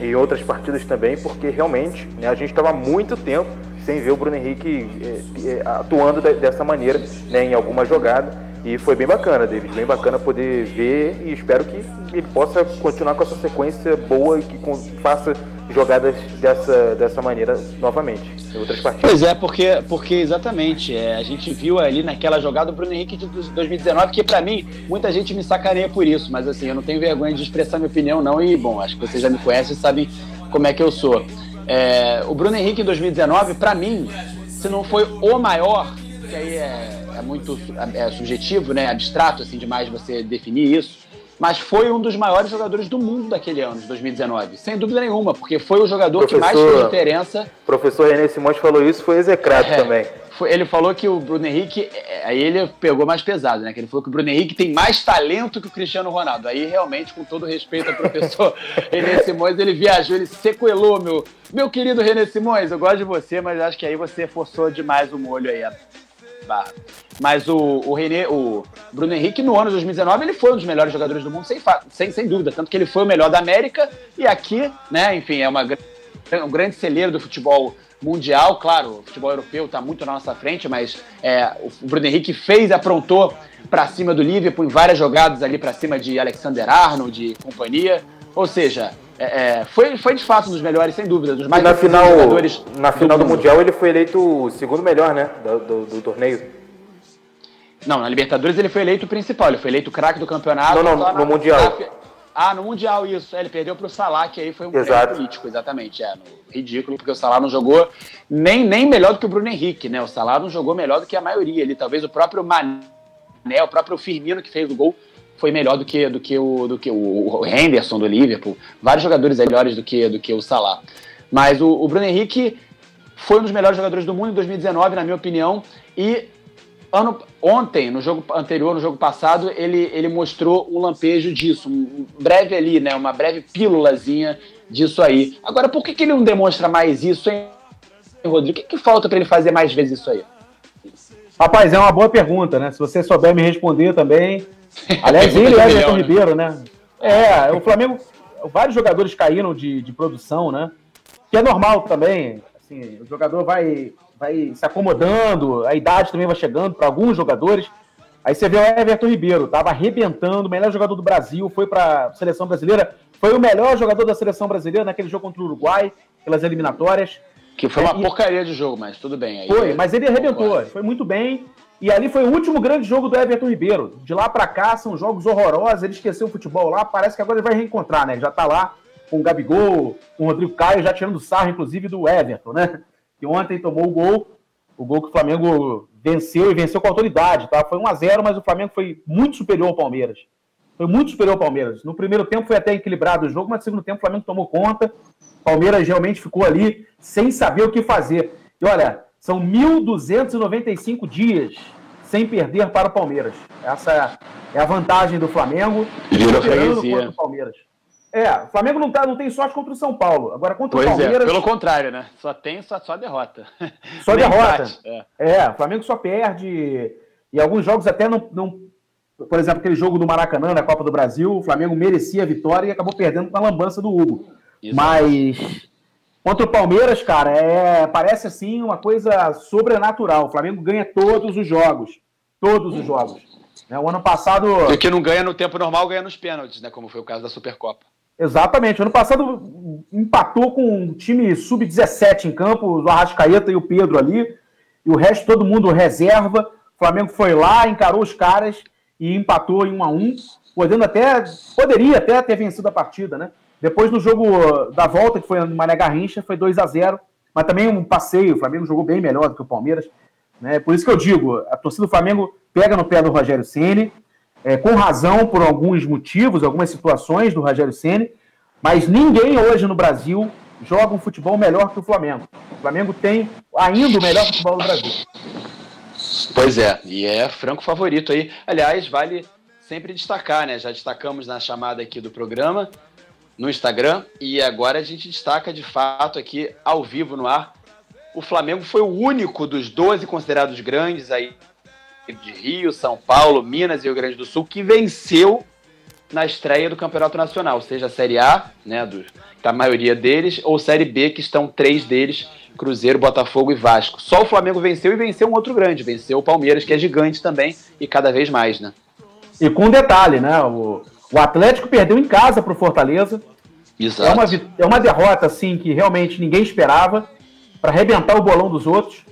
Speaker 3: E outras partidas também, porque realmente né, a gente estava muito tempo sem ver o Bruno Henrique é, é, atuando dessa maneira né, em alguma jogada. E foi bem bacana, David, bem bacana poder ver e espero que ele possa continuar com essa sequência boa e que faça jogadas dessa, dessa maneira novamente em outras partidas.
Speaker 2: Pois é, porque, porque exatamente, é, a gente viu ali naquela jogada o Bruno Henrique de 2019, que para mim, muita gente me sacaneia por isso, mas assim, eu não tenho vergonha de expressar minha opinião não, e bom, acho que vocês já me conhecem e sabem como é que eu sou. É, o Bruno Henrique em 2019, para mim, se não foi o maior, que aí é, é muito é subjetivo, né, abstrato assim demais você definir isso, mas foi um dos maiores jogadores do mundo daquele ano, de 2019. Sem dúvida nenhuma, porque foi o jogador professor, que mais fez diferença.
Speaker 3: O professor René Simões falou isso, foi execrado é, também.
Speaker 2: Foi, ele falou que o Bruno Henrique, é, aí ele pegou mais pesado, né? Que ele falou que o Bruno Henrique tem mais talento que o Cristiano Ronaldo. Aí realmente, com todo respeito ao professor René Simões, ele viajou, ele sequelou, meu, meu querido René Simões, eu gosto de você, mas acho que aí você forçou demais o molho aí barra. Mas o, o René, o Bruno Henrique, no ano de 2019, ele foi um dos melhores jogadores do mundo, sem, sem, sem dúvida. Tanto que ele foi o melhor da América e aqui, né, enfim, é uma, um grande celeiro do futebol mundial. Claro, o futebol europeu está muito na nossa frente, mas é, o Bruno Henrique fez, aprontou para cima do Liverpool em várias jogadas ali para cima de Alexander Arnold e companhia. Ou seja, é, é, foi, foi de fato um dos melhores, sem dúvida, dos mais
Speaker 3: na final, jogadores. Na final do, do Mundial ele foi eleito o segundo melhor, né? Do, do, do, torneio.
Speaker 2: Não, na Libertadores ele foi eleito o principal, ele foi eleito o craque do campeonato.
Speaker 3: Não, não, no na, Mundial.
Speaker 2: Na, ah, no Mundial, isso. É, ele perdeu para o Salah, que aí foi um Exato. político, exatamente. É, ridículo, porque o Salah não jogou nem, nem melhor do que o Bruno Henrique, né? O Salah não jogou melhor do que a maioria. Ele, talvez o próprio Mané, o próprio Firmino que fez o gol, foi melhor do que, do que, o, do que o Henderson do Liverpool. Vários jogadores melhores do que, do que o Salah. Mas o, o Bruno Henrique foi um dos melhores jogadores do mundo em 2019, na minha opinião. E ano, ontem, no jogo anterior, no jogo passado, ele, ele mostrou um lampejo disso, um breve ali, né? Uma breve pílulazinha disso aí. Agora, por que, que ele não demonstra mais isso, hein, Rodrigo? O que, que falta para ele fazer mais vezes isso aí?
Speaker 5: Rapaz, é uma boa pergunta, né? Se você souber me responder também, Aliás, ele é Everton né? Ribeiro, né? É, o Flamengo, vários jogadores caíram de, de produção, né? Que é normal também. Assim, o jogador vai, vai se acomodando, a idade também vai chegando para alguns jogadores. Aí você vê o Everton Ribeiro, tava arrebentando, o melhor jogador do Brasil, foi para a seleção brasileira, foi o melhor jogador da seleção brasileira naquele jogo contra o Uruguai, pelas eliminatórias.
Speaker 2: Que foi uma é, porcaria de jogo, mas tudo bem. Aí
Speaker 5: foi, mas ele arrebentou, foi muito bem. E ali foi o último grande jogo do Everton Ribeiro. De lá para cá são jogos horrorosos. Ele esqueceu o futebol lá. Parece que agora ele vai reencontrar, né? Ele já tá lá com o Gabigol, com o Rodrigo Caio, já tirando sarro, inclusive, do Everton, né? Que ontem tomou o gol. O gol que o Flamengo venceu e venceu com autoridade, tá? Foi 1 a 0 mas o Flamengo foi muito superior ao Palmeiras. Foi muito superior ao Palmeiras. No primeiro tempo foi até equilibrado o jogo, mas no segundo tempo o Flamengo tomou conta. O Palmeiras realmente ficou ali sem saber o que fazer. E olha, são 1.295 dias sem perder para o Palmeiras. Essa é a vantagem do Flamengo.
Speaker 2: Virou freguesia.
Speaker 5: Palmeiras. É, o Flamengo não, tá, não tem sorte contra o São Paulo. Agora, contra
Speaker 2: pois
Speaker 5: o Palmeiras.
Speaker 2: É, pelo contrário, né? Só tem só, só derrota.
Speaker 5: Só derrota. É. é, o Flamengo só perde. E alguns jogos até não, não. Por exemplo, aquele jogo do Maracanã, na Copa do Brasil, o Flamengo merecia a vitória e acabou perdendo com a lambança do Hugo. Exato. Mas Contra o Palmeiras, cara, é, parece assim uma coisa sobrenatural. O Flamengo ganha todos os jogos. Todos os jogos. É, o ano passado.
Speaker 2: E que não ganha no tempo normal, ganha nos pênaltis, né? Como foi o caso da Supercopa.
Speaker 5: Exatamente. O ano passado empatou com um time sub-17 em campo, o Arrascaeta e o Pedro ali. E o resto, todo mundo reserva. O Flamengo foi lá, encarou os caras e empatou em 1 a 1 podendo até. Poderia até ter vencido a partida, né? Depois no jogo da volta, que foi no Mané Garrincha, foi 2 a 0 mas também um passeio. O Flamengo jogou bem melhor do que o Palmeiras. Né? Por isso que eu digo, a torcida do Flamengo pega no pé do Rogério Ceni. é, com razão por alguns motivos, algumas situações do Rogério Ceni, mas ninguém hoje no Brasil joga um futebol melhor que o Flamengo. O Flamengo tem ainda o melhor futebol do Brasil.
Speaker 2: Pois é, e é franco favorito aí. Aliás, vale sempre destacar, né? Já destacamos na chamada aqui do programa, no Instagram, e agora a gente destaca de fato aqui ao vivo no ar. O Flamengo foi o único dos 12 considerados grandes aí de Rio, São Paulo, Minas e Rio Grande do Sul que venceu na estreia do Campeonato Nacional, seja a Série A, né, do, da maioria deles, ou Série B, que estão três deles, Cruzeiro, Botafogo e Vasco. Só o Flamengo venceu e venceu um outro grande, venceu o Palmeiras, que é gigante também e cada vez mais, né?
Speaker 5: E com um detalhe, né? O, o Atlético perdeu em casa para o Fortaleza.
Speaker 2: Exato.
Speaker 5: É uma, é uma derrota, assim, que realmente ninguém esperava, para arrebentar o bolão dos outros.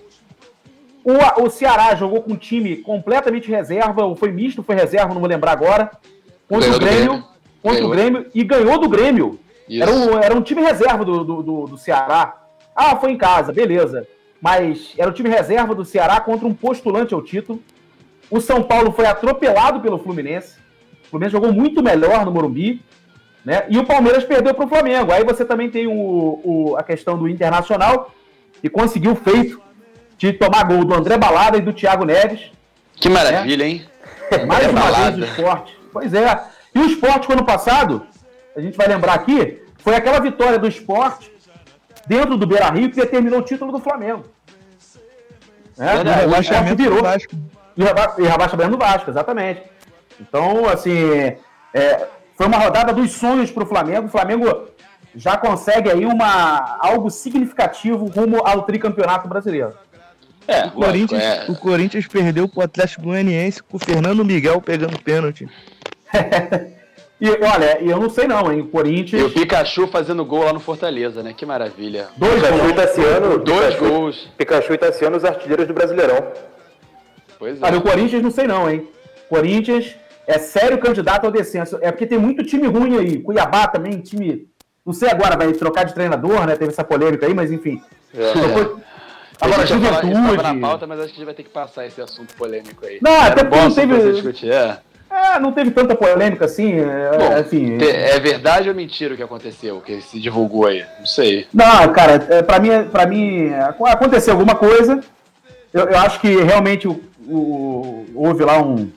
Speaker 5: O, o Ceará jogou com um time completamente reserva, ou foi misto, foi reserva, não vou lembrar agora. Contra ganhou o Grêmio, Grêmio. Contra ganhou. o Grêmio e ganhou do Grêmio. Era um, era um time reserva do, do, do, do Ceará. Ah, foi em casa, beleza. Mas era o time reserva do Ceará contra um postulante ao título. O São Paulo foi atropelado pelo Fluminense. O Fluminense jogou muito melhor no Morumbi. Né? E o Palmeiras perdeu para o Flamengo. Aí você também tem o, o, a questão do Internacional, que conseguiu feito de tomar gol do André Balada e do Thiago Neves.
Speaker 2: Que maravilha, né? hein?
Speaker 5: Mais uma vez o esporte. Pois é. E o esporte, ano passado, a gente vai lembrar aqui, foi aquela vitória do esporte dentro do Beira Rio que determinou o título do Flamengo.
Speaker 4: É, o rebaixamento virou. Do Vasco.
Speaker 5: E rebaixamento do Vasco, exatamente. Então, assim, é, foi uma rodada dos sonhos para o Flamengo. O Flamengo já consegue aí uma, algo significativo rumo ao tricampeonato brasileiro.
Speaker 4: É, o, Corinthians, é... o Corinthians perdeu pro Atlético Goianiense com o Fernando Miguel pegando pênalti.
Speaker 5: e olha, eu não sei não, hein? O Corinthians.
Speaker 2: E o Pikachu fazendo gol lá no Fortaleza, né? Que maravilha.
Speaker 3: Dois Pikachu gols. Tassiano,
Speaker 2: dois Pikachu, gols.
Speaker 3: Pikachu e Tassiano, os artilheiros do Brasileirão.
Speaker 5: Pois é. Olha, o Corinthians não sei não, hein? Corinthians é sério candidato ao descenso. É porque tem muito time ruim aí. Cuiabá também, time. Não sei agora, vai trocar de treinador, né? Teve essa polêmica aí, mas enfim. É. Depois,
Speaker 2: Agora, juventude. Falar, na pauta, mas acho que a gente vai ter que passar esse assunto polêmico aí.
Speaker 5: Não, até porque não teve. Discutir, é. É, não teve tanta polêmica assim. É, Bom, assim
Speaker 2: é verdade ou mentira o que aconteceu, que se divulgou aí? Não sei.
Speaker 5: Não, cara, é, pra mim, pra mim aconteceu alguma coisa. Eu, eu acho que realmente o, o, houve lá um,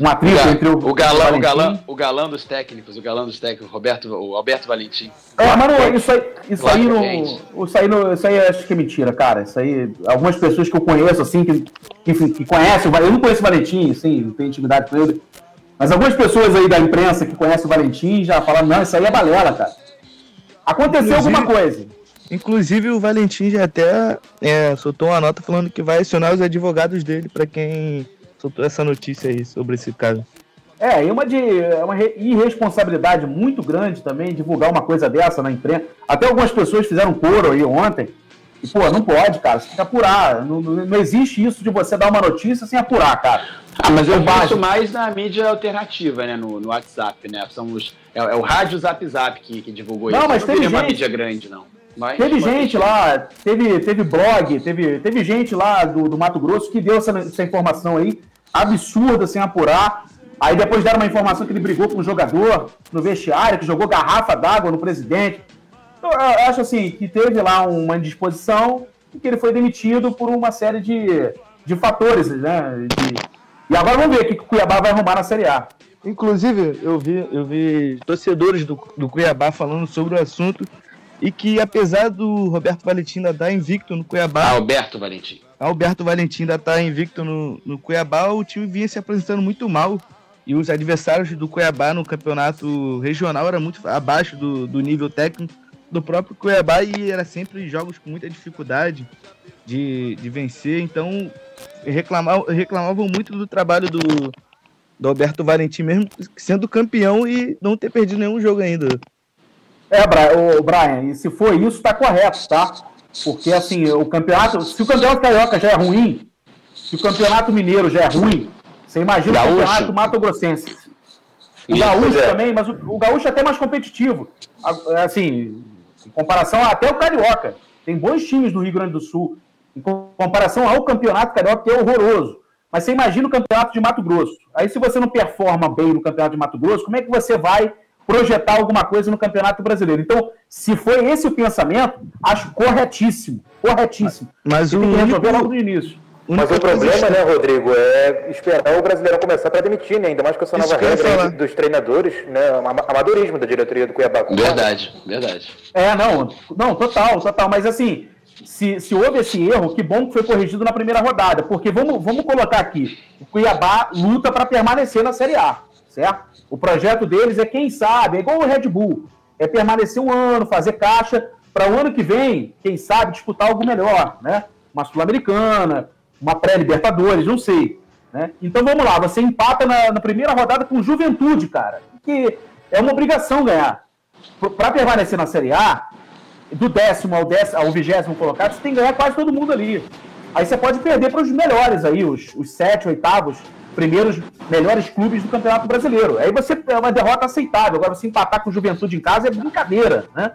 Speaker 5: um atrito entre o,
Speaker 2: o galã, o, galã, o galã dos técnicos, o galã dos técnicos, Roberto, o Alberto Valentim.
Speaker 5: É, mas não, isso aí, isso aí, não, isso aí, não, isso aí acho que é mentira, cara. Isso aí, algumas pessoas que eu conheço, assim, que, que, que conhecem, eu não conheço o Valentim, assim, não tenho intimidade com ele, mas algumas pessoas aí da imprensa que conhecem o Valentim já falaram, não, isso aí é balela, cara. Aconteceu inclusive, alguma coisa.
Speaker 4: Inclusive o Valentim já até é, soltou uma nota falando que vai acionar os advogados dele para quem soltou essa notícia aí sobre esse caso.
Speaker 5: É, e uma, de, é uma irresponsabilidade muito grande também divulgar uma coisa dessa na imprensa. Até algumas pessoas fizeram coro aí ontem. E, pô, não pode, cara. Você tem que apurar. Não, não, não existe isso de você dar uma notícia sem apurar, cara.
Speaker 2: Ah, mas eu vejo mais na mídia alternativa, né? No, no WhatsApp, né? São os, é, é o Rádio Zap Zap que, que divulgou
Speaker 5: não,
Speaker 2: isso.
Speaker 5: Mas não teve gente,
Speaker 2: uma mídia grande, não. Mas,
Speaker 5: teve gente lá, teve, teve blog, teve, teve gente lá do, do Mato Grosso que deu essa, essa informação aí, absurda, sem apurar. Aí depois deram uma informação que ele brigou com um jogador no vestiário, que jogou garrafa d'água no presidente. Então, eu acho assim, que teve lá uma indisposição e que ele foi demitido por uma série de, de fatores, né? De... E agora vamos ver o que o Cuiabá vai arrumar na Série A.
Speaker 4: Inclusive, eu vi, eu vi torcedores do, do Cuiabá falando sobre o assunto e que apesar do Roberto Valentim ainda estar tá invicto no Cuiabá.
Speaker 2: Alberto Valentim.
Speaker 4: Alberto Valentim ainda está invicto no, no Cuiabá, o time vinha se apresentando muito mal. E os adversários do Cuiabá no campeonato regional eram muito abaixo do, do nível técnico do próprio Cuiabá e era sempre jogos com muita dificuldade de, de vencer. Então reclamavam, reclamavam muito do trabalho do, do Alberto Valentim, mesmo sendo campeão e não ter perdido nenhum jogo ainda.
Speaker 5: É, Brian, o Brian, e se for isso, tá correto, tá? Porque assim, o campeonato, se o campeonato carioca já é ruim, se o campeonato mineiro já é ruim, você imagina gaúcho. o campeonato mato-grossense. O isso, gaúcho é. também, mas o, o, gaúcho é até mais competitivo. Assim, em comparação até o carioca. Tem bons times do Rio Grande do Sul. Em comparação ao campeonato carioca, que é horroroso. Mas você imagina o campeonato de Mato Grosso. Aí, se você não performa bem no campeonato de Mato Grosso, como é que você vai projetar alguma coisa no Campeonato Brasileiro? Então, se foi esse o pensamento, acho corretíssimo. Corretíssimo.
Speaker 4: Mas o
Speaker 5: tem que resolver
Speaker 4: único-
Speaker 5: logo no início.
Speaker 3: Mas o problema, né, Rodrigo, é esperar o brasileiro começar para demitir, né? Ainda mais com essa nova regra dos treinadores, né? ama- Amadorismo da diretoria do Cuiabá.
Speaker 2: Verdade, verdade.
Speaker 5: É, não, não, total, total. Mas assim, se, se houve esse erro, que bom que foi corrigido na primeira rodada. Porque vamos, vamos colocar aqui: o Cuiabá luta para permanecer na Série A, certo? O projeto deles é, quem sabe, é igual o Red Bull: é permanecer um ano, fazer caixa, para o ano que vem, quem sabe, disputar algo melhor, né? Uma Sul-Americana, uma pré-Libertadores, não sei. Né? Então vamos lá, você empata na, na primeira rodada com Juventude, cara, que é uma obrigação ganhar. Para permanecer na Série A, do décimo ao, décimo, ao vigésimo colocado, você tem que ganhar quase todo mundo ali. Aí você pode perder para os melhores aí, os, os sete, oitavos, primeiros melhores clubes do Campeonato Brasileiro. Aí você é uma derrota aceitável. Agora, você empatar com o Juventude em casa é brincadeira, né?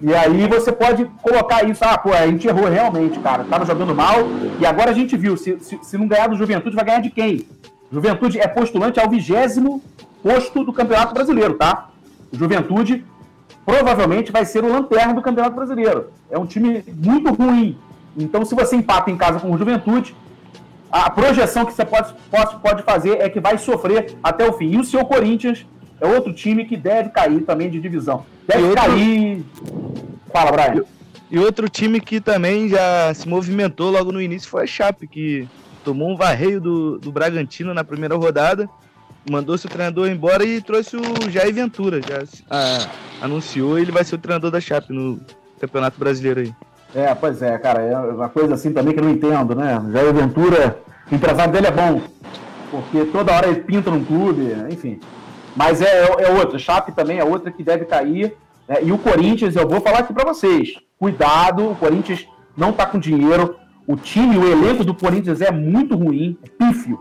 Speaker 5: E aí você pode colocar isso, ah, pô, a gente errou realmente, cara. Tava jogando mal, e agora a gente viu, se, se, se não ganhar do Juventude, vai ganhar de quem? Juventude é postulante ao vigésimo posto do Campeonato Brasileiro, tá? Juventude provavelmente vai ser o lanterna do Campeonato Brasileiro. É um time muito ruim. Então, se você empata em casa com o Juventude, a projeção que você pode, pode, pode fazer é que vai sofrer até o fim. E o seu Corinthians é outro time que deve cair também de divisão. Deve
Speaker 4: E outro-
Speaker 5: cair. Fala, Brian.
Speaker 4: E outro time que também já se movimentou logo no início foi a Chape, que tomou um varreio do, do Bragantino na primeira rodada, mandou seu treinador embora e trouxe o Jair Ventura. Já ah, anunciou ele vai ser o treinador da Chape no Campeonato Brasileiro aí.
Speaker 5: É, pois é, cara, é uma coisa assim também que eu não entendo, né? Jair Ventura, o empresário dele é bom, porque toda hora ele pinta num clube, enfim. Mas é, é outra, Chape também é outra que deve cair. né? E o Corinthians, eu vou falar aqui pra vocês, cuidado, o Corinthians não tá com dinheiro, o time, o elenco do Corinthians é muito ruim, é pífio,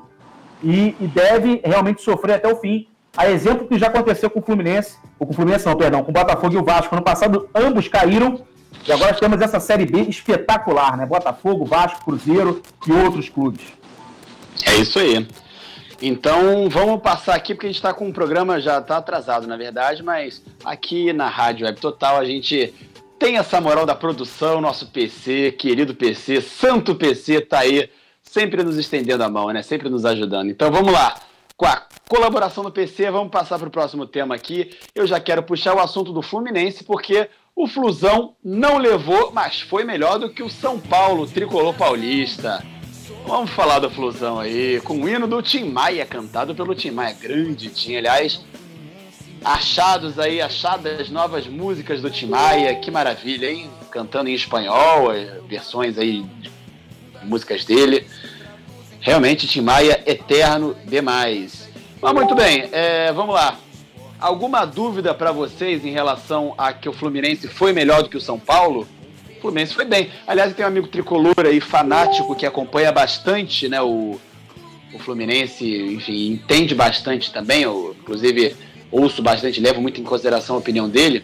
Speaker 5: e, e deve realmente sofrer até o fim. A exemplo que já aconteceu com o Fluminense, ou com o Fluminense não, perdão, com o Botafogo e o Vasco. Ano passado, ambos caíram, e agora temos essa Série B espetacular, né? Botafogo, Vasco, Cruzeiro e outros clubes.
Speaker 2: É isso aí. Então vamos passar aqui, porque a gente está com um programa, já está atrasado na verdade, mas aqui na Rádio Web Total a gente tem essa moral da produção, nosso PC, querido PC, santo PC, tá aí, sempre nos estendendo a mão, né? Sempre nos ajudando. Então vamos lá. Com a colaboração do PC, vamos passar para o próximo tema aqui. Eu já quero puxar o assunto do Fluminense, porque o Flusão não levou, mas foi melhor do que o São Paulo, tricolor paulista. Vamos falar do Flusão aí, com o hino do Tim Maia, cantado pelo Tim Maia. Grande Tim, aliás. Achados aí, achadas novas músicas do Tim Maia, que maravilha, hein? Cantando em espanhol, eh, versões aí de músicas dele. Realmente, Tim Maia, eterno demais. Mas muito bem, eh, vamos lá. Alguma dúvida para vocês em relação a que o Fluminense foi melhor do que o São Paulo? O Fluminense foi bem. Aliás, tem um amigo tricolor aí, fanático, que acompanha bastante né, o, o Fluminense, enfim, entende bastante também. Eu, inclusive, ouço bastante, levo muito em consideração a opinião dele.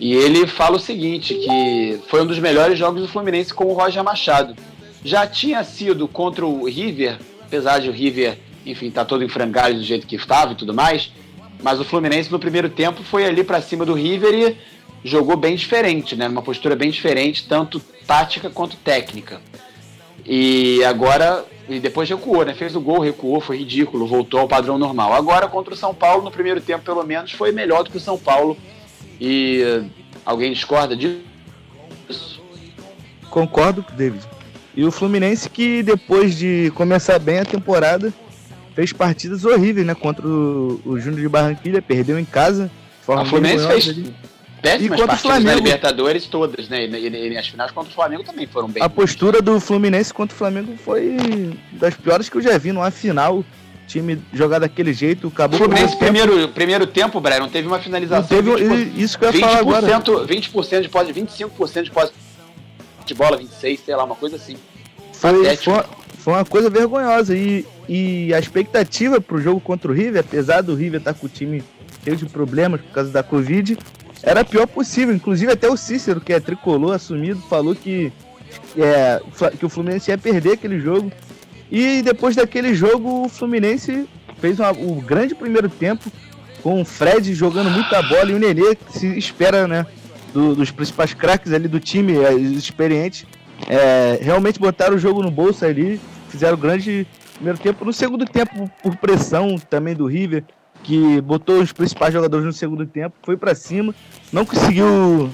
Speaker 2: E ele fala o seguinte, que foi um dos melhores jogos do Fluminense com o Roger Machado. Já tinha sido contra o River, apesar de o River, enfim, tá todo em frangalho do jeito que estava e tudo mais, mas o Fluminense no primeiro tempo foi ali para cima do River e jogou bem diferente, né? Numa postura bem diferente, tanto tática quanto técnica. E agora, e depois recuou, né? Fez o gol, recuou, foi ridículo, voltou ao padrão normal. Agora contra o São Paulo, no primeiro tempo pelo menos, foi melhor do que o São Paulo. E alguém discorda disso?
Speaker 4: Concordo David. E o Fluminense que depois de começar bem a temporada fez partidas horríveis, né? Contra o, o Júnior de Barranquilha, perdeu em casa.
Speaker 2: O Fluminense fez
Speaker 4: ali.
Speaker 2: péssimas
Speaker 4: E
Speaker 2: partidas na? Libertadores todas, né? E, e, e as finais contra o Flamengo também foram bem.
Speaker 4: A postura do Fluminense contra o Flamengo foi das piores que eu já vi numa final. Time jogar daquele jeito,
Speaker 2: O
Speaker 4: acabou
Speaker 2: Fluminense,
Speaker 4: com tempo.
Speaker 2: primeiro, primeiro tempo, Brian, não teve uma
Speaker 4: Não
Speaker 2: finalização.
Speaker 4: teve
Speaker 2: 20%,
Speaker 4: isso que eu ia falar agora.
Speaker 2: 20% de posse, 25% de posse de bola, 26, sei lá, uma coisa assim.
Speaker 4: Foi, foi, foi uma coisa vergonhosa. E, e a expectativa pro jogo contra o River, apesar do River estar com o time cheio de problemas por causa da Covid, era a pior possível. Inclusive até o Cícero, que é tricolor assumido, falou que, é, que o Fluminense ia perder aquele jogo. E depois daquele jogo, o Fluminense fez uma, o grande primeiro tempo, com o Fred jogando muita bola e o Nenê, que se espera, né? Do, dos principais craques ali do time, é, experientes, é, realmente botaram o jogo no bolso ali, fizeram grande primeiro tempo. No segundo tempo, por pressão também do River, que botou os principais jogadores no segundo tempo, foi para cima, não conseguiu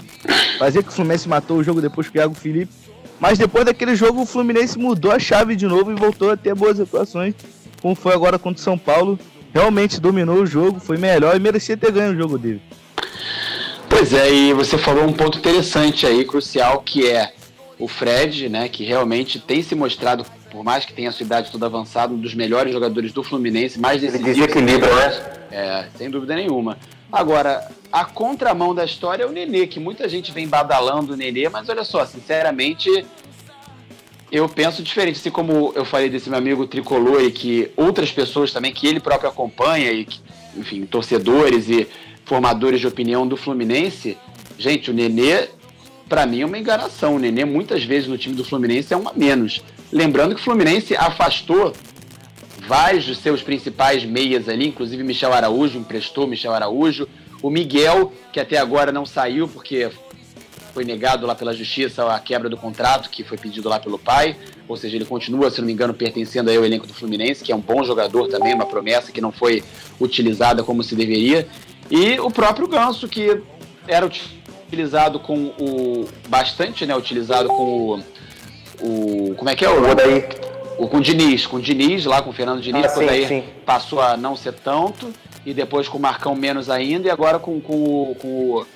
Speaker 4: fazer que o Fluminense matou o jogo depois com o Iago Felipe. Mas depois daquele jogo, o Fluminense mudou a chave de novo e voltou a ter boas atuações, como foi agora contra o São Paulo. Realmente dominou o jogo, foi melhor e merecia ter ganho o jogo dele.
Speaker 2: Pois é, e você falou um ponto interessante aí, crucial, que é o Fred, né, que realmente tem se mostrado, por mais que tenha a sua idade toda avançada, um dos melhores jogadores do Fluminense, mais decisivo.
Speaker 3: Ele desequilibra, né?
Speaker 2: É, sem dúvida nenhuma. Agora, a contramão da história é o Nenê, que muita gente vem badalando o Nenê, mas olha só, sinceramente, eu penso diferente. Assim como eu falei desse meu amigo tricolor e que outras pessoas também, que ele próprio acompanha, e que, enfim, torcedores e formadores de opinião do Fluminense, gente, o Nenê, para mim, é uma enganação. O Nenê, muitas vezes no time do Fluminense, é um a menos. Lembrando que o Fluminense afastou vários dos seus principais meias ali, inclusive Michel Araújo, emprestou Michel Araújo, o Miguel, que até agora não saiu porque foi negado lá pela justiça a quebra do contrato que foi pedido lá pelo pai, ou seja, ele continua, se não me engano, pertencendo ao elenco do Fluminense, que é um bom jogador também, uma promessa que não foi utilizada como se deveria, e o próprio Ganso, que era utilizado com o bastante, né, utilizado com o, o como é que é o,
Speaker 3: o daí
Speaker 2: o, com o Diniz, com o Diniz, lá com o Fernando Diniz,
Speaker 3: ah, sim,
Speaker 2: passou a não ser tanto, e depois com o Marcão menos ainda, e agora com, com, o, com, o,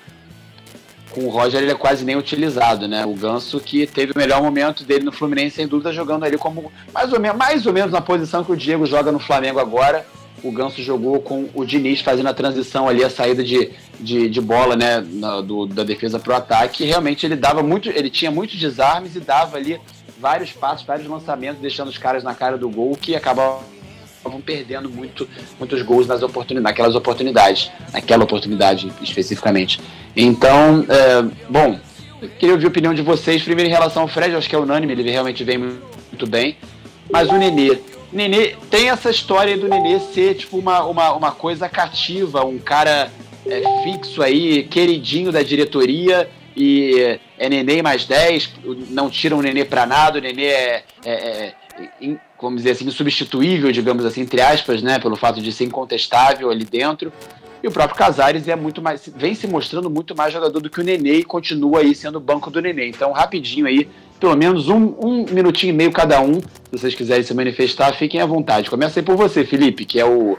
Speaker 2: com o Roger ele é quase nem utilizado, né? O Ganso que teve o melhor momento dele no Fluminense, sem dúvida, jogando ali como mais ou menos, mais ou menos na posição que o Diego joga no Flamengo agora. O Ganso jogou com o Diniz fazendo a transição ali, a saída de, de, de bola, né, na, do, da defesa para o ataque. E realmente ele dava muito, ele tinha muitos desarmes e dava ali vários passos, vários lançamentos, deixando os caras na cara do gol, que acabavam perdendo muito, muitos gols nas oportunidades, naquelas oportunidades, naquela oportunidade especificamente. Então, é, bom, queria ouvir a opinião de vocês, primeiro em relação ao Fred, acho que é unânime, ele realmente vem muito bem, mas o Nenê, Nenê tem essa história do Nenê ser tipo uma, uma, uma coisa cativa, um cara é, fixo aí, queridinho da diretoria, e é Nenê mais 10, não tiram o Nenê para nada, o Nenê é, é, é, vamos dizer assim, insubstituível, digamos assim, entre aspas, né, pelo fato de ser incontestável ali dentro. E o próprio Casares é muito mais, vem se mostrando muito mais jogador do que o Nenê e continua aí sendo o banco do Nenê. Então, rapidinho aí, pelo menos um, um minutinho e meio cada um, se vocês quiserem se manifestar, fiquem à vontade. Começa aí por você, Felipe, que é o,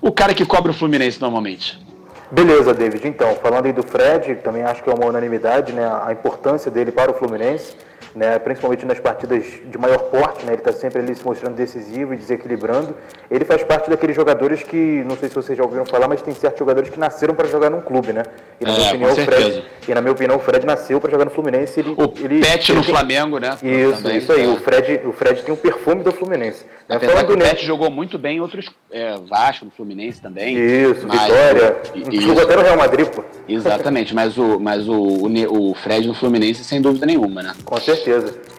Speaker 2: o cara que cobra o Fluminense normalmente.
Speaker 3: Beleza, David. Então, falando aí do Fred, também acho que é uma unanimidade, né, a importância dele para o Fluminense, né, principalmente nas partidas de maior porte, né, ele está sempre ali se mostrando decisivo e desequilibrando. Ele faz parte daqueles jogadores que, não sei se vocês já ouviram falar, mas tem certos jogadores que nasceram para jogar num clube, né? E na,
Speaker 2: É,
Speaker 3: minha, opinião, o Fred, e na minha opinião, o Fred nasceu para jogar no Fluminense. Ele,
Speaker 2: O
Speaker 3: ele,
Speaker 2: Pet
Speaker 3: ele
Speaker 2: no
Speaker 3: tem-
Speaker 2: Flamengo, né?
Speaker 3: Isso,
Speaker 2: também.
Speaker 3: isso aí. O Fred, o Fred tem o perfume do Fluminense. Né?
Speaker 2: Apesar
Speaker 3: Falando
Speaker 2: que o Pet jogou muito bem em outros. É, Vasco, no Fluminense também.
Speaker 3: Isso,
Speaker 2: Mas-
Speaker 3: Vitória.
Speaker 2: I-
Speaker 3: Jogou até no Real Madrid, pô.
Speaker 2: Exatamente, mas o, mas o, o, o Fred no Fluminense, sem dúvida nenhuma, né?
Speaker 3: Com certeza.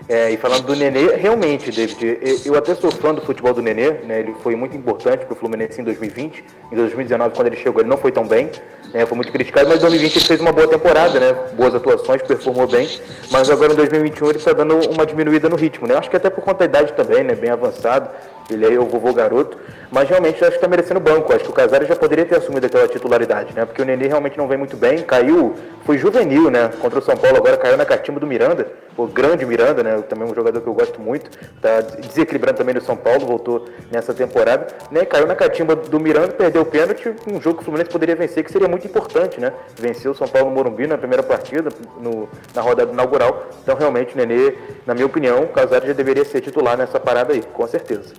Speaker 3: É, e falando do Nenê, realmente, David, eu, eu até sou fã do futebol do Nenê, né? Ele foi muito importante para o Fluminense em 2020. Em 2019, quando ele chegou, ele não foi tão bem, né? Foi muito criticado, mas em 2020 ele fez uma boa temporada, né? Boas atuações, performou bem. Mas agora em 2021 ele está dando uma diminuída no ritmo, né? Acho que até por conta da idade também, né? Bem avançado. Ele aí é o vovô garoto. Mas realmente acho que está merecendo banco. Acho que o Casares já poderia ter assumido aquela titularidade, né? Porque o Nenê realmente não vem muito bem. Caiu, foi juvenil, né? Contra o São Paulo agora caiu na catimba do Miranda. O grande Miranda, né? Também um jogador que eu gosto muito. Tá desequilibrando também no São Paulo, voltou nessa temporada. Né? Caiu na catimba do Miranda, perdeu o pênalti. Um jogo que o Fluminense poderia vencer, que seria muito importante, né? Venceu o São Paulo no Morumbi na primeira partida, no- na rodada inaugural. Então, realmente, o Nenê, na minha opinião, o Casares já deveria ser titular nessa parada aí, com certeza.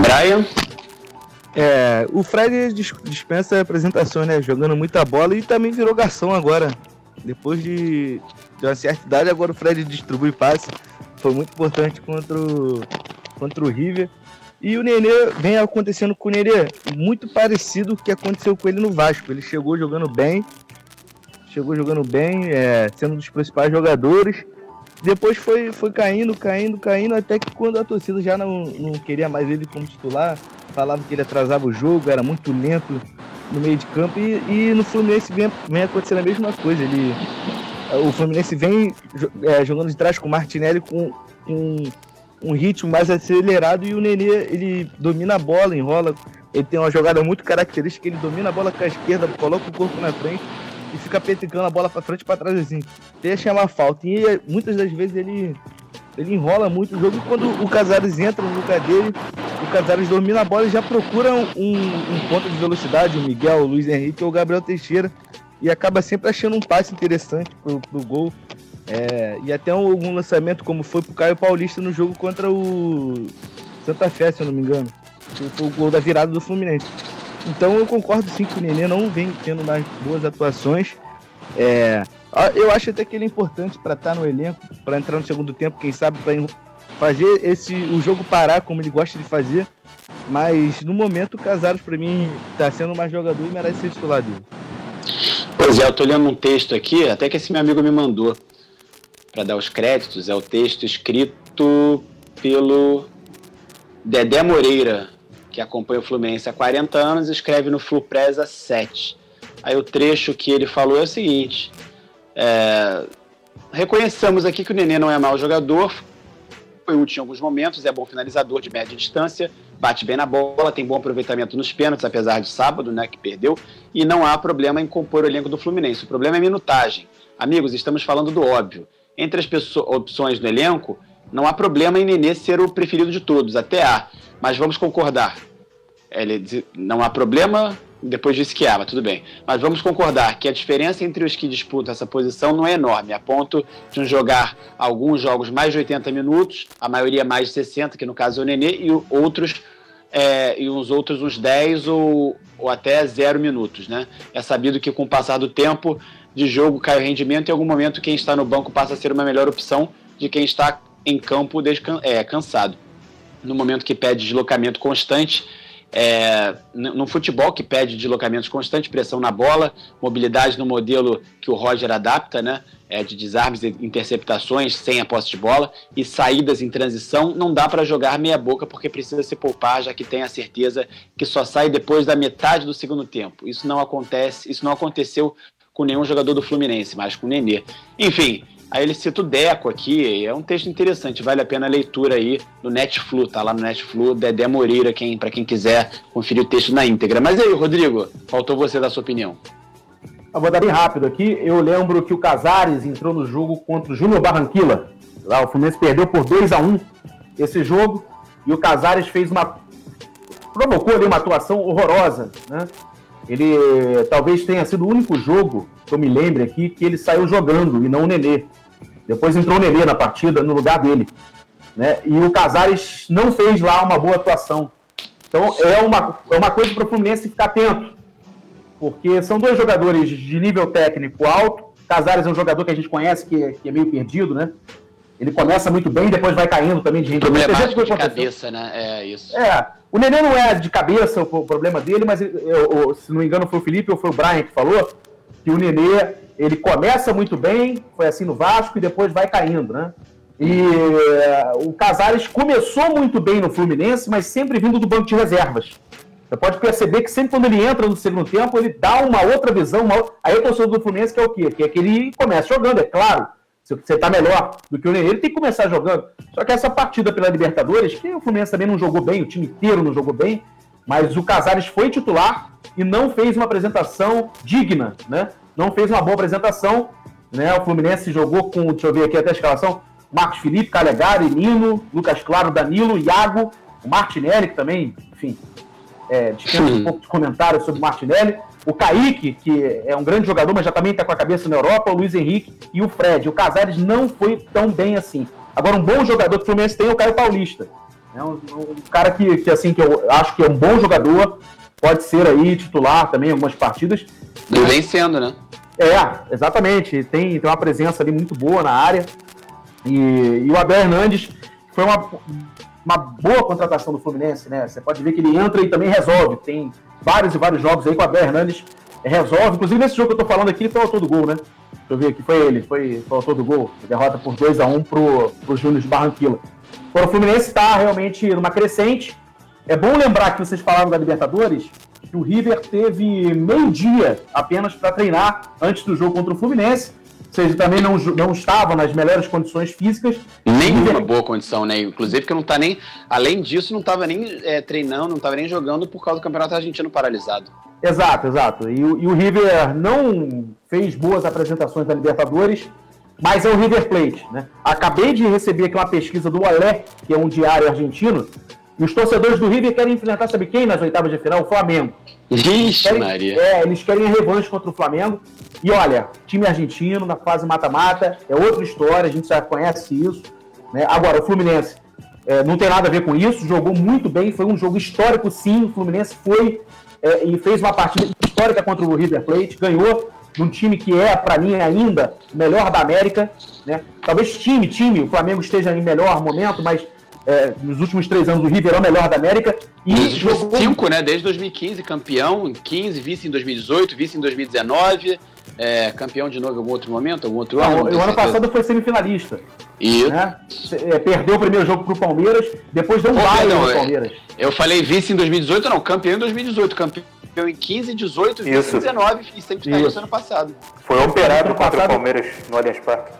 Speaker 2: Brian?
Speaker 4: É, o Fred dis- dispensa apresentações, né? Jogando muita bola e também virou garçom agora. Depois de, de uma certa idade, agora o Fred distribui passe. Foi muito importante contra o, contra o River. E o Nenê vem acontecendo com o Nenê muito parecido com o que aconteceu com ele no Vasco. Ele chegou jogando bem, chegou jogando bem, é, sendo um dos principais jogadores. Depois foi, foi caindo, caindo, caindo, até que quando a torcida já não, não queria mais ele como titular, falava que ele atrasava o jogo, era muito lento no meio de campo, e, e no Fluminense vem, vem acontecendo a mesma coisa. Ele, o Fluminense vem é, jogando de trás com o Martinelli com, com um ritmo mais acelerado e o Nenê ele domina a bola, enrola. Ele tem uma jogada muito característica, ele domina a bola com a esquerda, coloca o corpo na frente e fica petricando a bola para frente e para trás assim. Deixa uma falta. E muitas das vezes ele ele enrola muito o jogo e quando o Casares entra no lugar dele, o Casares domina a bola e já procura um, um ponto de velocidade, o Miguel, o Luiz Henrique ou o Gabriel Teixeira e acaba sempre achando um passe interessante pro, pro gol. É, e até algum lançamento, como foi pro Caio Paulista no jogo contra o Santa Fé, se eu não me engano. Foi o gol da virada do Fluminense. Então eu concordo sim que o Nenê não vem tendo mais boas atuações. É, eu acho até que ele é importante para estar tá no elenco, para entrar no segundo tempo, quem sabe para fazer esse o jogo parar como ele gosta de fazer. Mas no momento o Casares para mim está sendo mais jogador e merece ser titular dele.
Speaker 2: Pois é, eu tô lendo um texto aqui, até que esse meu amigo me mandou para dar os créditos, é o texto escrito pelo Dedé Moreira, que acompanha o Fluminense há 40 anos escreve no Flupress há 7. Aí o trecho que ele falou é o seguinte: é, reconheçamos aqui que o Nenê não é mau jogador, foi útil em alguns momentos, é bom finalizador de média distância, bate bem na bola, tem bom aproveitamento nos pênaltis, apesar de sábado, né, que perdeu, e não há problema em compor o elenco do Fluminense. O problema é minutagem. Amigos, estamos falando do óbvio. Entre as opções do elenco, não há problema em Nenê ser o preferido de todos, até há. Mas vamos concordar. Ele, não há problema, depois disse que há, mas tudo bem. Mas vamos concordar que a diferença entre os que disputam essa posição não é enorme, a ponto de um jogar alguns jogos mais de 80 minutos, a maioria mais de 60, que no caso é o Nenê, e outros é, e uns outros uns 10 ou, ou até 0 minutos. Né? É sabido que com o passar do tempo de jogo cai o rendimento e em algum momento quem está no banco passa a ser uma melhor opção de quem está em campo é, cansado. No momento que pede deslocamento constante, é, no futebol que pede deslocamentos constantes, pressão na bola, mobilidade no modelo que o Roger adapta, né? É, de desarmes e interceptações sem a posse de bola e saídas em transição, não dá para jogar meia boca porque precisa se poupar, já que tem a certeza que só sai depois da metade do segundo tempo. Isso não acontece, isso não aconteceu com nenhum jogador do Fluminense, mas com o Nenê. Enfim, Aí ele cita o Deco aqui, é um texto interessante, vale a pena a leitura aí no Netflu, tá lá no Netflu, Dedé Moreira, quem, para quem quiser conferir o texto na íntegra. Mas aí, Rodrigo, faltou você dar sua opinião.
Speaker 5: Eu vou dar bem rápido aqui. Eu lembro que o Casares entrou no jogo contra o Júnior Barranquilla. Lá, o Fluminense perdeu por 2 a 1 esse jogo e o Casares fez uma. provocou ali uma atuação horrorosa. Né? Ele talvez tenha sido o único jogo que eu me lembre aqui que ele saiu jogando e não o Nenê. Depois entrou o Nenê na partida no lugar dele. Né? E o Casares não fez lá uma boa atuação. Então é uma, é uma coisa para o Fluminense ficar atento. Porque são dois jogadores de nível técnico alto. Casares é um jogador que a gente conhece, que é, que é meio perdido, né? Ele começa muito bem, depois vai caindo também de rendimento.
Speaker 2: Problemático de cabeça, né? É isso.
Speaker 5: É. O Nenê não é de cabeça o problema dele, mas eu, eu, se não me engano foi o Felipe ou foi o Brian que falou que o Nenê, ele começa muito bem, foi assim no Vasco, e depois vai caindo, né? E uh, o Casares começou muito bem no Fluminense, mas sempre vindo do banco de reservas. Você pode perceber que sempre quando ele entra no segundo tempo, ele dá uma outra visão. Uma... Aí o torcedor do Fluminense que é o quê? Que é que ele começa jogando, é claro. Se você está melhor do que o Nenê, ele tem que começar jogando. Só que essa partida pela Libertadores, que o Fluminense também não jogou bem, o time inteiro não jogou bem, mas o Casares foi titular e não fez uma apresentação digna, né? Não fez uma boa apresentação, né? O Fluminense jogou com, deixa eu ver aqui até a escalação, Marcos Felipe, Calegari, Nino, Lucas Claro, Danilo, Iago, o Martinelli, que também, enfim, é, um pouco de comentário sobre o Martinelli. O Kaique, que é um grande jogador, mas já também está com a cabeça na Europa, o Luiz Henrique e o Fred. O Casares não foi tão bem assim. Agora, um bom jogador que o Fluminense tem é o Caio Paulista. É um, um, cara que, que, assim, que eu acho que é um bom jogador, pode ser aí titular também em algumas partidas.
Speaker 2: E vem sendo, né?
Speaker 5: É, exatamente. Tem, tem uma presença ali muito boa na área. E, e o Abel Hernandes foi uma, uma boa contratação do Fluminense, né? Você pode ver que ele entra e também resolve. Tem vários e vários jogos aí que o Abel Hernandes resolve. Inclusive, nesse jogo que eu tô falando aqui, ele foi o autor do gol, né? eu ver aqui, foi ele, foi, foi o autor do gol. Derrota por 2 a 1 pro, pro Júnior de Barranquilla. Agora, o Fluminense está realmente numa crescente. É bom lembrar que vocês falaram da Libertadores, que o River teve meio dia apenas para treinar antes do jogo contra o Fluminense. Ou seja, também não, não estava nas melhores condições físicas.
Speaker 2: Nenhuma River... boa condição, né? Inclusive porque não está nem. Além disso, não estava nem é, treinando, não estava nem jogando por causa do Campeonato Argentino paralisado.
Speaker 5: Exato, exato. E, e o River não fez boas apresentações da Libertadores mas é o River Plate. Né? Acabei de receber aqui uma pesquisa do Olé, que é um diário argentino, e os torcedores do River querem enfrentar, sabe quem nas oitavas de final? O Flamengo.
Speaker 2: Vixe,
Speaker 5: querem,
Speaker 2: Maria.
Speaker 5: É, eles querem a revanche contra o Flamengo. E olha, time argentino na fase mata-mata é outra história, a gente já conhece isso. Né? Agora, o Fluminense é, não tem nada a ver com isso, jogou muito bem, foi um jogo histórico sim. O Fluminense foi é, e fez uma partida histórica contra o River Plate, ganhou de um time que é, para mim, ainda melhor da América. Né? Talvez time, time, o Flamengo esteja em melhor momento, mas é, nos últimos três anos o River é o melhor da América.
Speaker 2: E jogou... cinco, né? Desde 2015, campeão, 15, vice em 2018, vice em 2019. É, campeão de novo em algum outro momento, algum outro
Speaker 5: ano? Não, o ano passado foi semifinalista.
Speaker 2: E
Speaker 5: né? é, perdeu o primeiro jogo pro Palmeiras, depois deu um baile no é, Palmeiras.
Speaker 2: Eu falei vice em 2018, não, campeão em 2018, campeão em 15, 18, 20, Isso. 19 e sempre isso ano passado.
Speaker 3: Foi operado contra o Palmeiras no Allianz Parque.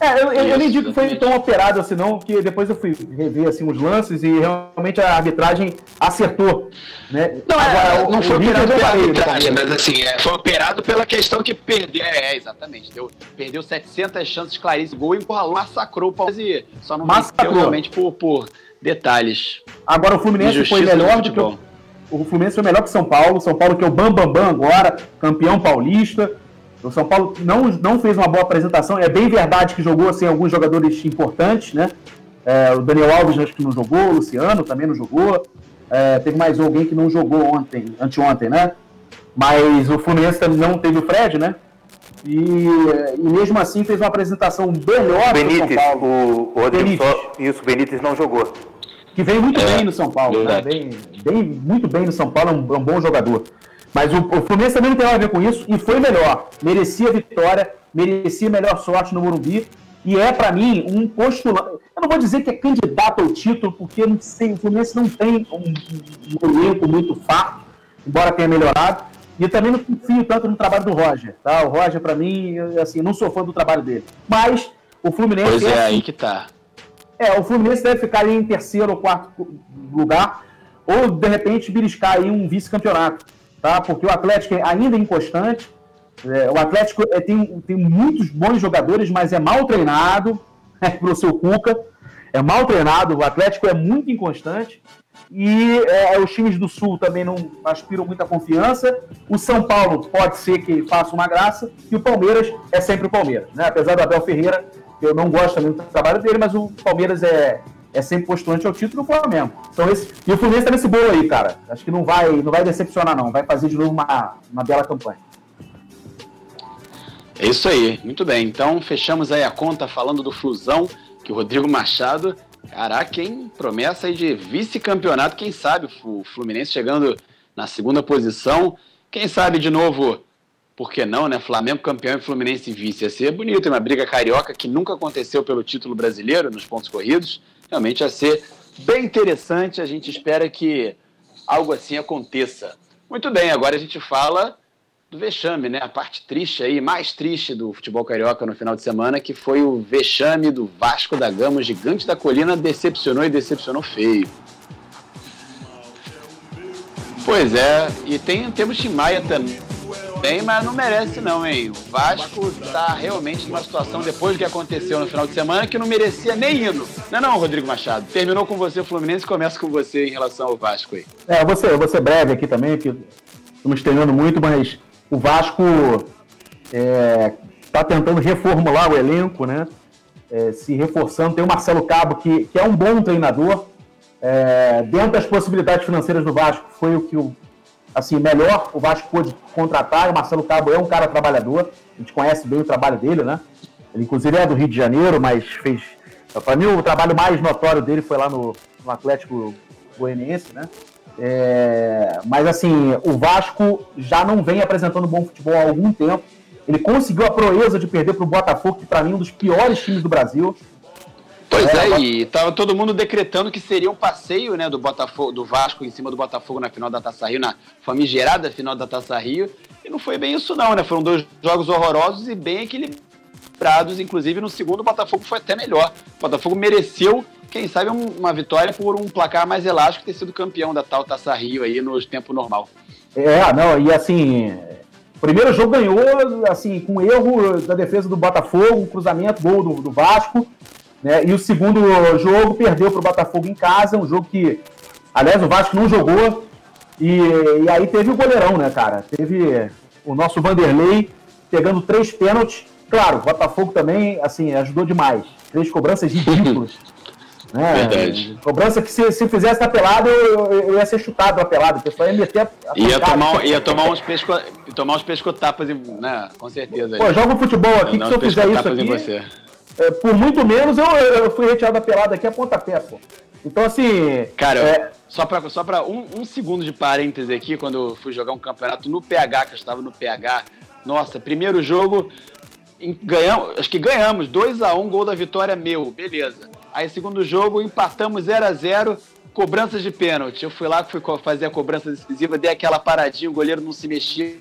Speaker 5: É, eu, eu, eu, nem digo que foi tão operado assim, não, porque depois eu fui rever assim, os lances e realmente a arbitragem acertou. Né?
Speaker 2: Não, Agora, é, não foi operado pela arbitragem, mas assim, é, foi operado pela questão que perdeu. É, é exatamente. Deu, perdeu 700 chances claríssimas, gol e massacrou o Palmeiras e só não massacrou realmente por, por detalhes.
Speaker 5: Agora o Fluminense foi melhor do que o o Fluminense foi melhor que São Paulo. São Paulo que é o Bambambam Bam, Bam agora, campeão paulista. O São Paulo não, não fez uma boa apresentação. É bem verdade que jogou assim, alguns jogadores importantes, né? É, o Daniel Alves acho que não jogou, o Luciano também não jogou. É, teve mais alguém que não jogou ontem, anteontem, né? Mas o Fluminense também não teve o Fred, né? E, e mesmo assim fez uma apresentação melhor
Speaker 3: Benítez, que o São Paulo. O, o Rodrigo, Benítez. Só, isso, o Benítez não jogou
Speaker 5: que veio muito é, bem no São Paulo, né? Bem, bem, muito bem no São Paulo, é um, é um bom jogador. Mas o, o, Fluminense também não tem nada a ver com isso e foi melhor. Merecia vitória, merecia melhor sorte no Morumbi. E é, para mim, um postulante. Eu não vou dizer que é candidato ao título, porque não sei, o Fluminense não tem um, um, elenco muito farto, embora tenha melhorado. E eu também não confio tanto no trabalho do Roger. Tá? O Roger, para mim, assim, não sou fã do trabalho dele. Mas o Fluminense.
Speaker 2: Pois é,
Speaker 5: é
Speaker 2: assim, aí que tá.
Speaker 5: É, o Fluminense deve ficar ali em terceiro ou quarto lugar, ou de repente beliscar aí um vice-campeonato, tá? Porque o Atlético é ainda é inconstante, é, o Atlético é, tem, tem muitos bons jogadores, mas é mal treinado, é, pro seu Cuca, é mal treinado, o Atlético é muito inconstante, e é, os times do Sul também não aspiram muita confiança. O São Paulo pode ser que faça uma graça, e o Palmeiras é sempre o Palmeiras, né? Apesar do Abel Ferreira eu não gosto muito do trabalho dele, mas o Palmeiras é, é sempre postulante ao título do Flamengo. Então esse, e o Fluminense tá nesse bolo aí, cara. Acho que não vai, não vai decepcionar, não. Vai fazer de novo uma, uma bela campanha.
Speaker 2: É isso aí, muito bem. Então fechamos aí a conta falando do Flusão, que o Rodrigo Machado, caraca, hein? Promessa aí de vice-campeonato, quem sabe o Fluminense chegando na segunda posição. Quem sabe de novo por que não, né? Flamengo campeão e Fluminense vice. Ia ser bonito, uma briga carioca que nunca aconteceu pelo título brasileiro nos pontos corridos. Realmente ia ser bem interessante. A gente espera que algo assim aconteça. Muito bem, agora a gente fala do vexame, né? A parte triste aí, mais triste do futebol carioca no final de semana, que foi o vexame do Vasco da Gama, o gigante da colina, decepcionou e decepcionou feio. Pois é, e tem, temos Tim Maia também bem, mas não merece não, hein? O Vasco tá realmente numa situação, depois do que aconteceu no final de semana, que não merecia nem hino. Não é não, Rodrigo Machado? Terminou com você o Fluminense começa com você em relação ao Vasco aí.
Speaker 5: É, eu vou ser, eu vou ser breve aqui também, porque estamos treinando muito, mas o Vasco é, tá tentando reformular o elenco, né? É, se reforçando. Tem o Marcelo Cabo, que, que é um bom treinador. É, dentro das possibilidades financeiras do Vasco, foi o que o assim, melhor o Vasco pôde contratar. O Marcelo Cabo é um cara trabalhador, a gente conhece bem o trabalho dele, né? Ele, inclusive, é do Rio de Janeiro, mas fez. Para mim, o trabalho mais notório dele foi lá no, no Atlético Goianiense, né? É, mas, assim, o Vasco já não vem apresentando bom futebol há algum tempo. Ele conseguiu a proeza de perder para o Botafogo, que para mim é um dos piores times do Brasil.
Speaker 2: Pois é, é, e tava todo mundo decretando que seria um passeio, né, do Botafogo, do Vasco em cima do Botafogo na final da Taça Rio, na famigerada final da Taça Rio, e não foi bem isso não, né? Foram dois jogos horrorosos e bem equilibrados, inclusive no segundo o Botafogo foi até melhor. O Botafogo mereceu, quem sabe, uma vitória por um placar mais elástico ter sido campeão da tal Taça Rio aí no tempo normal.
Speaker 5: É, não, e assim, primeiro jogo ganhou, assim, com erro da defesa do Botafogo, um cruzamento, gol do, do Vasco. Né? E o segundo jogo perdeu para o Botafogo em casa, um jogo que, aliás, o Vasco não jogou. E, e, aí teve o goleirão, né, cara? Teve o nosso Vanderlei pegando três pênaltis. Claro, o Botafogo também, assim, ajudou demais. Três cobranças ridículas.
Speaker 2: né? Verdade.
Speaker 5: Cobrança que se, se fizesse na pelada, eu, eu, ia ser chutado na pelada. O pessoal ia meter a,
Speaker 2: a ia, tomar, ia tomar uns pesco, tomar uns pescotapas, né? Com certeza.
Speaker 5: Pô, joga um futebol aqui que se eu fizer isso aqui é, por muito menos eu, eu fui retirado da pelada aqui a pontapé, pô. Então, assim.
Speaker 2: Cara, é... só pra, só pra um, um, segundo de parêntese aqui, quando eu fui jogar um campeonato no PH, que eu estava no PH. Nossa, primeiro jogo, ganhamos, acho que ganhamos, 2 a 1 um, gol da vitória meu, beleza. Aí, segundo jogo, empatamos 0 a 0 cobranças de pênalti. Eu fui lá, fui fazer a cobrança decisiva, dei aquela paradinha, o goleiro não se mexia,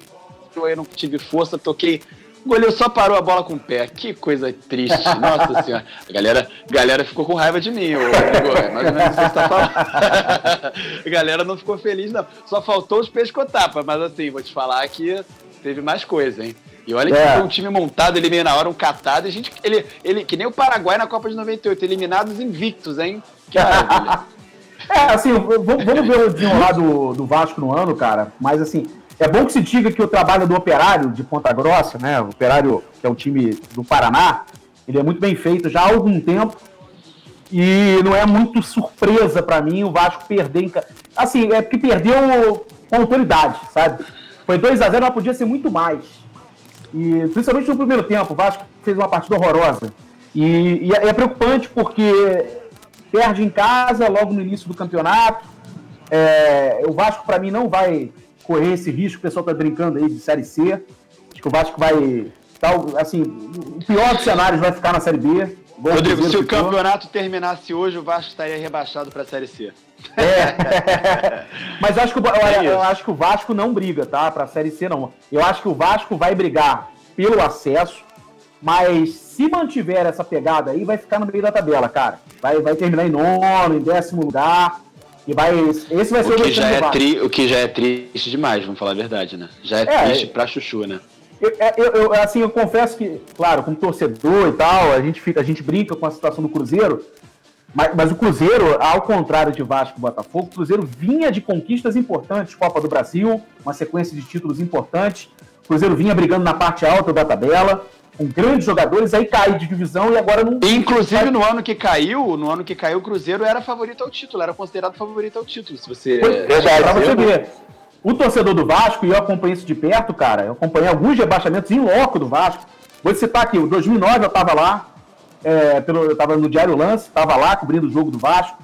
Speaker 2: eu não tive força, toquei o goleiro só parou a bola com o pé. Que coisa triste. Nossa senhora. A galera, galera ficou com raiva de mim, ô, é mais ou menos isso que você tá falando. a galera não ficou feliz, não. Só faltou os pescotapas, mas assim, vou te falar que teve mais coisa, hein? E olha que é. foi um time montado ali meio na hora, um catado. E a gente, ele, ele, que nem o Paraguai na Copa de 98, eliminados invictos, hein? Que maravilha.
Speaker 5: é, assim, vamos ver o desenrolar do, do Vasco no ano, cara. Mas assim, é bom que se diga que o trabalho do Operário de Ponta Grossa, né? O Operário, que é um time do Paraná, ele é muito bem feito já há algum tempo. E não é muito surpresa para mim o Vasco perder em... Assim, é porque perdeu com autoridade, sabe? Foi 2 a 0 mas podia ser muito mais. E principalmente no primeiro tempo, o Vasco fez uma partida horrorosa. E, e é, é preocupante porque perde em casa logo no início do campeonato. É, o Vasco, para mim, não vai correr esse risco. O pessoal tá brincando aí de Série C. Acho que o Vasco vai. Tal, assim, o pior dos cenários vai ficar na Série B.
Speaker 2: Rodrigo, se o campeonato terminasse hoje, o Vasco estaria rebaixado para a Série C.
Speaker 5: É. Mas acho, que, olha, eu acho que o Vasco não briga, tá? Para a Série C, não. Eu acho que o Vasco vai brigar pelo acesso, mas se mantiver essa pegada aí, vai ficar no meio da tabela, cara. Vai, vai terminar em nono, em décimo lugar. E vai, esse vai ser
Speaker 2: o, que já é tri, O que já é triste demais, vamos falar a verdade, né? Já é, é triste é, pra chuchu, né?
Speaker 5: Eu, é, eu, eu, assim, eu confesso que, claro, como torcedor e tal, a gente, fica, a gente brinca com a situação do Cruzeiro, mas, mas o Cruzeiro, ao contrário de Vasco e Botafogo, o Cruzeiro vinha de conquistas importantes, Copa do Brasil, uma sequência de títulos importantes, o Cruzeiro vinha brigando na parte alta da tabela, com grandes jogadores, aí cai de divisão e agora não.
Speaker 2: Inclusive no ano que caiu, no ano que caiu, o Cruzeiro era favorito ao título, era considerado favorito ao título. Se você.
Speaker 5: Verdade, pra você ver. O torcedor do Vasco, e eu acompanhei isso de perto, cara, eu acompanhei alguns rebaixamentos em loco do Vasco. Vou citar aqui, o 2009 eu estava lá, é, pelo, eu estava no Diário Lance, estava lá cobrindo o jogo do Vasco,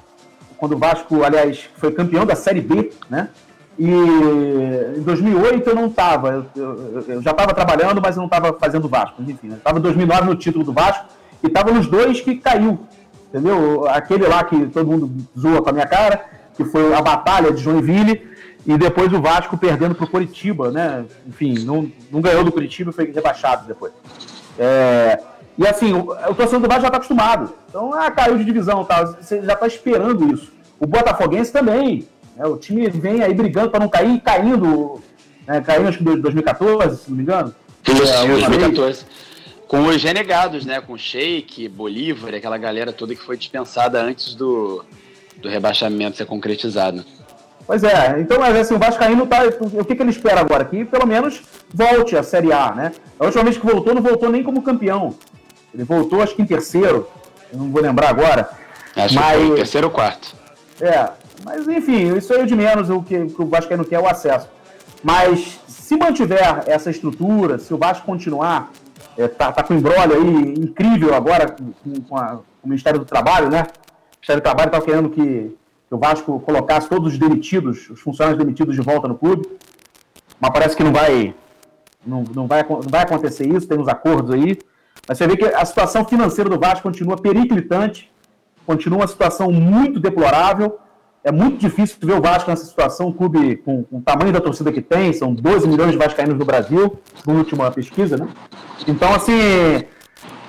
Speaker 5: quando o Vasco, aliás, foi campeão da Série B, né? E em 2008 eu não estava, eu, eu, já estava trabalhando, mas eu não estava fazendo Vasco. Enfim, estava em 2009 no título do Vasco e estava nos dois que caiu, entendeu? Aquele lá que todo mundo zoa com a minha cara, que foi a batalha de Joinville, e depois o Vasco perdendo para o Curitiba, né? Enfim, não, não ganhou do Curitiba e foi rebaixado depois. É, e assim, o, o torcedor do Vasco já está acostumado. Então, ah, caiu de divisão, tá, você já está esperando isso. O Botafoguense também. Né? O time vem aí brigando para não cair, caindo, né? caindo acho que em 2014, se não me engano.
Speaker 2: É, 2014. Com os renegados, né? Com Sheik, Bolívar, aquela galera toda que foi dispensada antes do, do rebaixamento ser concretizado.
Speaker 5: Pois é, então, mas assim, o Vascaíno tá. O que, que ele espera agora? Que pelo menos volte à Série A, né? A última vez que voltou, não voltou nem como campeão. Ele voltou, acho que em terceiro, eu não vou lembrar agora.
Speaker 2: Acho mas... que foi terceiro ou quarto.
Speaker 5: É, mas enfim, isso aí é de menos o que, que o Vasco quer é o acesso. Mas se mantiver essa estrutura, se o Vasco continuar, é, tá, tá com um embrólio aí incrível agora com, com, a, com, o Ministério do Trabalho, né? O Ministério do Trabalho está querendo que, que, o Vasco colocasse todos os demitidos, os funcionários demitidos de volta no clube. Mas parece que não vai, não, não, vai, não vai acontecer isso, tem uns acordos aí. Mas você vê que a situação financeira do Vasco continua periclitante, continua uma situação muito deplorável. É muito difícil ver o Vasco nessa situação, um clube com, com o tamanho da torcida que tem, são 12 milhões de vascaínos no Brasil, na última pesquisa, né? Então, assim,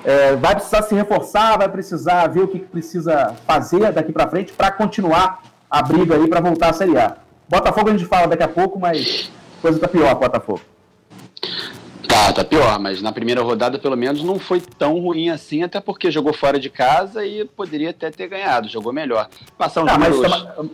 Speaker 5: é, vai precisar se reforçar, vai precisar ver o que precisa fazer daqui para frente para continuar a briga aí para voltar à Série A. Botafogo a gente fala daqui a pouco, mas coisa tá pior, Botafogo.
Speaker 2: Tá, tá pior, mas na primeira rodada pelo menos não foi tão ruim assim, até porque jogou fora de casa e poderia até ter ganhado, jogou melhor. Passar um ah,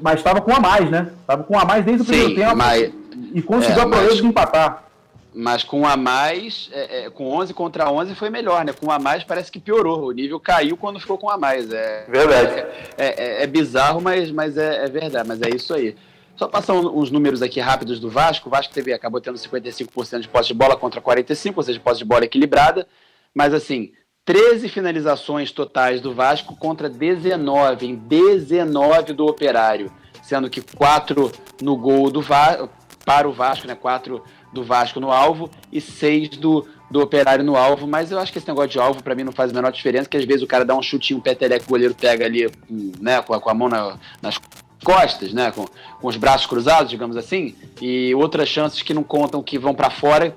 Speaker 5: mas estava com a mais, né? Estava com a mais desde o Sim, primeiro tempo
Speaker 2: mas,
Speaker 5: e conseguiu é, a proeza de empatar.
Speaker 2: Mas com a mais, é, é, com 11 contra 11 foi melhor, né? Com a mais parece que piorou. O nível caiu quando ficou com a mais. É,
Speaker 3: verdade.
Speaker 2: É, é, é bizarro, mas, mas é, verdade. Mas é isso aí. Só passar uns números aqui rápidos do Vasco. O Vasco teve, acabou tendo 55% de posse de bola contra 45%, ou seja, posse de bola equilibrada. Mas assim, 13 finalizações totais do Vasco contra 19, em 19 do Operário. Sendo que 4 no gol do Vasco, para o Vasco, né? 4 do Vasco no alvo e 6 do, do Operário no alvo. Mas eu acho que esse negócio de alvo para mim não faz a menor diferença, que às vezes o cara dá um chutinho, o peteleco, o goleiro pega ali, né, com a, com a mão na, nas costas, né, com, com os braços cruzados, digamos assim, e outras chances que não contam que vão para fora e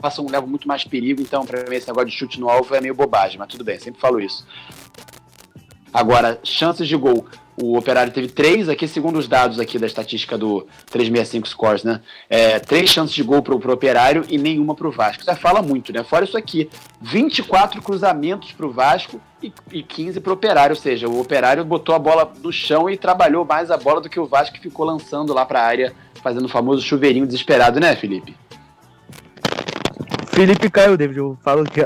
Speaker 2: passam levam muito mais perigo. Então, para mim esse negócio de chute no alvo é meio bobagem, mas tudo bem, sempre falo isso. Agora, chances de gol. O Operário teve três, aqui segundo os dados aqui da estatística do 365 Scores, né? É, três chances de gol para o Operário e nenhuma para o Vasco. Isso fala muito, né? Fora isso aqui, 24 cruzamentos para o Vasco e, e 15 para o Operário. Ou seja, o Operário botou a bola no chão e trabalhou mais a bola do que o Vasco que ficou lançando lá para a área, fazendo o famoso chuveirinho desesperado, né, Felipe?
Speaker 4: Felipe caiu, David. Eu falo que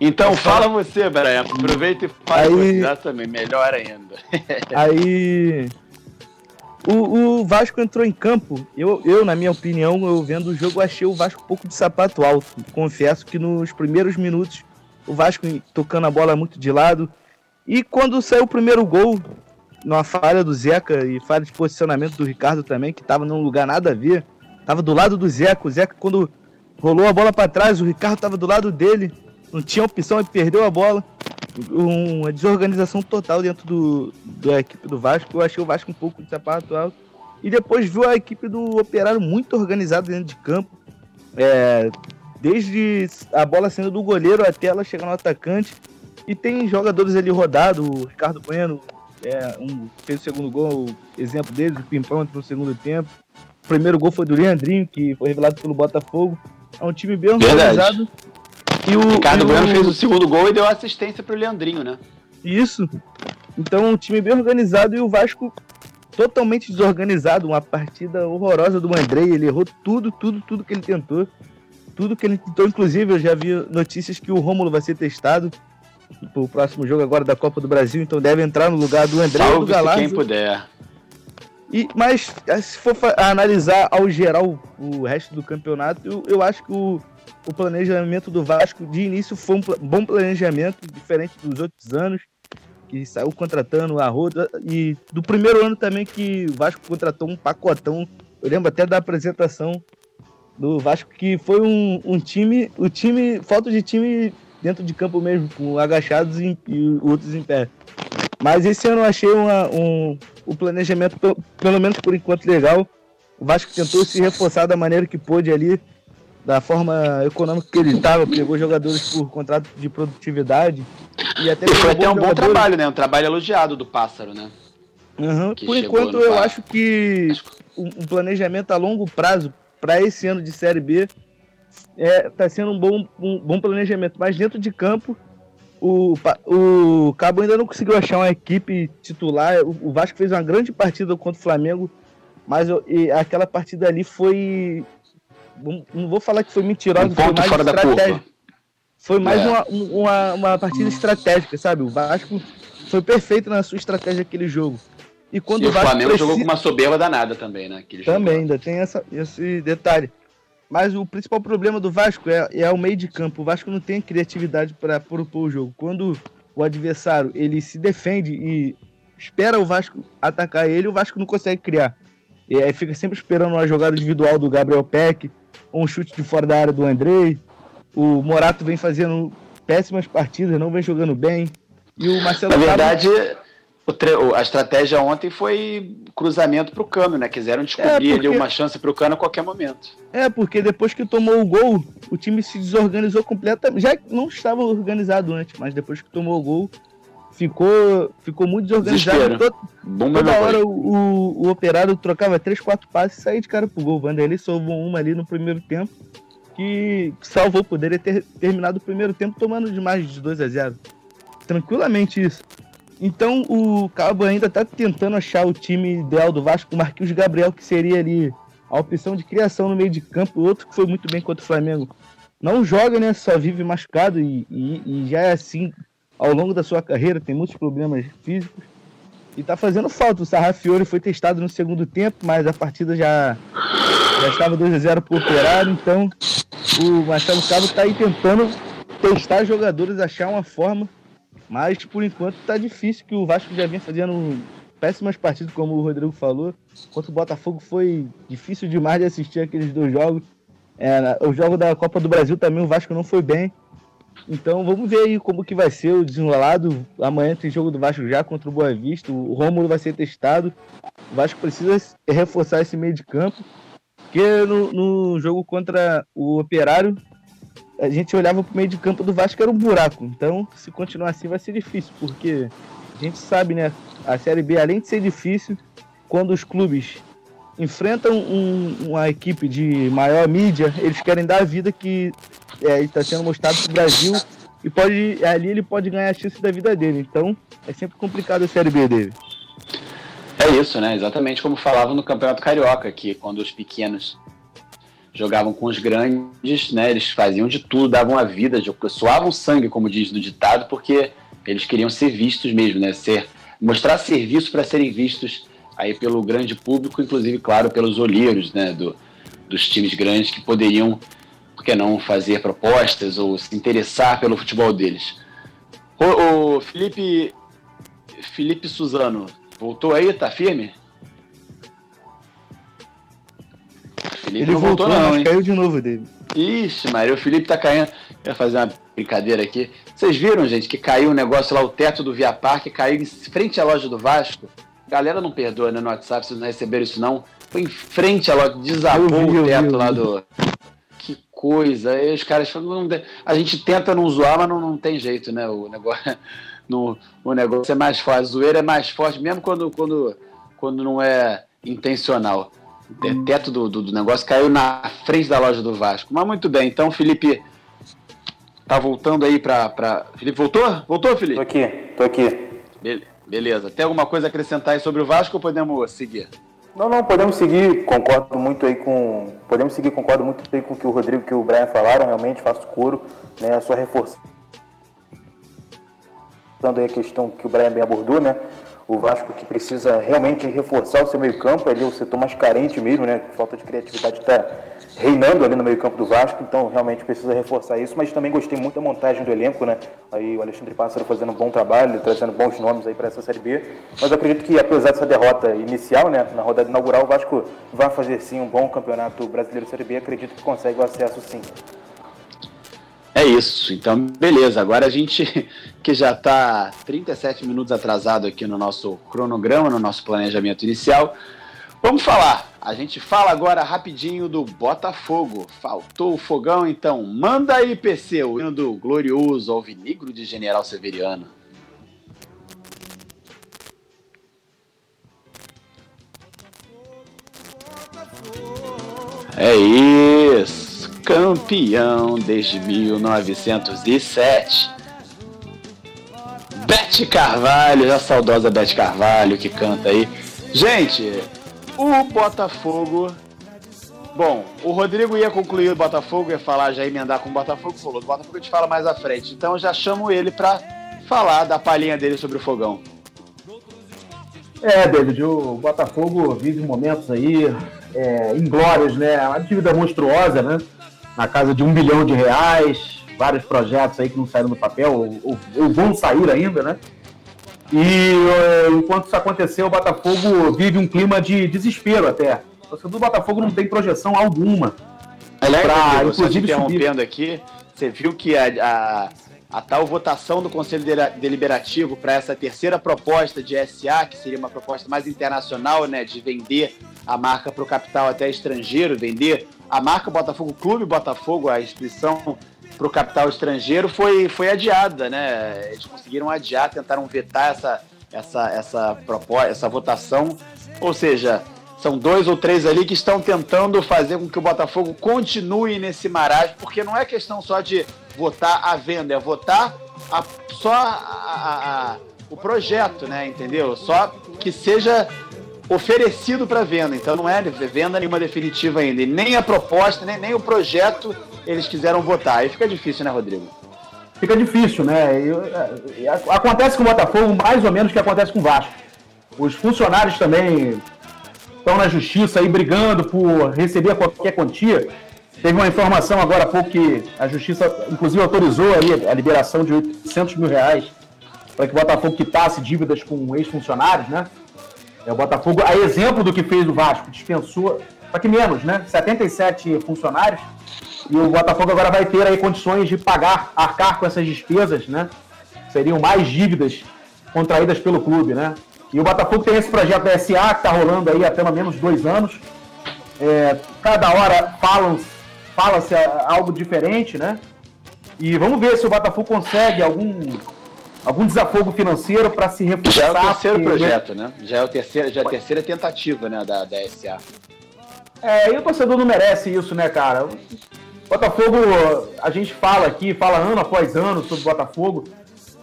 Speaker 2: então fala você, Brian. Aproveita e fala aí, também, melhor ainda.
Speaker 4: aí. O, o, Vasco entrou em campo. Eu, eu, na minha opinião, eu vendo o jogo, achei o Vasco um pouco de sapato alto. Confesso que nos primeiros minutos, o Vasco tocando a bola muito de lado. E quando saiu o primeiro gol, numa falha do Zeca e falha de posicionamento do Ricardo também, que estava num lugar nada a ver. Tava do lado do Zeca. O Zeca, quando rolou a bola para trás, o Ricardo estava do lado dele não tinha opção e perdeu a bola. Uma desorganização total dentro do, da equipe do Vasco. Eu achei o Vasco um pouco de sapato alto. E depois viu a equipe do Operário muito organizada dentro de campo. É, desde a bola sendo do goleiro até ela chegar no atacante. E tem jogadores ali rodados, o Ricardo Bueno é, um, fez o segundo gol, exemplo deles, o Pimpão entrou no segundo tempo. O primeiro gol foi do Leandrinho, que foi revelado pelo Botafogo. É um time bem organizado. Verdade.
Speaker 2: E o Ricardo e Bueno o... fez o segundo gol e deu assistência pro Leandrinho, né?
Speaker 4: Isso. Então, um time bem organizado e o Vasco totalmente desorganizado. Uma partida horrorosa do Andrei. Ele errou tudo, tudo, tudo que ele tentou. Tudo que ele tentou. Inclusive, eu já vi notícias que o Rômulo vai ser testado pro próximo jogo agora da Copa do Brasil. Então, deve entrar no lugar do André
Speaker 2: Salve
Speaker 4: do Galazzo.
Speaker 2: quem puder.
Speaker 4: E, mas, se for analisar ao geral o resto do campeonato, eu, eu acho que o o planejamento do Vasco de início foi um bom planejamento, diferente dos outros anos, que saiu contratando a Roda, e do primeiro ano também que o Vasco contratou um pacotão. Eu lembro até da apresentação do Vasco, que foi um, um time, o time, falta de time dentro de campo mesmo, com agachados e, e outros em pé. Mas esse ano eu achei uma, um, o planejamento, pelo menos por enquanto, legal. O Vasco tentou se reforçar da maneira que pôde ali da forma econômica que ele estava, pegou jogadores por contrato de produtividade.
Speaker 2: E até foi até um bom trabalho, né? Um trabalho elogiado do Pássaro, né?
Speaker 4: Uhum. Por enquanto, eu par... acho que um planejamento a longo prazo para esse ano de Série B está é, tá sendo um bom, um bom planejamento. Mas dentro de campo, o, o Cabo ainda não conseguiu achar uma equipe titular. O, Vasco fez uma grande partida contra o Flamengo, mas e aquela partida ali foi não vou falar que foi mentirosa, um
Speaker 2: foi mais fora estratégia.
Speaker 4: Foi mais é. uma, uma, uma, partida estratégica, sabe? O Vasco foi perfeito na sua estratégia aquele jogo.
Speaker 2: E quando e o, Vasco Flamengo precisa... jogou com uma soberba danada também, né?
Speaker 4: também, jogo. ainda tem essa, esse detalhe. Mas o principal problema do Vasco é, é o meio de campo. O Vasco não tem criatividade para propor o jogo. Quando o adversário ele se defende e espera o Vasco atacar ele, o Vasco não consegue criar. E aí fica sempre esperando uma jogada individual do Gabriel Peck, um chute de fora da área do Andrei. O Morato vem fazendo péssimas partidas, não vem jogando bem. E o Marcelo
Speaker 2: Na verdade, Cabo... a estratégia ontem foi cruzamento para o Cano, né? Quiseram descobrir é porque... ali uma chance para o Cano a qualquer momento.
Speaker 4: É, porque depois que tomou o gol, o time se desorganizou completamente. Já não estava organizado antes, mas depois que tomou o gol, ficou, ficou muito desorganizado. Todo, toda hora o, o, o, operário trocava três, quatro passes e saía de cara pro gol. O Vanderlei salvou uma ali no primeiro tempo que salvou, poderia ter terminado o primeiro tempo tomando de mais de 2 a 0 Tranquilamente isso. Então o Cabo ainda está tentando achar o time ideal do Vasco, o Marquinhos Gabriel, que seria ali a opção de criação no meio de campo, outro que foi muito bem contra o Flamengo. Não joga, né? Só vive machucado e, e, e já é assim ao longo da sua carreira, tem muitos problemas físicos. E tá fazendo falta. O Sarrafiore foi testado no segundo tempo, mas a partida já, já estava 2 a 0 pro operário, então o Marcelo Cabo está aí tentando testar jogadores, achar uma forma, mas por enquanto está difícil, que o Vasco já vinha fazendo péssimas partidas, como o Rodrigo falou. Contra o Botafogo foi difícil demais de assistir aqueles dois jogos. É, o jogo da Copa do Brasil também o Vasco não foi bem. Então vamos ver aí como que vai ser o desenrolado. Amanhã tem jogo do Vasco já contra o Boa Vista. O Rômulo vai ser testado. O Vasco precisa reforçar esse meio de campo. Porque no, no jogo contra o Operário, a gente olhava pro meio de campo do Vasco era um buraco. Então, se continuar assim, vai ser difícil, porque a gente sabe, né? A Série B, além de ser difícil, quando os clubes enfrentam um, uma equipe de maior mídia, eles querem dar a vida que é, está sendo mostrado pro Brasil e pode ali ele pode ganhar a chance da vida dele. Então, é sempre complicado a Série B dele.
Speaker 2: É isso, né? Exatamente como falavam no Campeonato Carioca, que quando os pequenos jogavam com os grandes, né? Eles faziam de tudo, davam a vida, suavam sangue, como diz no ditado, porque eles queriam ser vistos mesmo, né? Ser, mostrar serviço para serem vistos aí pelo grande público, inclusive, claro, pelos olheiros, né? Do, dos times grandes que poderiam, que não, fazer propostas ou se interessar pelo futebol deles. O, o Felipe, Felipe Suzano, Voltou aí? Tá firme?
Speaker 4: Felipe Ele não voltou, voltou não, hein? caiu de novo dele.
Speaker 2: Ixi, Maria, o Felipe tá caindo. Quer fazer uma brincadeira aqui. Vocês viram, gente, que caiu um negócio lá, o teto do Via Parque caiu em frente à loja do Vasco? Galera não perdoa, né, no WhatsApp, vocês não receberam isso não. Foi em frente à loja, desabou vi, o teto vi, lá do... Que coisa. Aí os caras falam, a gente tenta não zoar, mas não, não tem jeito, né, o negócio no, o negócio é mais forte. A zoeira é mais forte, mesmo quando, quando, quando não é intencional. O teto do, do, do, negócio caiu na frente da loja do Vasco. Mas muito bem, então Felipe tá voltando aí pra. pra... Felipe voltou? Voltou, Felipe?
Speaker 3: Tô aqui, tô aqui.
Speaker 2: Be beleza. Tem alguma coisa a acrescentar aí sobre o Vasco ou podemos seguir?
Speaker 3: Não, não, podemos seguir, concordo muito aí com. Podemos seguir, concordo muito aí com o que o Rodrigo e o Brian falaram, realmente faço coro, né? Só reforçar aí a questão que o Brian bem abordou, né? O Vasco que precisa realmente reforçar o seu meio-campo, ali o setor mais carente mesmo, né? Falta de criatividade está reinando ali no meio-campo do Vasco, então realmente precisa reforçar isso. Mas também gostei muito da montagem do elenco, né? Aí o Alexandre Pássaro fazendo um bom trabalho, trazendo bons nomes aí para essa Série B. Mas acredito que apesar dessa derrota inicial, né? Na rodada inaugural, o Vasco vai fazer sim um bom campeonato brasileiro Série B. Acredito que consegue o acesso sim.
Speaker 2: É isso. Então, beleza. Agora a gente, que já está 37 minutos atrasado aqui no nosso cronograma, no nosso planejamento inicial, vamos falar. A gente fala agora rapidinho do Botafogo. Faltou o fogão, então manda aí, PC, o hino do glorioso Alvinegro de General Severiano. É isso campeão desde 1907. Bete Carvalho, a saudosa Bete Carvalho que canta aí. Gente, o Botafogo. Bom, o Rodrigo ia concluir o Botafogo, ia falar, já emendar com o Botafogo, falou. Do Botafogo a gente fala mais à frente. Então eu já chamo ele pra falar da palhinha dele sobre o fogão.
Speaker 5: É, David, o Botafogo vive momentos aí é, inglórios, né? Uma dívida monstruosa, né? na casa de um bilhão de reais, vários projetos aí que não saíram do papel, ou, ou vão sair ainda, né? E eh, enquanto isso aconteceu, o Botafogo vive um clima de desespero até. O torcedor do Botafogo não tem projeção alguma.
Speaker 2: Aliás,
Speaker 5: pra, inclusive,
Speaker 2: interrompendo aqui, você viu que a, a, a tal votação do Conselho Deliberativo para essa terceira proposta de SA, que seria uma proposta mais internacional, né, de vender a marca para o capital até estrangeiro, vender a marca Botafogo Clube Botafogo, a inscrição para o capital estrangeiro, foi, foi adiada, né? Eles conseguiram adiar, tentaram vetar essa, essa, essa, proposta, essa votação. Ou seja, são dois ou três ali que estão tentando fazer com que o Botafogo continue nesse marasmo, porque não é questão só de votar a venda, é votar a- só a- a- o projeto, né? Entendeu? Só que seja oferecido para venda. Então não é venda nenhuma definitiva ainda. E nem a proposta, nem, nem o projeto eles quiseram votar. Aí fica difícil, né, Rodrigo?
Speaker 5: fica difícil, né? É, acontece com o Botafogo mais ou menos que acontece com o Vasco. Os funcionários também estão na justiça aí brigando por receber qualquer quantia. Teve uma informação agora há pouco que a justiça, inclusive, autorizou aí a liberação de 800 mil reais para que o Botafogo quitasse dívidas com ex-funcionários, né? É, o Botafogo, a exemplo do que fez o Vasco, dispensou, só que menos, né? 77 funcionários. E o Botafogo agora vai ter aí condições de pagar, arcar com essas despesas, né? Seriam mais dívidas contraídas pelo clube, né? E o Botafogo tem esse projeto da SA que está rolando aí há pelo menos dois anos. É, cada hora falam, fala-se algo diferente, né? E vamos ver se o Botafogo consegue algum, algum desafogo financeiro para se
Speaker 2: Já é
Speaker 5: reforçar.
Speaker 2: o terceiro
Speaker 5: porque-
Speaker 2: projeto, né? Já é, o terceiro, já é a terceira tentativa né, da, da SA.
Speaker 5: É, e o torcedor não merece isso, né, cara? Botafogo, a gente fala aqui, fala ano após ano sobre Botafogo.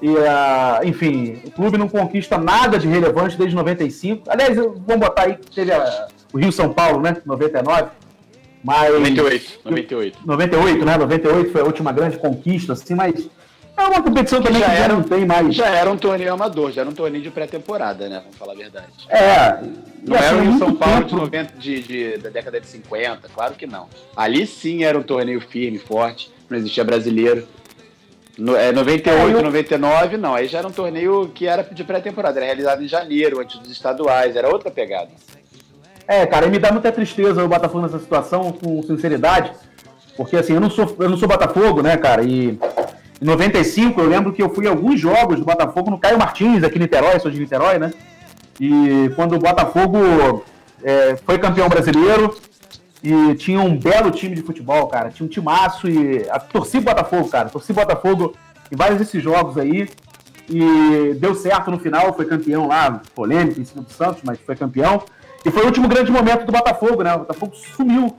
Speaker 5: E, ah, enfim, o clube não conquista nada de relevante desde 95. Aliás, vamos botar aí que teve a- o Rio São Paulo, né? 99. Mas.
Speaker 2: 98, 98.
Speaker 5: 98, né? 98 foi a última grande conquista, assim, mas é uma competição também
Speaker 2: já
Speaker 5: que já
Speaker 2: era-
Speaker 5: não tem mais.
Speaker 2: Já era um torneio amador, já era um torneio de pré-temporada, né? Vamos falar a verdade.
Speaker 5: É.
Speaker 2: Não era o São Paulo de
Speaker 5: tempo-
Speaker 2: 90, de, de- da década de 50, claro que não. Ali sim era um torneio firme, forte, não existia brasileiro. No, é, 98,
Speaker 5: É, eu-
Speaker 2: 99, não. Aí já era um torneio que era de pré-temporada, era realizado em janeiro, antes dos estaduais, era outra pegada.
Speaker 5: É, cara, e me dá muita tristeza o Botafogo nessa situação, com sinceridade, porque assim, eu não sou, eu não sou Botafogo, né, cara, e em 95 eu lembro que eu fui a alguns jogos do Botafogo no Caio Martins, aqui em Niterói, sou de Niterói, né, e quando o Botafogo é, foi campeão brasileiro e tinha um belo time de futebol, cara, tinha um timaço e a, torci Botafogo, cara, torci Botafogo em vários desses jogos aí, e deu certo no final, foi campeão lá, polêmico em cima do Santos, mas foi campeão. E foi o último grande momento do Botafogo, né? O Botafogo sumiu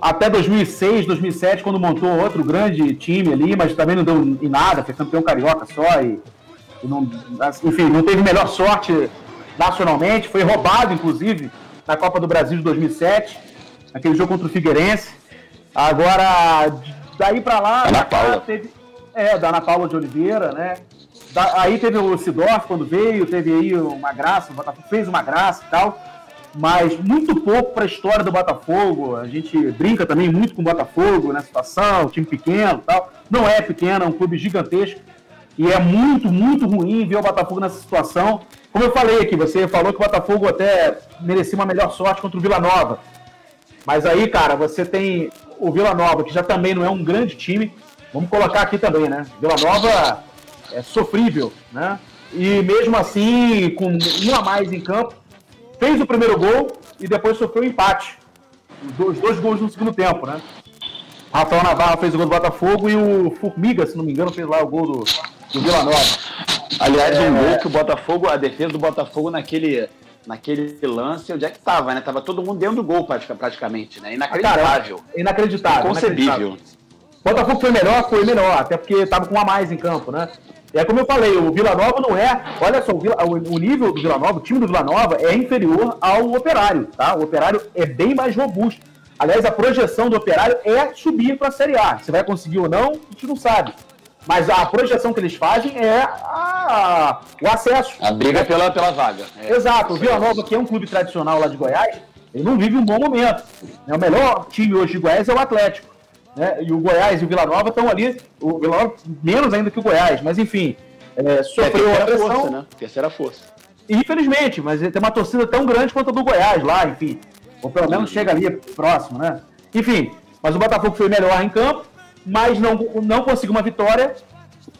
Speaker 5: até 2006, 2007, quando montou outro grande time ali, mas também não deu em nada, foi campeão carioca só e, e não, enfim, não teve melhor sorte nacionalmente, foi roubado, inclusive, na Copa do Brasil de 2007, naquele jogo contra o Figueirense. Agora, daí pra lá,
Speaker 2: Ana Paula.
Speaker 5: teve, é, da Ana Paula de Oliveira, né? Da- aí teve o Sidorf quando veio, teve aí uma graça, o Botafogo fez uma graça e tal, mas muito pouco para a história do Botafogo. A gente brinca também muito com o Botafogo nessa situação, time pequeno e tal. Não é pequeno, é um clube gigantesco. E é muito, muito ruim ver o Botafogo nessa situação. Como eu falei aqui, você falou que o Botafogo até merecia uma melhor sorte contra o Vila Nova. Mas aí, cara, você tem o Vila Nova, que já também não é um grande time. Vamos colocar aqui também, né? Vila Nova é sofrível, né? E mesmo assim, com um a mais em campo, fez o primeiro gol e depois sofreu o empate. Os dois, gols no segundo tempo, né? Rafael Navarro fez o gol do Botafogo e o Formiga, se não me engano, fez lá o gol do, do Vila Nova.
Speaker 2: Aliás, um
Speaker 5: É.
Speaker 2: gol que o Botafogo, a defesa do Botafogo naquele, naquele lance, onde é que tava, né? Tava todo mundo dentro do gol pratica- praticamente, né? Inacreditável.
Speaker 5: Cara, inacreditável.
Speaker 2: Inconcebível.
Speaker 5: inacreditável. Botafogo foi melhor, foi melhor, até porque estava com um a mais em campo, né? E é como eu falei, o Vila Nova não é. Olha só, o, Vila- o nível do Vila Nova, o time do Vila Nova é inferior ao Operário, tá? O Operário é bem mais robusto. Aliás, a projeção do Operário é subir para a Série A. Se vai conseguir ou não, a gente não sabe. Mas a projeção que eles fazem é a- o acesso.
Speaker 2: A briga pela, pela vaga. É.
Speaker 5: Exato, o Vila Nova, que é um clube tradicional lá de Goiás, ele não vive um bom momento. né? O melhor time hoje de Goiás é o Atlético. Né? E o Goiás e o Vila Nova estão ali, o Vila Nova menos ainda que o Goiás, mas enfim, é,
Speaker 2: É a
Speaker 5: sofreu a
Speaker 2: terceira
Speaker 5: pressão,
Speaker 2: força, né? Terceira força.
Speaker 5: infelizmente, mas ele tem uma torcida tão grande quanto a do Goiás lá, enfim. Ou pelo menos chega ali próximo, né? Enfim, Mas o Botafogo foi melhor em campo, mas não, não conseguiu uma vitória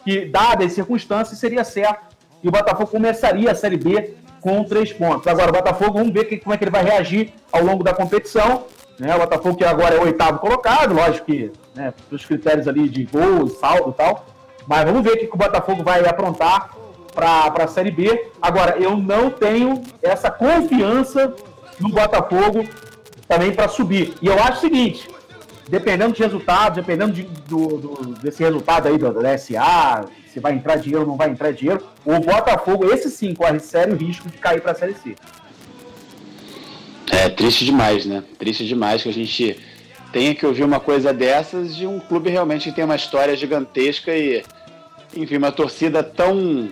Speaker 5: que, dadas as circunstâncias, seria certo. E o Botafogo começaria a Série B com três pontos. Agora, o Botafogo, vamos ver que, como é que ele vai reagir ao longo da competição. Né? O Botafogo, que agora é o oitavo colocado, lógico que, né, pelos critérios ali de gol, saldo e tal. Mas vamos ver o que, que o Botafogo vai aprontar para a Série B. Agora, eu não tenho essa confiança no Botafogo também para subir. E eu acho o seguinte: dependendo de resultados, dependendo de, do, do, desse resultado aí do, do SA, se vai entrar dinheiro ou não vai entrar dinheiro, o Botafogo, esse sim, corre sério risco de cair para a Série C.
Speaker 2: É triste demais, né? Triste demais que a gente tenha que ouvir uma coisa dessas de um clube realmente que tem uma história gigantesca e, enfim, uma torcida tão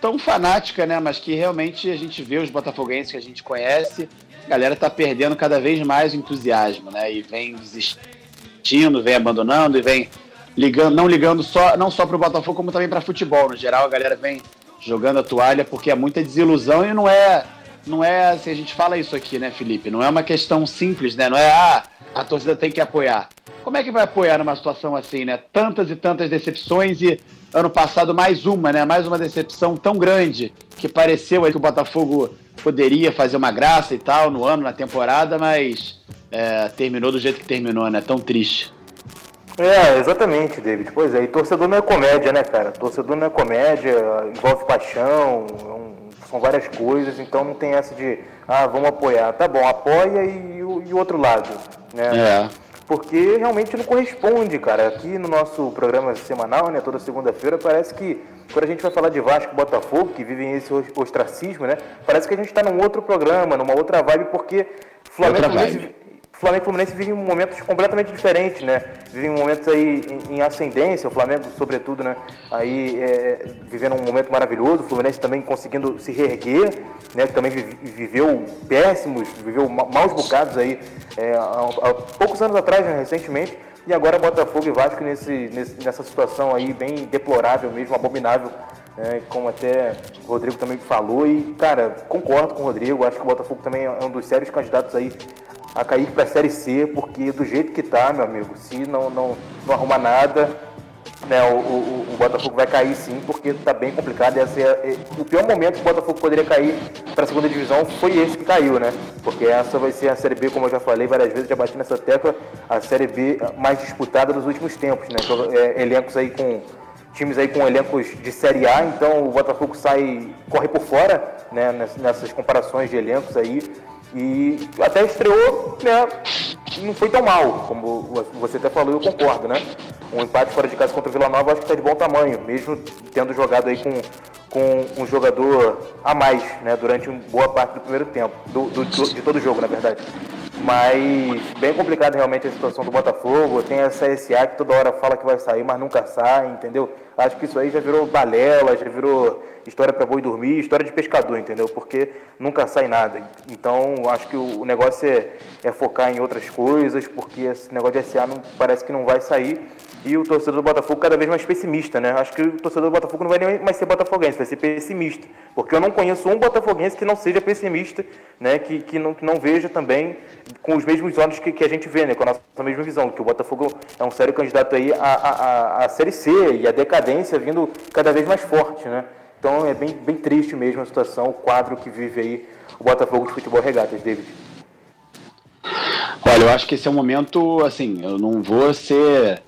Speaker 2: tão fanática, né? Mas que realmente a gente vê os botafoguenses que a gente conhece, a galera tá perdendo cada vez mais o entusiasmo, né? E vem desistindo, vem abandonando e vem ligando, não ligando só, não só para o Botafogo, como também para futebol. No geral, a galera vem jogando a toalha porque é muita desilusão e não é, não é, assim, a gente fala isso aqui, né, Felipe? Não é uma questão simples, né? Não é, ah, a torcida tem que apoiar. Como é que vai apoiar numa situação assim, né? Tantas e tantas decepções e ano passado mais uma, né? Mais uma decepção tão grande que pareceu aí que o Botafogo poderia fazer uma graça e tal no ano, na temporada, mas é, terminou do jeito que terminou, né? Tão triste.
Speaker 3: É, exatamente, David. Pois é, e torcedor não é comédia, né, cara? Torcedor não é comédia, envolve paixão, é são várias coisas, então não tem essa de, ah, vamos apoiar. Tá bom, apoia e o, e o outro lado, né? É. Porque realmente não corresponde, cara. Aqui no nosso programa semanal, né, toda segunda-feira, parece que quando a gente vai falar de Vasco e Botafogo, que vivem esse ostracismo, né, parece que a gente está num outro programa, numa outra vibe, porque Flamengo Flamengo e Fluminense vivem momentos completamente diferentes, né? Vivem momentos aí em, em ascendência, o Flamengo, sobretudo, né? Aí é, vivendo um momento maravilhoso, o Fluminense também conseguindo se reerguer, né? Também viveu péssimos, viveu maus bocados aí é, há, há, poucos anos atrás, né? recentemente. E agora Botafogo e Vasco nesse, nessa situação aí bem deplorável mesmo, abominável, né? como até o Rodrigo também falou. E, cara, concordo com o Rodrigo, acho que o Botafogo também é um dos sérios candidatos aí a cair para a Série C, porque do jeito que está, meu amigo, se não, não, não arrumar nada, né, o, o, o, Botafogo vai cair sim, porque está bem complicado. É, o pior momento que o Botafogo poderia cair para a segunda divisão foi esse que caiu, né? Porque essa vai ser a Série B, como eu já falei várias vezes, já bati nessa tecla, a Série B mais disputada dos últimos tempos, né? É, elencos aí com times aí com elencos de Série A, então o Botafogo sai, corre por fora, né? Nessas comparações de elencos aí. E até estreou, né? Não foi tão mal, como você até falou, eu concordo, né? Um empate fora de casa contra o Vila Nova acho que está de bom tamanho, mesmo tendo jogado aí com, com um jogador a mais, né? Durante boa parte do primeiro tempo, do, do, de todo o jogo, na verdade. Mas bem complicado realmente a situação do Botafogo. Tem essa SA que toda hora fala que vai sair, mas nunca sai, entendeu? Acho que isso aí já virou balela, já virou história para boi dormir, história de pescador, entendeu? Porque nunca sai nada. Então, acho que o negócio é, é focar em outras coisas, porque esse negócio de SA não, parece que não vai sair. E o torcedor do Botafogo cada vez mais pessimista, né? Acho que o torcedor do Botafogo não vai nem mais ser botafoguense, vai ser pessimista. Porque eu não conheço um botafoguense que não seja pessimista, né? Que, que, não, que não veja também com os mesmos olhos que, que a gente vê, né? Com a nossa mesma visão, que o Botafogo é um sério candidato aí à, à, à Série C e a decadência vindo cada vez mais forte, né? Então é bem, bem triste mesmo a situação, o quadro que vive aí o Botafogo de futebol regatas, David.
Speaker 2: Olha, eu acho que esse é um momento, assim, eu não vou ser.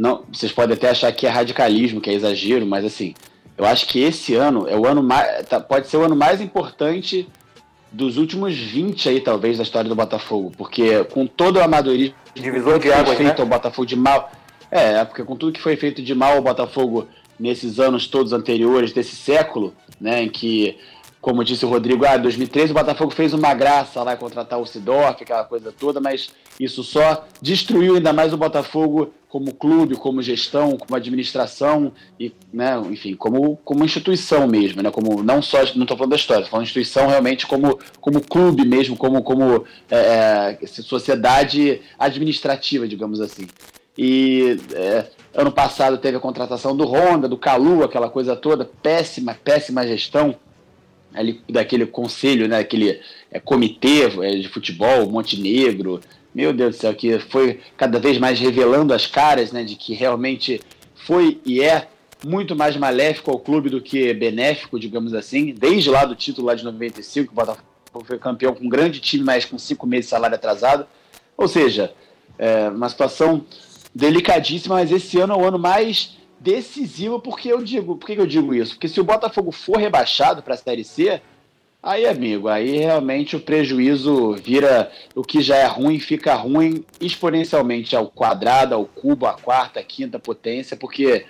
Speaker 2: Não, vocês podem até achar que é radicalismo, que é exagero, mas assim, eu acho que esse ano é o ano mais. Tá, pode ser o ano mais importante dos últimos 20 aí, talvez, da história do Botafogo. Porque com todo o amadorismo
Speaker 3: Divisor de águas,
Speaker 2: feito
Speaker 3: né?
Speaker 2: ao Botafogo de mal. É, porque com tudo que foi feito de mal ao Botafogo nesses anos todos anteriores desse século, né, em que, como disse o Rodrigo, ah, em 2013 o Botafogo fez uma graça lá contratar o Sidorf, aquela coisa toda, mas isso só destruiu ainda mais o Botafogo como clube, como gestão, como administração e, né, enfim, como, como instituição mesmo, né, como não só, não estou falando da história, estou falando de instituição realmente como, como clube mesmo, como, como é, é sociedade administrativa, digamos assim. E é, ano passado teve a contratação do Honda, do Calu, aquela coisa toda, péssima, péssima gestão ali daquele conselho, né, aquele é, comitê é, de futebol, Montenegro, meu Deus do céu, que foi cada vez mais revelando as caras, né, de que realmente foi e é muito mais maléfico ao clube do que benéfico, digamos assim, desde lá do título lá de 95, o Botafogo foi campeão com um grande time, mas com cinco meses de salário atrasado. Ou seja, é uma situação delicadíssima, mas esse ano é o ano mais decisivo, porque eu digo, por que eu digo isso? Porque se o Botafogo for rebaixado para a Série C, aí, amigo, aí realmente o prejuízo vira o que já é ruim, fica ruim exponencialmente ao quadrado, ao cubo, à quarta, à quinta potência, porque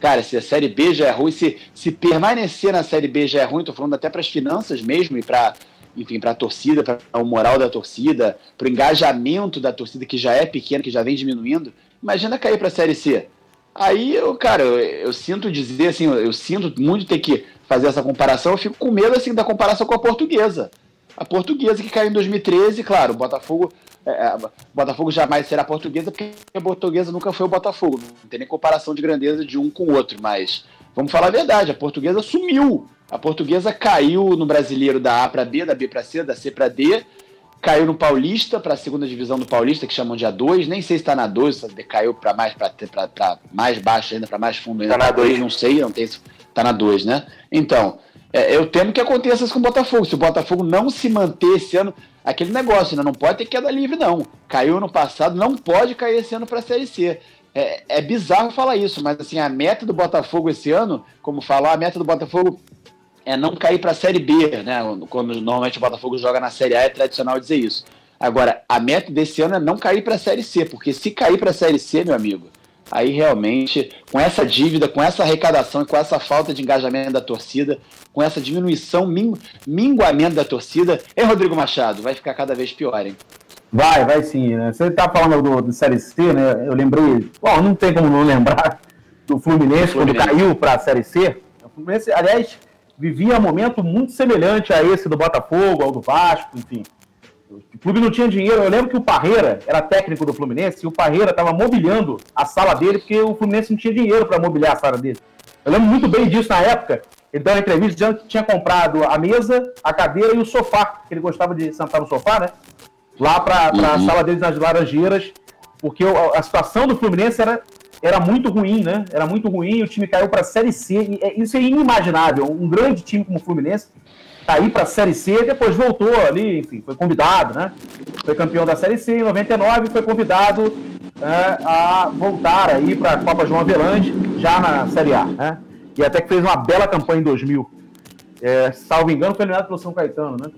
Speaker 2: cara, se a Série B já é ruim, se, se permanecer na Série B já é ruim, tô falando até para as finanças mesmo e para enfim, para a torcida, para o moral da torcida, para o engajamento da torcida que já é pequeno, que já vem diminuindo. Imagina cair para a Série C. Aí, eu, cara, eu, eu, sinto dizer assim, eu, eu sinto muito ter que fazer essa comparação, eu fico com medo assim da comparação com a portuguesa. A portuguesa que caiu em 2013, claro, o Botafogo, é, é Botafogo jamais será portuguesa, porque a portuguesa nunca foi o Botafogo. Não tem nem comparação de grandeza de um com o outro, mas vamos falar a verdade, a portuguesa sumiu. A portuguesa caiu no brasileiro da A para B, da B para C, da C para D, caiu no Paulista, para a segunda divisão do Paulista, que chamam de A2, nem sei se está na 2, se caiu para mais, para mais baixo ainda, para mais fundo ainda. Está na 2, não sei, não tem Está na 2, né? Então, é, eu temo que aconteça isso com o Botafogo. Se o Botafogo não se manter esse ano, aquele negócio, né? não pode ter queda livre, não. Caiu no passado, não pode cair esse ano para a Série C. É, é bizarro falar isso, mas assim, a meta do Botafogo esse ano, como falar, a meta do Botafogo é não cair para a Série B, né? Quando normalmente o Botafogo joga na Série A, é tradicional dizer isso. Agora, a meta desse ano é não cair para a Série C, porque se cair para a Série C, meu amigo, aí realmente, com essa dívida, com essa arrecadação e com essa falta de engajamento da torcida, com essa diminuição, minguamento da torcida, é Rodrigo Machado, vai ficar cada vez pior, hein?
Speaker 5: Vai, vai sim. Né? Você tá falando do, do Série C, né? Eu lembrei, bom, não tem como não lembrar do Fluminense, Fluminense. quando caiu para a Série C. O Fluminense, aliás, vivia um momento muito semelhante a esse do Botafogo, ao do Vasco, enfim. O clube não tinha dinheiro. Eu lembro que o Parreira era técnico do Fluminense e o Parreira estava mobiliando a sala dele porque o Fluminense não tinha dinheiro para mobiliar a sala dele. Eu lembro muito bem disso na época. Ele deu uma entrevista dizendo que tinha comprado a mesa, a cadeira e o sofá, que ele gostava de sentar no sofá, né? Lá para uhum. a sala dele nas Laranjeiras, porque a situação do Fluminense era era muito ruim, né? Era muito ruim, o time caiu para a Série C. É, isso é inimaginável. Um grande time como o Fluminense cair para a Série C, depois voltou ali, enfim, foi convidado, né? Foi campeão da Série C em 99 foi convidado é, a voltar aí para a Copa João Avelange, já na Série A, né? E até que fez uma bela campanha em 2000. É, salvo engano, foi eliminado pelo São Caetano, né?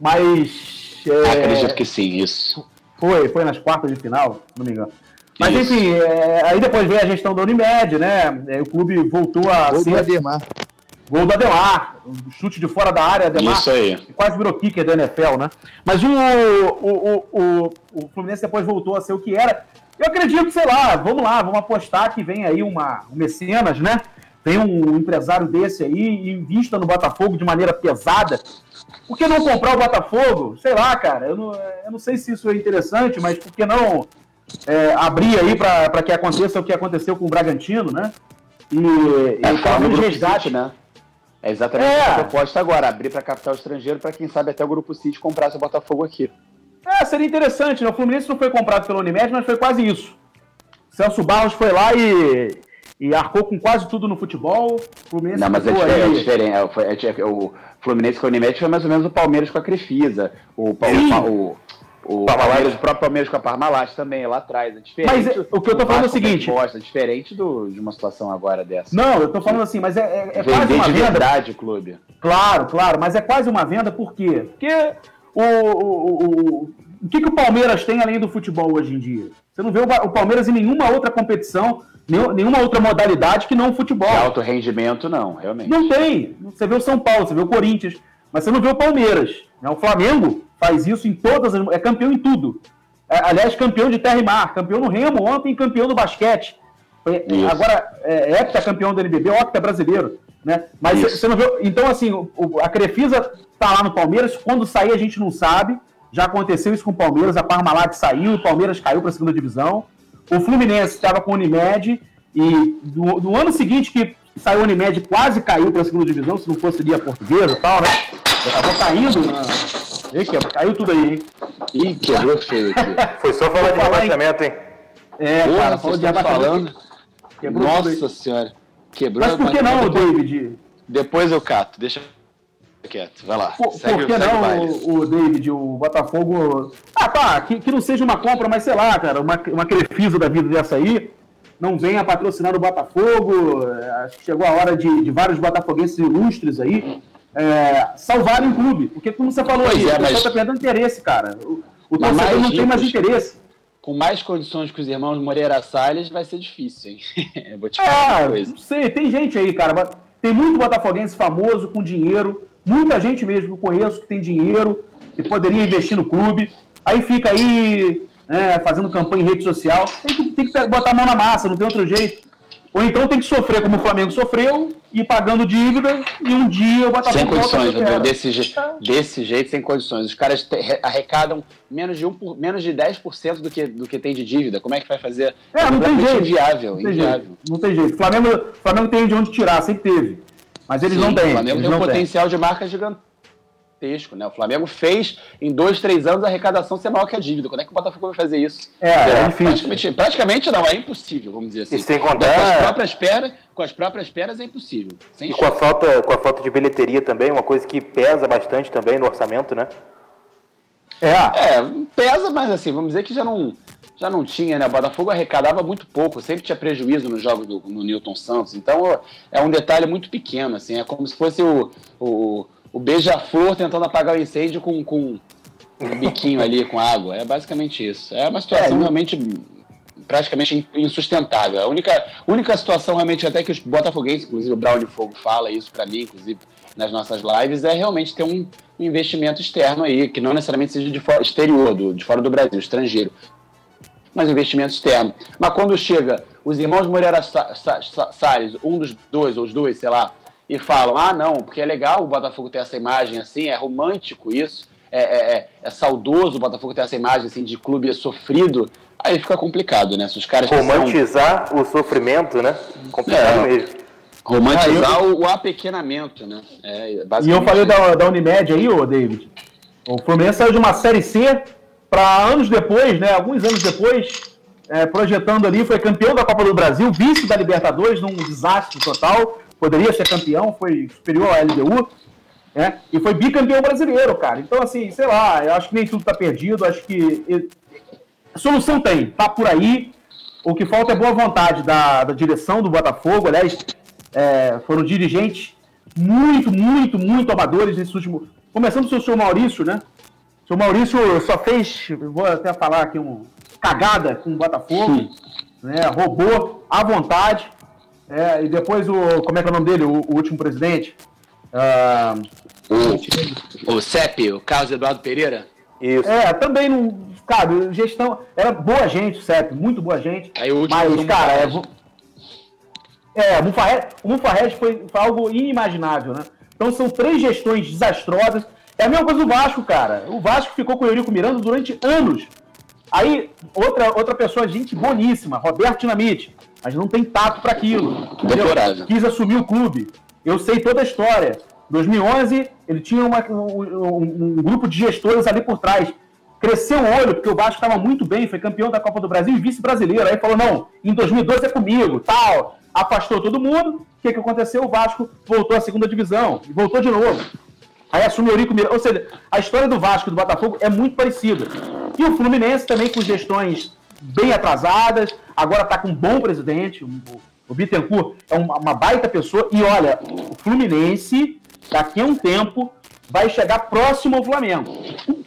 Speaker 5: Mas.
Speaker 2: É, Acredito que sim, isso.
Speaker 5: Foi, foi nas quartas de final, não me engano. Mas Isso. enfim, é, aí depois veio a gestão da Unimed, né? É, o clube voltou a
Speaker 4: Gol ser... do Ademar.
Speaker 5: Gol do Ademar, chute de fora da área, Ademar.
Speaker 2: Isso aí.
Speaker 5: Quase virou kicker da NFL, né? Mas o, o, o, o, o Fluminense depois voltou a ser o que era. Eu acredito, sei lá, vamos lá, vamos apostar que vem aí uma, um mecenas, né? Vem um empresário desse aí e invista no Botafogo de maneira pesada. Por que não comprar o Botafogo? Sei lá, cara. Eu não, eu não sei se isso é interessante, mas por que não é, abrir aí para que aconteça o que aconteceu com o Bragantino, né?
Speaker 2: E, é, e fala do resgate, né? É exatamente é. a proposta agora, abrir para capital estrangeiro para quem sabe até o Grupo City comprar seu Botafogo aqui.
Speaker 5: É, seria interessante, né? O Fluminense não foi comprado pelo Unimed, mas foi quase isso. Celso Barros foi lá e, e arcou com quase tudo no futebol.
Speaker 2: O Fluminense não, mas é diferente. É diferente. É, é, o Fluminense com o Unimed foi mais ou menos o Palmeiras com a Crefisa. O, o, o, Palmeiras, o próprio Palmeiras com a Parmalat também, lá atrás. É diferente.
Speaker 5: Mas é, o que eu tô falando é o seguinte.
Speaker 2: Resposta, diferente do, de uma situação agora dessa.
Speaker 5: Não, eu tô falando assim, mas é, é,
Speaker 2: é quase uma venda. verdade, clube.
Speaker 5: Claro, claro, mas é quase uma venda, por quê? Porque o, o, o, o que, que o Palmeiras tem além do futebol hoje em dia? Você não vê o Palmeiras em nenhuma outra competição, nenhuma outra modalidade que não o futebol. De
Speaker 2: alto rendimento, não, realmente.
Speaker 5: Não tem. Você vê o São Paulo, você vê o Corinthians, mas você não vê o Palmeiras. Né? O Flamengo faz isso em todas as. É campeão em tudo. É, aliás, campeão de terra e mar, campeão no remo ontem, campeão do basquete. Isso. Agora, é, é campeão do NBB, octa brasileiro. Né? Mas você não viu. Então, assim, o, a Crefisa tá lá no Palmeiras. Quando sair, a gente não sabe. Já aconteceu isso com o Palmeiras. A Parmalat saiu, o Palmeiras caiu para a segunda divisão. O Fluminense estava com o Unimed. E no, no, ano seguinte que saiu o Unimed, quase caiu para a segunda divisão, se não fosse ali a portuguesa e tal, né? Já estava caindo na, Quebra- Caiu tudo aí, hein?
Speaker 2: Ih, quebrou feio aqui.
Speaker 3: Foi só falar de rebaixamento, hein?
Speaker 5: É,
Speaker 2: Porra,
Speaker 5: cara, falou de
Speaker 2: falando.
Speaker 5: Quebrou.
Speaker 2: Nossa senhora. Quebrou.
Speaker 5: Mas por que não,
Speaker 2: depois,
Speaker 5: David?
Speaker 2: depois eu cato. Deixa quieto. Vai lá.
Speaker 5: Por,
Speaker 2: segue,
Speaker 5: por que não, o, o David, o Botafogo. Ah, tá, que, que não seja uma compra, mas sei lá, cara, uma, uma Crefisa da vida dessa aí, não venha patrocinar o Botafogo. Acho que chegou a hora de, de vários botafoguenses ilustres aí é, salvarem o clube. Porque, como você falou
Speaker 2: Pois
Speaker 5: aí,
Speaker 2: é,
Speaker 5: o pessoal
Speaker 2: mas-
Speaker 5: tá perdendo interesse, cara. O, o torcedor não tem mais interesse.
Speaker 2: Com mais condições que os irmãos Moreira Salles, vai ser difícil, hein? Vou te falar
Speaker 5: Ah,
Speaker 2: uma coisa.
Speaker 5: não sei, tem gente aí, cara. Tem muito botafoguense famoso, com dinheiro. Muita gente mesmo que eu conheço que tem dinheiro, que poderia investir no clube. Aí fica aí né, fazendo campanha em rede social. Tem que, tem que botar a mão na massa, não tem outro jeito. Ou então tem que sofrer como o Flamengo sofreu, ir pagando dívida, e um dia o Botafogo
Speaker 2: Sem condições, Rodrigo. Desse, je- desse jeito, sem condições. Os caras arrecadam menos de, um, por- menos de 10% do que, do que tem de dívida. Como é que vai fazer?
Speaker 5: É, não tem jeito.
Speaker 2: Inviável,
Speaker 5: Não tem
Speaker 2: inviável.
Speaker 5: jeito. Não tem jeito. Flamengo, Flamengo tem de onde tirar, sempre teve. Mas eles
Speaker 2: Sim,
Speaker 5: não têm.
Speaker 2: O Flamengo tem um
Speaker 5: não têm.
Speaker 2: potencial de marca gigantesco, né? O Flamengo fez, em dois, três anos, a arrecadação ser maior que a dívida. Quando é que o Botafogo vai fazer isso?
Speaker 5: É, é difícil.
Speaker 2: Praticamente, praticamente não, é impossível, vamos dizer assim.
Speaker 3: E sem
Speaker 2: Com as
Speaker 3: contar-
Speaker 2: próprias pernas, com as próprias pernas é impossível. Sem
Speaker 3: E com a falta, com a falta de bilheteria também, uma coisa que pesa bastante também no orçamento, né?
Speaker 5: É,
Speaker 2: É, pesa, mas assim, vamos dizer que já não, já não tinha, né? O Botafogo arrecadava muito pouco, sempre tinha prejuízo nos jogos do, no Newton Santos. Então é um detalhe muito pequeno, assim, é como se fosse o, o, o beija-flor tentando apagar o incêndio com, com um biquinho ali com água. É basicamente isso. É uma situação
Speaker 5: É,
Speaker 2: realmente praticamente insustentável. A única, única situação realmente até que os botafoguenses, inclusive o Brown de Fogo fala isso para mim, inclusive nas nossas lives, é realmente ter um, um investimento externo aí, que não necessariamente seja de fora, exterior, do, de fora do Brasil, estrangeiro, mas investimento externo. Mas quando chega os irmãos Moreira Sa- Sa- Sa- Salles, um dos dois, ou os dois, sei lá, e falam, ah, não, porque é legal o Botafogo ter essa imagem assim, é romântico isso, é, é, é- é saudoso o Botafogo ter essa imagem assim de clube sofrido, aí fica complicado, né? Se os caras que são-
Speaker 3: Romantizar o sofrimento, né? Complicado
Speaker 2: É.
Speaker 3: mesmo.
Speaker 2: romantizar o, o apequenamento, né? É,
Speaker 5: E eu falei
Speaker 2: isso.
Speaker 5: da, da Unimed aí, ô David. O Fluminense saiu de uma Série C para anos depois, né? Alguns anos depois, é, projetando ali, foi campeão da Copa do Brasil, vice da Libertadores, num desastre total. Poderia ser campeão, foi superior à LDU, né? E foi bicampeão brasileiro, cara. Então, assim, sei lá, eu acho que nem tudo tá perdido. Acho que a solução tem, tá por aí. O que falta é boa vontade da, da direção do Botafogo. Aliás, é, foram dirigentes muito, muito, muito amadores nesse último. Começando pelo senhor Maurício, né? O senhor Maurício só fez, vou até falar aqui, um cagada com o Botafogo, né? Roubou à vontade. É, e depois o. Como é que é o nome dele? O, o último presidente? Ah,
Speaker 2: O, o CEP, o Carlos Eduardo Pereira,
Speaker 3: Isso.
Speaker 5: é, também não. Cara, gestão. Era boa gente, CEP, muito boa gente.
Speaker 2: Aí o último
Speaker 5: Mas,
Speaker 2: o
Speaker 5: cara, é, é, o o Mufarrege foi, foi algo inimaginável, né? Então são três gestões desastrosas. É a mesma coisa do Vasco, cara. O Vasco ficou com o Eurico Miranda durante anos. Aí, outra, outra pessoa, gente boníssima, Roberto Dinamite, mas não tem tato para aquilo. Quis assumir o clube. Eu sei toda a história. 2011, ele tinha uma- um, um- grupo de gestores ali por trás. Cresceu o olho, porque o Vasco estava muito bem, foi campeão da Copa do Brasil e vice-brasileiro. Aí falou: não, em 2012 é comigo, tal. Afastou todo mundo. O que, que aconteceu? O Vasco voltou à segunda divisão e voltou de novo. Aí assume o Eurico Miranda. Ou seja, a história do Vasco e do Botafogo é muito parecida. E o Fluminense também com gestões bem atrasadas, agora está com um bom presidente. O, Bittencourt é uma, baita pessoa. E olha, o Fluminense, daqui a um tempo, vai chegar próximo ao Flamengo.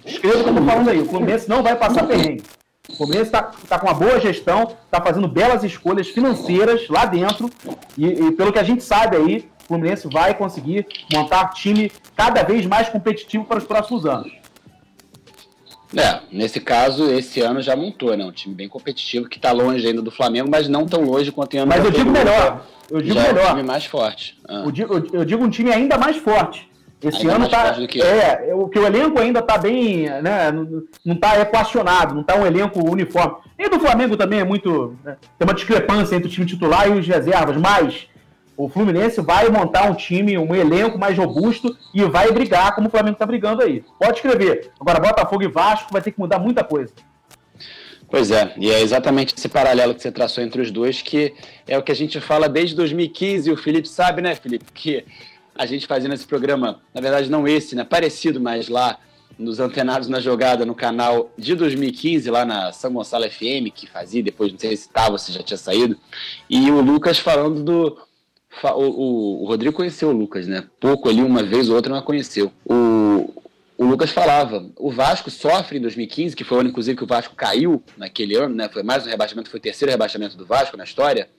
Speaker 5: Escreva o que eu estou falando aí. O Fluminense não vai passar perrengue. O Fluminense está com uma boa gestão, está fazendo belas escolhas financeiras lá dentro. E, e pelo que a gente sabe aí, o Fluminense vai conseguir montar time cada vez mais competitivo para os próximos anos.
Speaker 2: É, nesse caso, esse ano já montou, né? Um time bem competitivo, que tá longe ainda do Flamengo, mas não tão longe quanto em ano
Speaker 5: Mas eu digo melhor. Eu digo
Speaker 2: já é um
Speaker 5: melhor.
Speaker 2: time mais forte. Ah.
Speaker 5: Eu digo, eu digo um time ainda mais forte. Esse
Speaker 2: Ainda
Speaker 5: ano
Speaker 2: mais
Speaker 5: tá.
Speaker 2: forte do que
Speaker 5: é, é, o que o elenco ainda tá bem. Né, não, não tá equacionado, não tá um elenco uniforme. E do Flamengo também é muito. né, tem uma discrepância entre o time titular e os reservas, mas o Fluminense vai montar um time, um elenco mais robusto e vai brigar como o Flamengo está brigando aí. Pode escrever. Agora, Botafogo e Vasco vai ter que mudar muita coisa.
Speaker 2: Pois é, e é exatamente esse paralelo que você traçou entre os dois, que é o que a gente fala desde 2015, e o Felipe sabe, né, Felipe, que a gente fazendo esse programa, na verdade não esse, né, parecido, mas lá nos Antenados na Jogada, no canal de 2015, lá na São Gonçalo FM, que fazia, depois não sei se estava, se já tinha saído, e o Lucas falando do... O, o, o Rodrigo conheceu o Lucas, né? Pouco ali, uma vez ou outra, não a conheceu. O, o Lucas falava, o Vasco sofre em 2015, que foi o ano, inclusive, que o Vasco caiu naquele ano, né? Foi mais um rebaixamento, foi o terceiro rebaixamento do Vasco na história.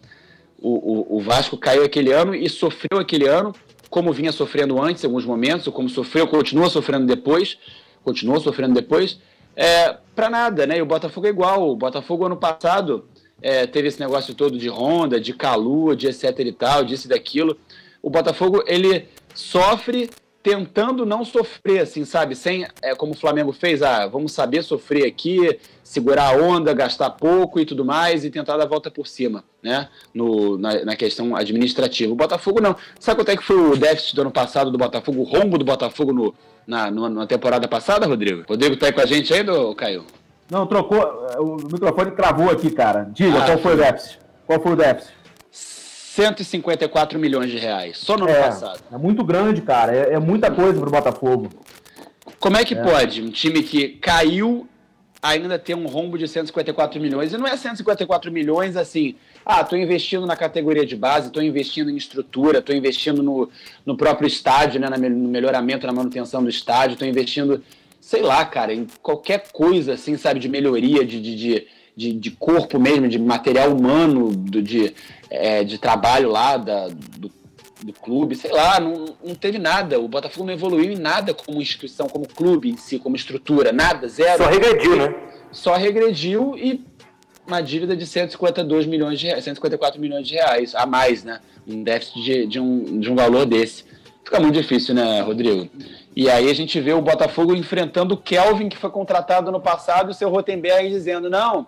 Speaker 2: O, o, o Vasco caiu aquele ano e sofreu aquele ano, como vinha sofrendo antes, em alguns momentos, ou como sofreu, continua sofrendo depois, continua sofrendo depois, é, para nada, né? E o Botafogo é igual. O Botafogo, ano passado, é, teve esse negócio todo de Honda, de Calua, de etc e tal, disso e daquilo. O Botafogo, ele sofre tentando não sofrer, assim, sabe? Sem, é, como o Flamengo fez, ah, vamos saber sofrer aqui, segurar a onda, gastar pouco e tudo mais, e tentar dar a volta por cima, né? No, na, na, questão administrativa. O Botafogo não. Sabe quanto é que foi o déficit do ano passado do Botafogo, o rombo do Botafogo no, na, na temporada passada, Rodrigo? Rodrigo tá aí com a gente ainda, Caio?
Speaker 5: Não, trocou. O microfone travou aqui, cara. Diga, ah, qual foi o déficit? Qual foi o déficit?
Speaker 2: 154 milhões de reais, só no é, ano passado.
Speaker 5: É muito grande, cara. É, é muita coisa para o Botafogo.
Speaker 2: Como é que é. pode um time que caiu ainda ter um rombo de 154 milhões? E não é 154 milhões assim. Ah, estou investindo na categoria de base, estou investindo em estrutura, estou investindo no, no próprio estádio, né, no melhoramento, na manutenção do estádio, estou investindo, sei lá, cara, em qualquer coisa assim, sabe, de melhoria, de, de, de de, corpo mesmo, de material humano, do, de, é, de trabalho lá da, do, do clube, sei lá, não, não teve nada. O Botafogo não evoluiu em nada como instituição, como clube em si, como estrutura, nada, zero.
Speaker 3: Só regrediu, né?
Speaker 2: Só regrediu e uma dívida de 152 milhões de reais, 154 milhões de reais a mais, né? Um déficit de, de, um, de um valor desse. Fica muito difícil, né, Rodrigo? E aí a gente vê o Botafogo enfrentando o Kelvin, que foi contratado no passado, e o seu Rotenberg dizendo: não,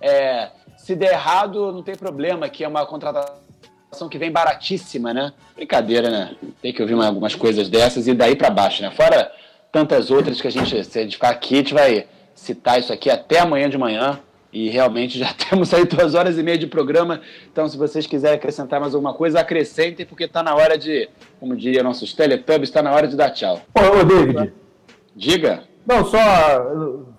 Speaker 2: é, se der errado, não tem problema, que é uma contratação que vem baratíssima, né? Brincadeira, né? Tem que ouvir uma, algumas coisas dessas e daí para baixo, né? Fora tantas outras que a gente, se a gente ficar aqui, a gente vai citar isso aqui até amanhã de manhã. E realmente já temos aí duas horas e meia de programa. Então, se vocês quiserem acrescentar mais alguma coisa, acrescentem, porque está na hora de, como diria nossos teletubbies, está na hora de dar tchau.
Speaker 5: Ô, ô David.
Speaker 2: Diga.
Speaker 5: Não, só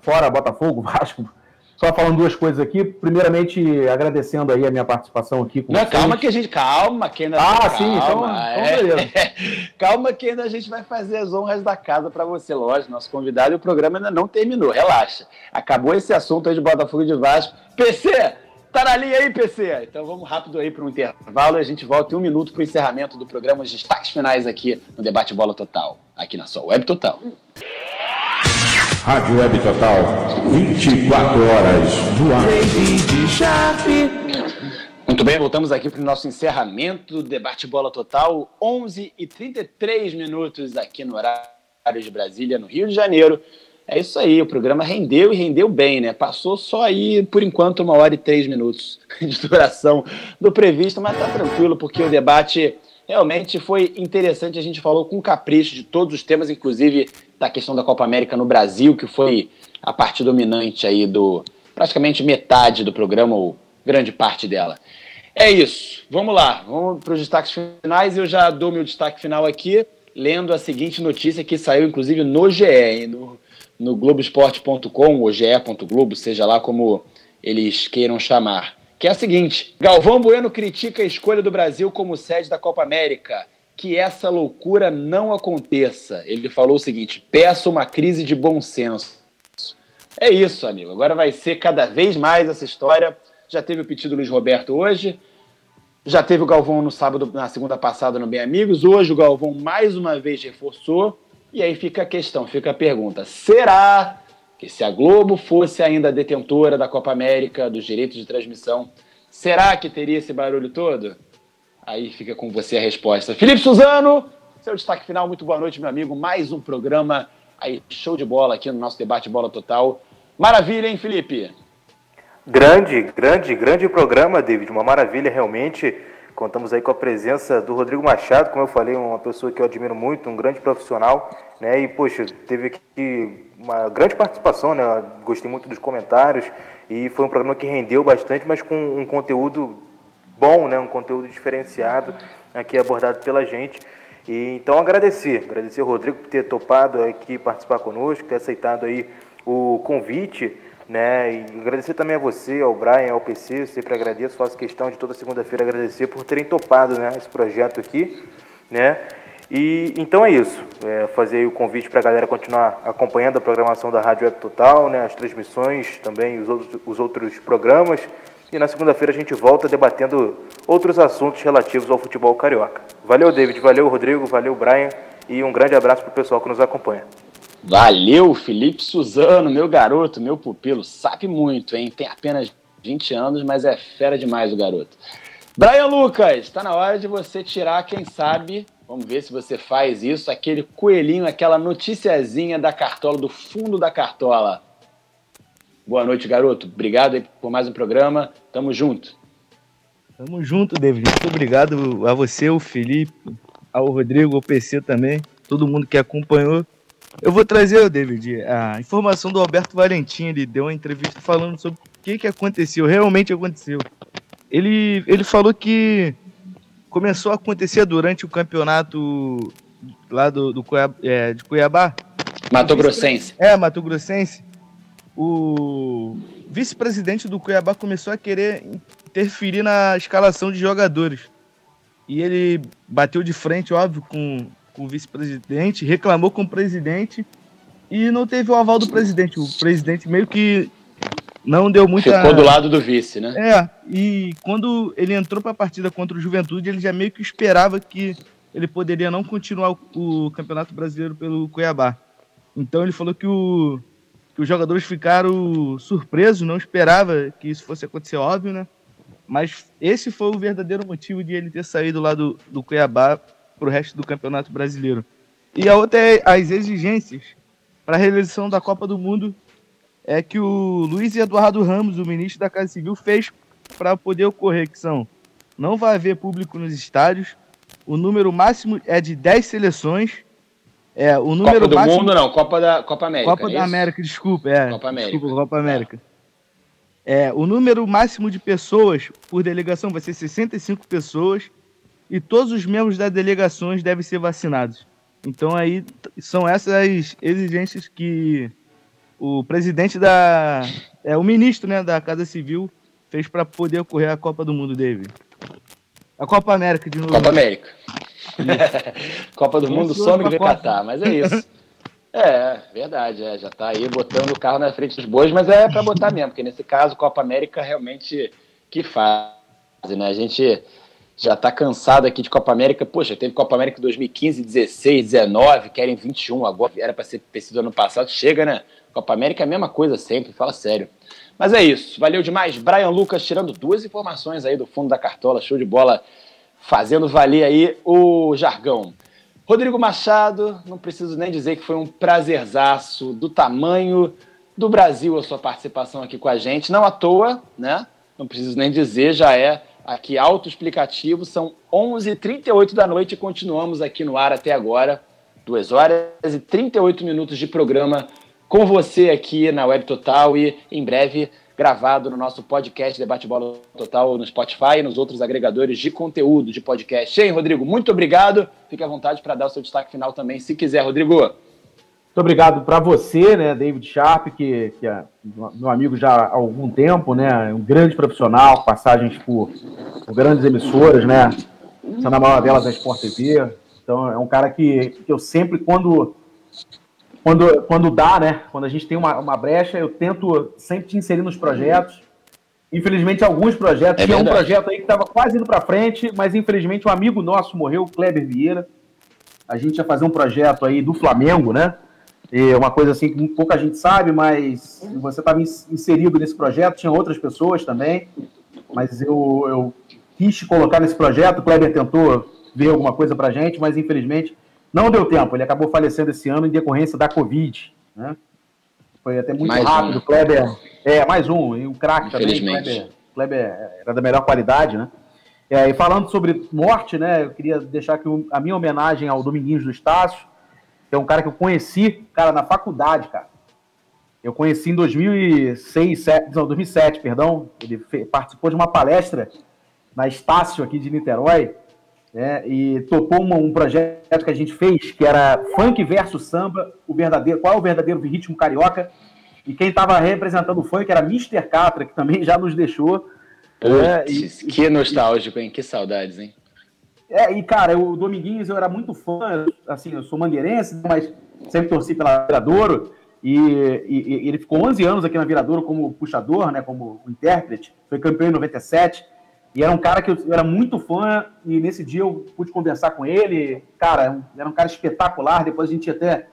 Speaker 5: fora Botafogo, Vasco, só falando duas coisas aqui. Primeiramente, agradecendo aí a minha participação aqui com
Speaker 2: Não, vocês. calma que a gente. Calma, que ainda.
Speaker 5: Ah, calma, sim, então, é, então beleza.
Speaker 2: calma que ainda a gente vai fazer as honras da casa para você, lógico, nosso convidado, e o programa ainda não terminou. Relaxa. Acabou esse assunto aí de Botafogo e de Vasco. PC! Tá na linha aí, PC? Então vamos rápido aí para um intervalo e a gente volta em um minuto para o encerramento do programa, os destaques finais aqui no Debate Bola Total, aqui na sua Web Total.
Speaker 1: Rádio Web Total, 24 horas no ar.
Speaker 2: Muito bem, voltamos aqui para o nosso encerramento do Debate Bola Total, 11 e 33 minutos aqui no horário de Brasília, no Rio de Janeiro. É isso aí, o programa rendeu e rendeu bem, né? Passou só aí, por enquanto, uma hora e três minutos de duração do previsto, mas tá tranquilo, porque o debate realmente foi interessante. A gente falou com capricho de todos os temas, inclusive da questão da Copa América no Brasil, que foi a parte dominante aí do praticamente metade do programa, ou grande parte dela. É isso. Vamos lá. Vamos para os destaques finais. Eu já dou meu destaque final aqui, lendo a seguinte notícia que saiu, inclusive, no GE, no, no Globoesporte.com, ou ge.globo, seja lá como eles queiram chamar. Que é a seguinte: Galvão Bueno critica a escolha do Brasil como sede da Copa América que essa loucura não aconteça. Ele falou o seguinte: peço uma crise de bom senso. É isso, amigo. Agora vai ser cada vez mais essa história. Já teve o pedido do Luiz Roberto hoje, já teve o Galvão no sábado, na segunda passada no Bem Amigos. Hoje o Galvão mais uma vez reforçou. E aí fica a questão, fica a pergunta: será que se a Globo fosse ainda detentora da Copa América, dos direitos de transmissão, será que teria esse barulho todo? Aí fica com você a resposta. Felipe Suzano, seu destaque final, muito boa noite, meu amigo. Mais um programa aí, show de bola aqui no nosso debate Bola Total. Maravilha, hein, Felipe?
Speaker 3: Grande, grande, grande programa, David. Uma maravilha, realmente. Contamos aí com a presença do Rodrigo Machado, como eu falei, uma pessoa que eu admiro muito, um grande profissional, né? E, poxa, teve aqui uma grande participação, né? Gostei muito dos comentários e foi um programa que rendeu bastante, mas com um conteúdo bom, né? Um conteúdo diferenciado aqui abordado pela gente. E, então agradecer, agradecer ao Rodrigo por ter topado aqui participar conosco, ter aceitado aí o convite, né? E agradecer também a você, ao Brian, ao PC, sempre agradeço, faço questão de toda segunda-feira agradecer por terem topado, né, esse projeto aqui, né? E então é isso, é, fazer o convite para a galera continuar acompanhando a programação da Rádio Web Total, né, as transmissões também, os outros, os outros programas. E na segunda-feira a gente volta debatendo outros assuntos relativos ao futebol carioca. Valeu, David, valeu, Rodrigo, valeu, Brian, e um grande abraço para o pessoal que nos acompanha.
Speaker 2: Valeu, Felipe Suzano, meu garoto, meu pupilo, sabe muito, hein? Tem apenas 20 anos, mas é fera demais o garoto. Brian Lucas, está na hora de você tirar, quem sabe, vamos ver se você faz isso, aquele coelhinho, aquela noticiazinha da cartola, do fundo da cartola. Boa noite, garoto. Obrigado por mais um programa. Tamo junto.
Speaker 4: Tamo junto, David. Muito obrigado a você, o Felipe, ao Rodrigo, ao PC também, todo mundo que acompanhou. Eu vou trazer, David, a informação do Alberto Valentim. Ele deu uma entrevista falando sobre o que, que aconteceu, realmente aconteceu. Ele, ele falou que começou a acontecer durante o campeonato lá do, do Cuiabá, é, de Cuiabá.
Speaker 2: Mato Grossense.
Speaker 4: É, Mato Grossense. O vice-presidente do Cuiabá começou a querer interferir na escalação de jogadores. E ele bateu de frente, óbvio, com, com o vice-presidente, reclamou com o presidente e não teve o aval do presidente. O presidente meio que não deu muita.
Speaker 2: Ficou do lado do vice, né?
Speaker 4: É, e quando ele entrou para a partida contra o Juventude, ele já meio que esperava que ele poderia não continuar o, o Campeonato Brasileiro pelo Cuiabá. Então ele falou que, o, que os jogadores ficaram surpresos, não esperava que isso fosse acontecer, óbvio, né? Mas esse foi o verdadeiro motivo de ele ter saído lá do, do Cuiabá para o resto do Campeonato Brasileiro. E a outra é as exigências para a realização da Copa do Mundo é que o Luiz Eduardo Ramos, o ministro da Casa Civil, fez para poder ocorrer, que são não vai haver público nos estádios, o número máximo é de 10 seleções, é, o número
Speaker 2: Copa do
Speaker 4: máximo...
Speaker 2: Mundo não, Copa da Copa América.
Speaker 4: Copa
Speaker 2: é
Speaker 4: da? América, desculpa, é.
Speaker 2: Copa América.
Speaker 4: Desculpa, Copa América. É, o número máximo de pessoas por delegação vai ser 65 pessoas e todos os membros das delegações devem ser vacinados. Então aí são essas as exigências que o presidente da é o ministro, né, da Casa Civil fez para poder ocorrer a Copa do Mundo, David. A Copa América de novo.
Speaker 2: Copa América. Copa do Mundo que vem
Speaker 4: Copa.
Speaker 2: Catar, mas é isso. É, verdade, é, já tá aí botando o carro na frente dos bois, mas é para botar mesmo, porque nesse caso Copa América realmente que fase, né? A gente já tá cansado aqui de Copa América. Poxa, teve Copa América em 2015, 16, 19, querem 21 agora, era para ser sido ano passado. Chega, né? Copa América é a mesma coisa sempre, fala sério. Mas é isso, valeu demais. Brian Lucas tirando duas informações aí do fundo da cartola, show de bola, fazendo valer aí o jargão. Rodrigo Machado, não preciso nem dizer que foi um prazerzaço do tamanho do Brasil a sua participação aqui com a gente. Não à toa, né? Não preciso nem dizer, já é aqui autoexplicativo. São 11h38 da noite e continuamos aqui no ar até agora. 2 horas e 38 minutos de programa com você aqui na Web Total e em breve gravado no nosso podcast Debate Bola Total no Spotify e nos outros agregadores de conteúdo de podcast. Hein, Rodrigo? Muito obrigado. Fique à vontade para dar o seu destaque final também, se quiser, Rodrigo.
Speaker 5: Muito obrigado para você, né, David Sharp, que, que é meu amigo já há algum tempo, né, um grande profissional, passagens por, por grandes emissoras, né, sendo a maior delas a Sport TV. Então é um cara que, que eu sempre, quando, quando, quando dá, né, quando a gente tem uma, uma brecha, eu tento sempre te inserir nos projetos. Infelizmente, alguns projetos.
Speaker 2: É
Speaker 5: tinha um projeto aí que estava quase indo para frente, mas infelizmente um amigo nosso morreu, o Kleber Vieira. A gente ia fazer um projeto aí do Flamengo, né? E uma coisa assim que pouca gente sabe, mas você estava inserido nesse projeto, tinha outras pessoas também, mas eu, eu quis te colocar nesse projeto. O Kleber tentou ver alguma coisa pra gente, mas infelizmente não deu tempo. Ele acabou falecendo esse ano em decorrência da Covid, né? Foi até muito
Speaker 2: Mais um,
Speaker 5: rápido. O Kleber, é, mais um, e o craque também. Kleber, Kleber era da melhor qualidade, né? É, e falando sobre morte, né, eu queria deixar aqui a minha homenagem ao Dominguinhos do Estácio, que é um cara que eu conheci, cara, na faculdade, cara. Eu conheci em 2006, 7, não, 2007, perdão. Ele participou de uma palestra na Estácio aqui de Niterói, né, e topou uma, um projeto que a gente fez, que era funk versus samba, o verdadeiro, qual é o verdadeiro ritmo carioca, e quem estava representando o funk era Mr. Catra, que também já nos deixou.
Speaker 2: É, e, que nostálgico, hein? Que saudades, hein?
Speaker 5: É, e cara, o Dominguinhos eu era muito fã, assim, eu sou mangueirense, mas sempre torci pela Viradouro, e, e, e, ele ficou 11 anos aqui na Viradouro como puxador, né, como intérprete, foi campeão em 97, e era um cara que eu era muito fã, e nesse dia eu pude conversar com ele. Cara, era um cara espetacular. Depois a gente até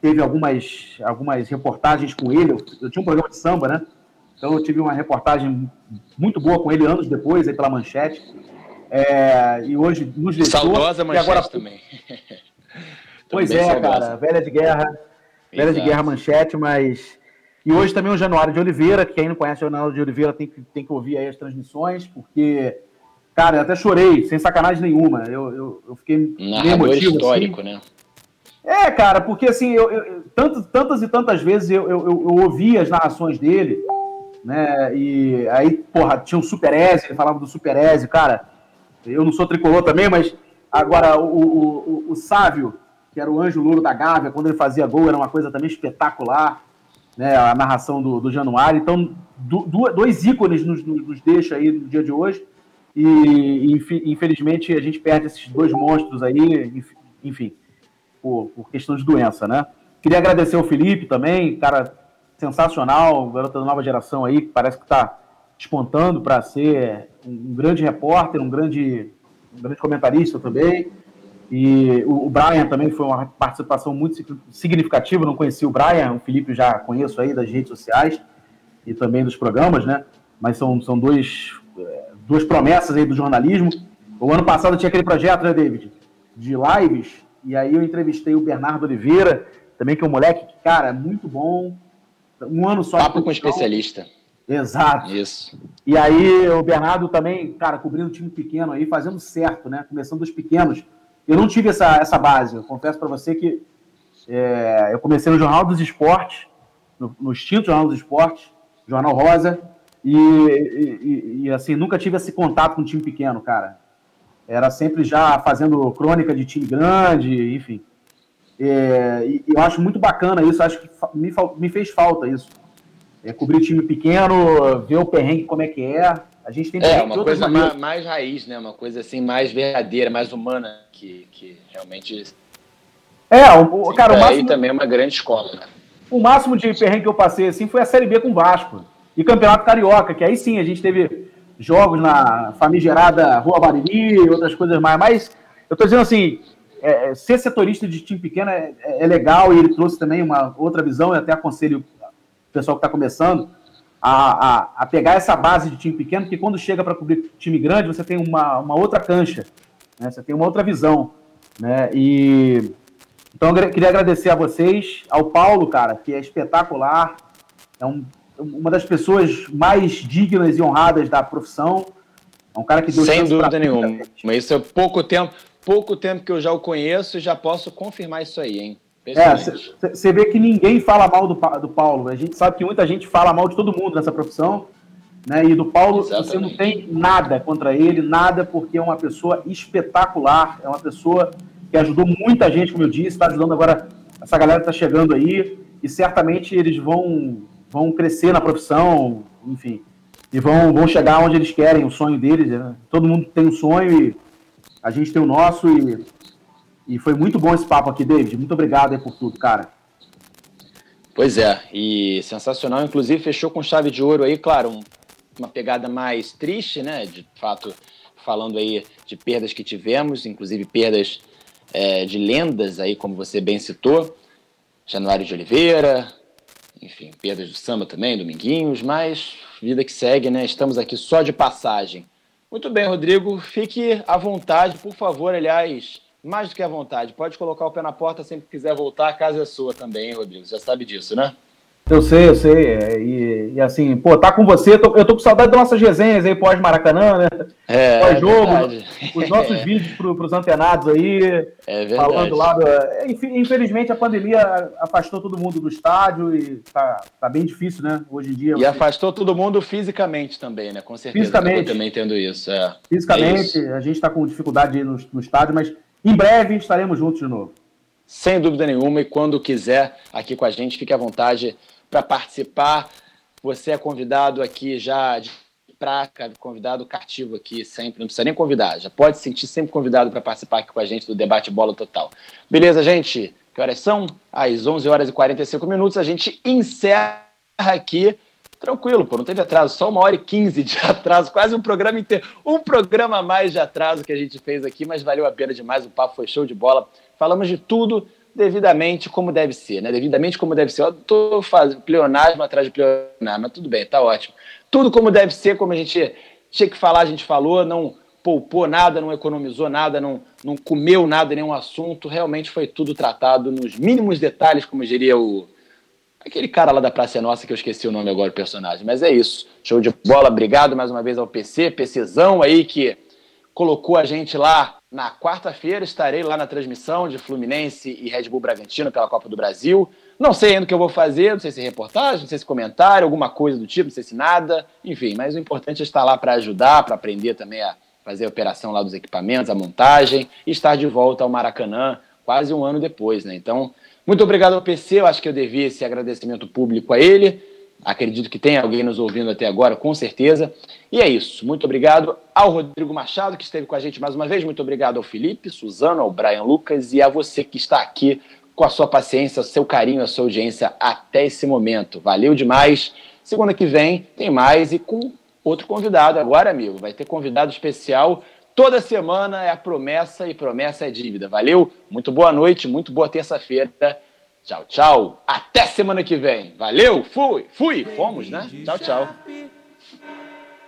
Speaker 5: teve algumas, algumas reportagens com ele. Eu, eu tinha um programa de samba, né? Então eu tive uma reportagem muito boa com ele anos depois, aí pela Manchete. É, e hoje nos deixou.
Speaker 2: Saudosa Manchete agora... também.
Speaker 5: pois também é, saudosa. cara. Velha de guerra. Velha Exato. de guerra Manchete, mas e hoje também o Januário de Oliveira, que quem não conhece o Januário de Oliveira tem que, tem que ouvir aí as transmissões, porque, cara, eu até chorei, sem sacanagem nenhuma. Eu, eu, eu fiquei
Speaker 2: Narrador emotivo, histórico, assim. né?
Speaker 5: É, cara, porque assim, eu, eu, tanto, tantas e tantas vezes eu, eu, eu, ouvi as narrações dele, né? E aí, porra, tinha o Super Eze, ele falava do Super Eze, cara. Eu não sou tricolor também, mas agora o, o, o, o Sávio, que era o anjo louro da Gávea, quando ele fazia gol, era uma coisa também espetacular né, a narração do, do Januário. Então, do, dois ícones nos, nos deixa aí no dia de hoje. E, infelizmente, a gente perde esses dois monstros aí, enfim, por, por questão de doença, né? Queria agradecer ao Felipe também, cara sensacional, garota da nova geração aí, que parece que está despontando para ser um grande repórter, um grande, um grande comentarista também. E o, Brian também foi uma participação muito significativa. Não conheci o Brian, o Felipe já conheço aí das redes sociais e também dos programas, né? Mas são, são dois, é, duas promessas aí do jornalismo. O ano passado tinha aquele projeto, né, David? De lives. E aí eu entrevistei o Bernardo Oliveira, também que é um moleque que, cara, é muito bom. Um ano só.
Speaker 2: Papo com especialista.
Speaker 5: Exato.
Speaker 2: Isso.
Speaker 5: E aí o Bernardo também, cara, cobrindo um time pequeno aí, fazendo certo, né? Começando dos pequenos eu não tive essa, essa base. Eu confesso para você que é, eu comecei no Jornal dos Esportes, no, no extinto Jornal dos Esportes, Jornal Rosa, e, e, e, assim, nunca tive esse contato com um time pequeno, cara. Era sempre já fazendo crônica de time grande, enfim. É, e eu acho muito bacana isso, acho que me, me fez falta isso. É, cobrir time pequeno, ver o perrengue como é que é. A gente tem
Speaker 2: é uma coisa mais, mais, raiz, né? Uma coisa assim mais verdadeira, mais humana, que, que realmente.
Speaker 5: É, o, cara, o máximo.
Speaker 2: Aí também é uma grande escola, né?
Speaker 5: O máximo de perrengue que eu passei assim foi a Série B com o Vasco e Campeonato Carioca, que aí sim a gente teve jogos na famigerada Rua Bariri e outras coisas mais. Mas eu tô dizendo assim, é, ser setorista de time pequeno é, é, legal e ele trouxe também uma outra visão. Eu até aconselho o pessoal que está começando a, a, a, pegar essa base de time pequeno, porque quando chega para cobrir time grande, você tem uma, uma outra cancha, né? você tem uma outra visão. Né? E então eu queria agradecer a vocês, ao Paulo, cara, que é espetacular, é um, uma das pessoas mais dignas e honradas da profissão. É um cara que deu
Speaker 2: Sem dúvida nenhuma. Mas isso é pouco tempo, pouco tempo que eu já o conheço e já posso confirmar isso aí, hein?
Speaker 5: É, você vê que ninguém fala mal do, do Paulo. A gente sabe que muita gente fala mal de todo mundo nessa profissão. Né? E do Paulo, Exatamente. você não tem nada contra ele, nada, porque é uma pessoa espetacular, é uma pessoa que ajudou muita gente, como eu disse, está ajudando agora essa galera está chegando aí, e certamente eles vão, vão crescer na profissão, enfim, e vão, vão chegar onde eles querem, o sonho deles. Né? Todo mundo tem um sonho e a gente tem o nosso, e e foi muito bom esse papo aqui, David. Muito obrigado aí por tudo, cara.
Speaker 2: Pois é, e sensacional. Inclusive, fechou com chave de ouro aí, claro, um, uma pegada mais triste, né? De fato, falando aí de perdas que tivemos, inclusive perdas é, de lendas aí, como você bem citou. Januário de Oliveira, enfim, perdas do samba também, Dominguinhos, mas vida que segue, né? Estamos aqui só de passagem. Muito bem, Rodrigo, fique à vontade, por favor, aliás mais do que à vontade. Pode colocar o pé na porta sempre que quiser voltar, a casa é sua também, hein, Rodrigo? Você já sabe disso, né?
Speaker 5: Eu sei, eu sei. É, e, e, assim, pô, tá com você. Eu tô, eu tô com saudade das nossas resenhas aí pós-Maracanã, né?
Speaker 2: É,
Speaker 5: Pós-jogo. É os nossos vídeos pro, pros antenados aí.
Speaker 2: É verdade.
Speaker 5: Falando lá. Do, é, infelizmente a pandemia afastou todo mundo do estádio e tá, tá bem difícil, né? Hoje em dia.
Speaker 2: E afastou todo mundo fisicamente também, né? Com certeza.
Speaker 5: Fisicamente.
Speaker 2: também tendo isso. É.
Speaker 5: Fisicamente,
Speaker 2: é
Speaker 5: a gente tá com dificuldade no, no estádio, mas em breve estaremos juntos de novo.
Speaker 2: Sem dúvida nenhuma, e quando quiser aqui com a gente, fique à vontade para participar. Você é convidado aqui já de praca, convidado cativo aqui sempre, não precisa nem convidar, já pode se sentir sempre convidado para participar aqui com a gente do debate Bola Total. Beleza, gente? Que horas são? Às 11 horas e 45 minutos, a gente encerra aqui. Tranquilo, pô, não teve atraso, só uma hora e quinze de atraso, quase um programa inteiro, um programa a mais de atraso que a gente fez aqui, mas valeu a pena demais, o papo foi show de bola. Falamos de tudo, devidamente como deve ser, né? Devidamente como deve ser. Eu tô fazendo pleonasmo atrás de pleonasmo, mas tudo bem, tá ótimo. Tudo como deve ser, como a gente tinha que falar, a gente falou, não poupou nada, não economizou nada, não, não comeu nada, nenhum assunto. Realmente foi tudo tratado nos mínimos detalhes, como diria o. Aquele cara lá da Praça Nossa, que eu esqueci o nome agora do personagem. Mas é isso. Show de bola. Obrigado mais uma vez ao PC, PCzão aí que colocou a gente lá na quarta-feira estarei lá na transmissão de Fluminense e Red Bull Bragantino pela Copa do Brasil. Não sei ainda o que eu vou fazer, não sei se reportagem, não sei se comentário, alguma coisa do tipo, não sei se nada. Enfim, mas o importante é estar lá para ajudar, para aprender também a fazer a operação lá dos equipamentos, a montagem e estar de volta ao Maracanã quase um ano depois, né? Então, muito obrigado ao PC, eu acho que eu devia esse agradecimento público a ele. Acredito que tem alguém nos ouvindo até agora, com certeza. E é isso. Muito obrigado ao Rodrigo Machado, que esteve com a gente mais uma vez. Muito obrigado ao Felipe, Suzano, ao Brian Lucas e a você que está aqui com a sua paciência, seu carinho, a sua audiência até esse momento. Valeu demais. Segunda que vem tem mais e com outro convidado. Agora, amigo, vai ter convidado especial. Toda semana é a promessa e promessa é dívida. Valeu? Muito boa noite, muito boa terça-feira. Tchau, tchau. Até semana que vem. Valeu, fui, fui, fomos, né? Tchau, tchau.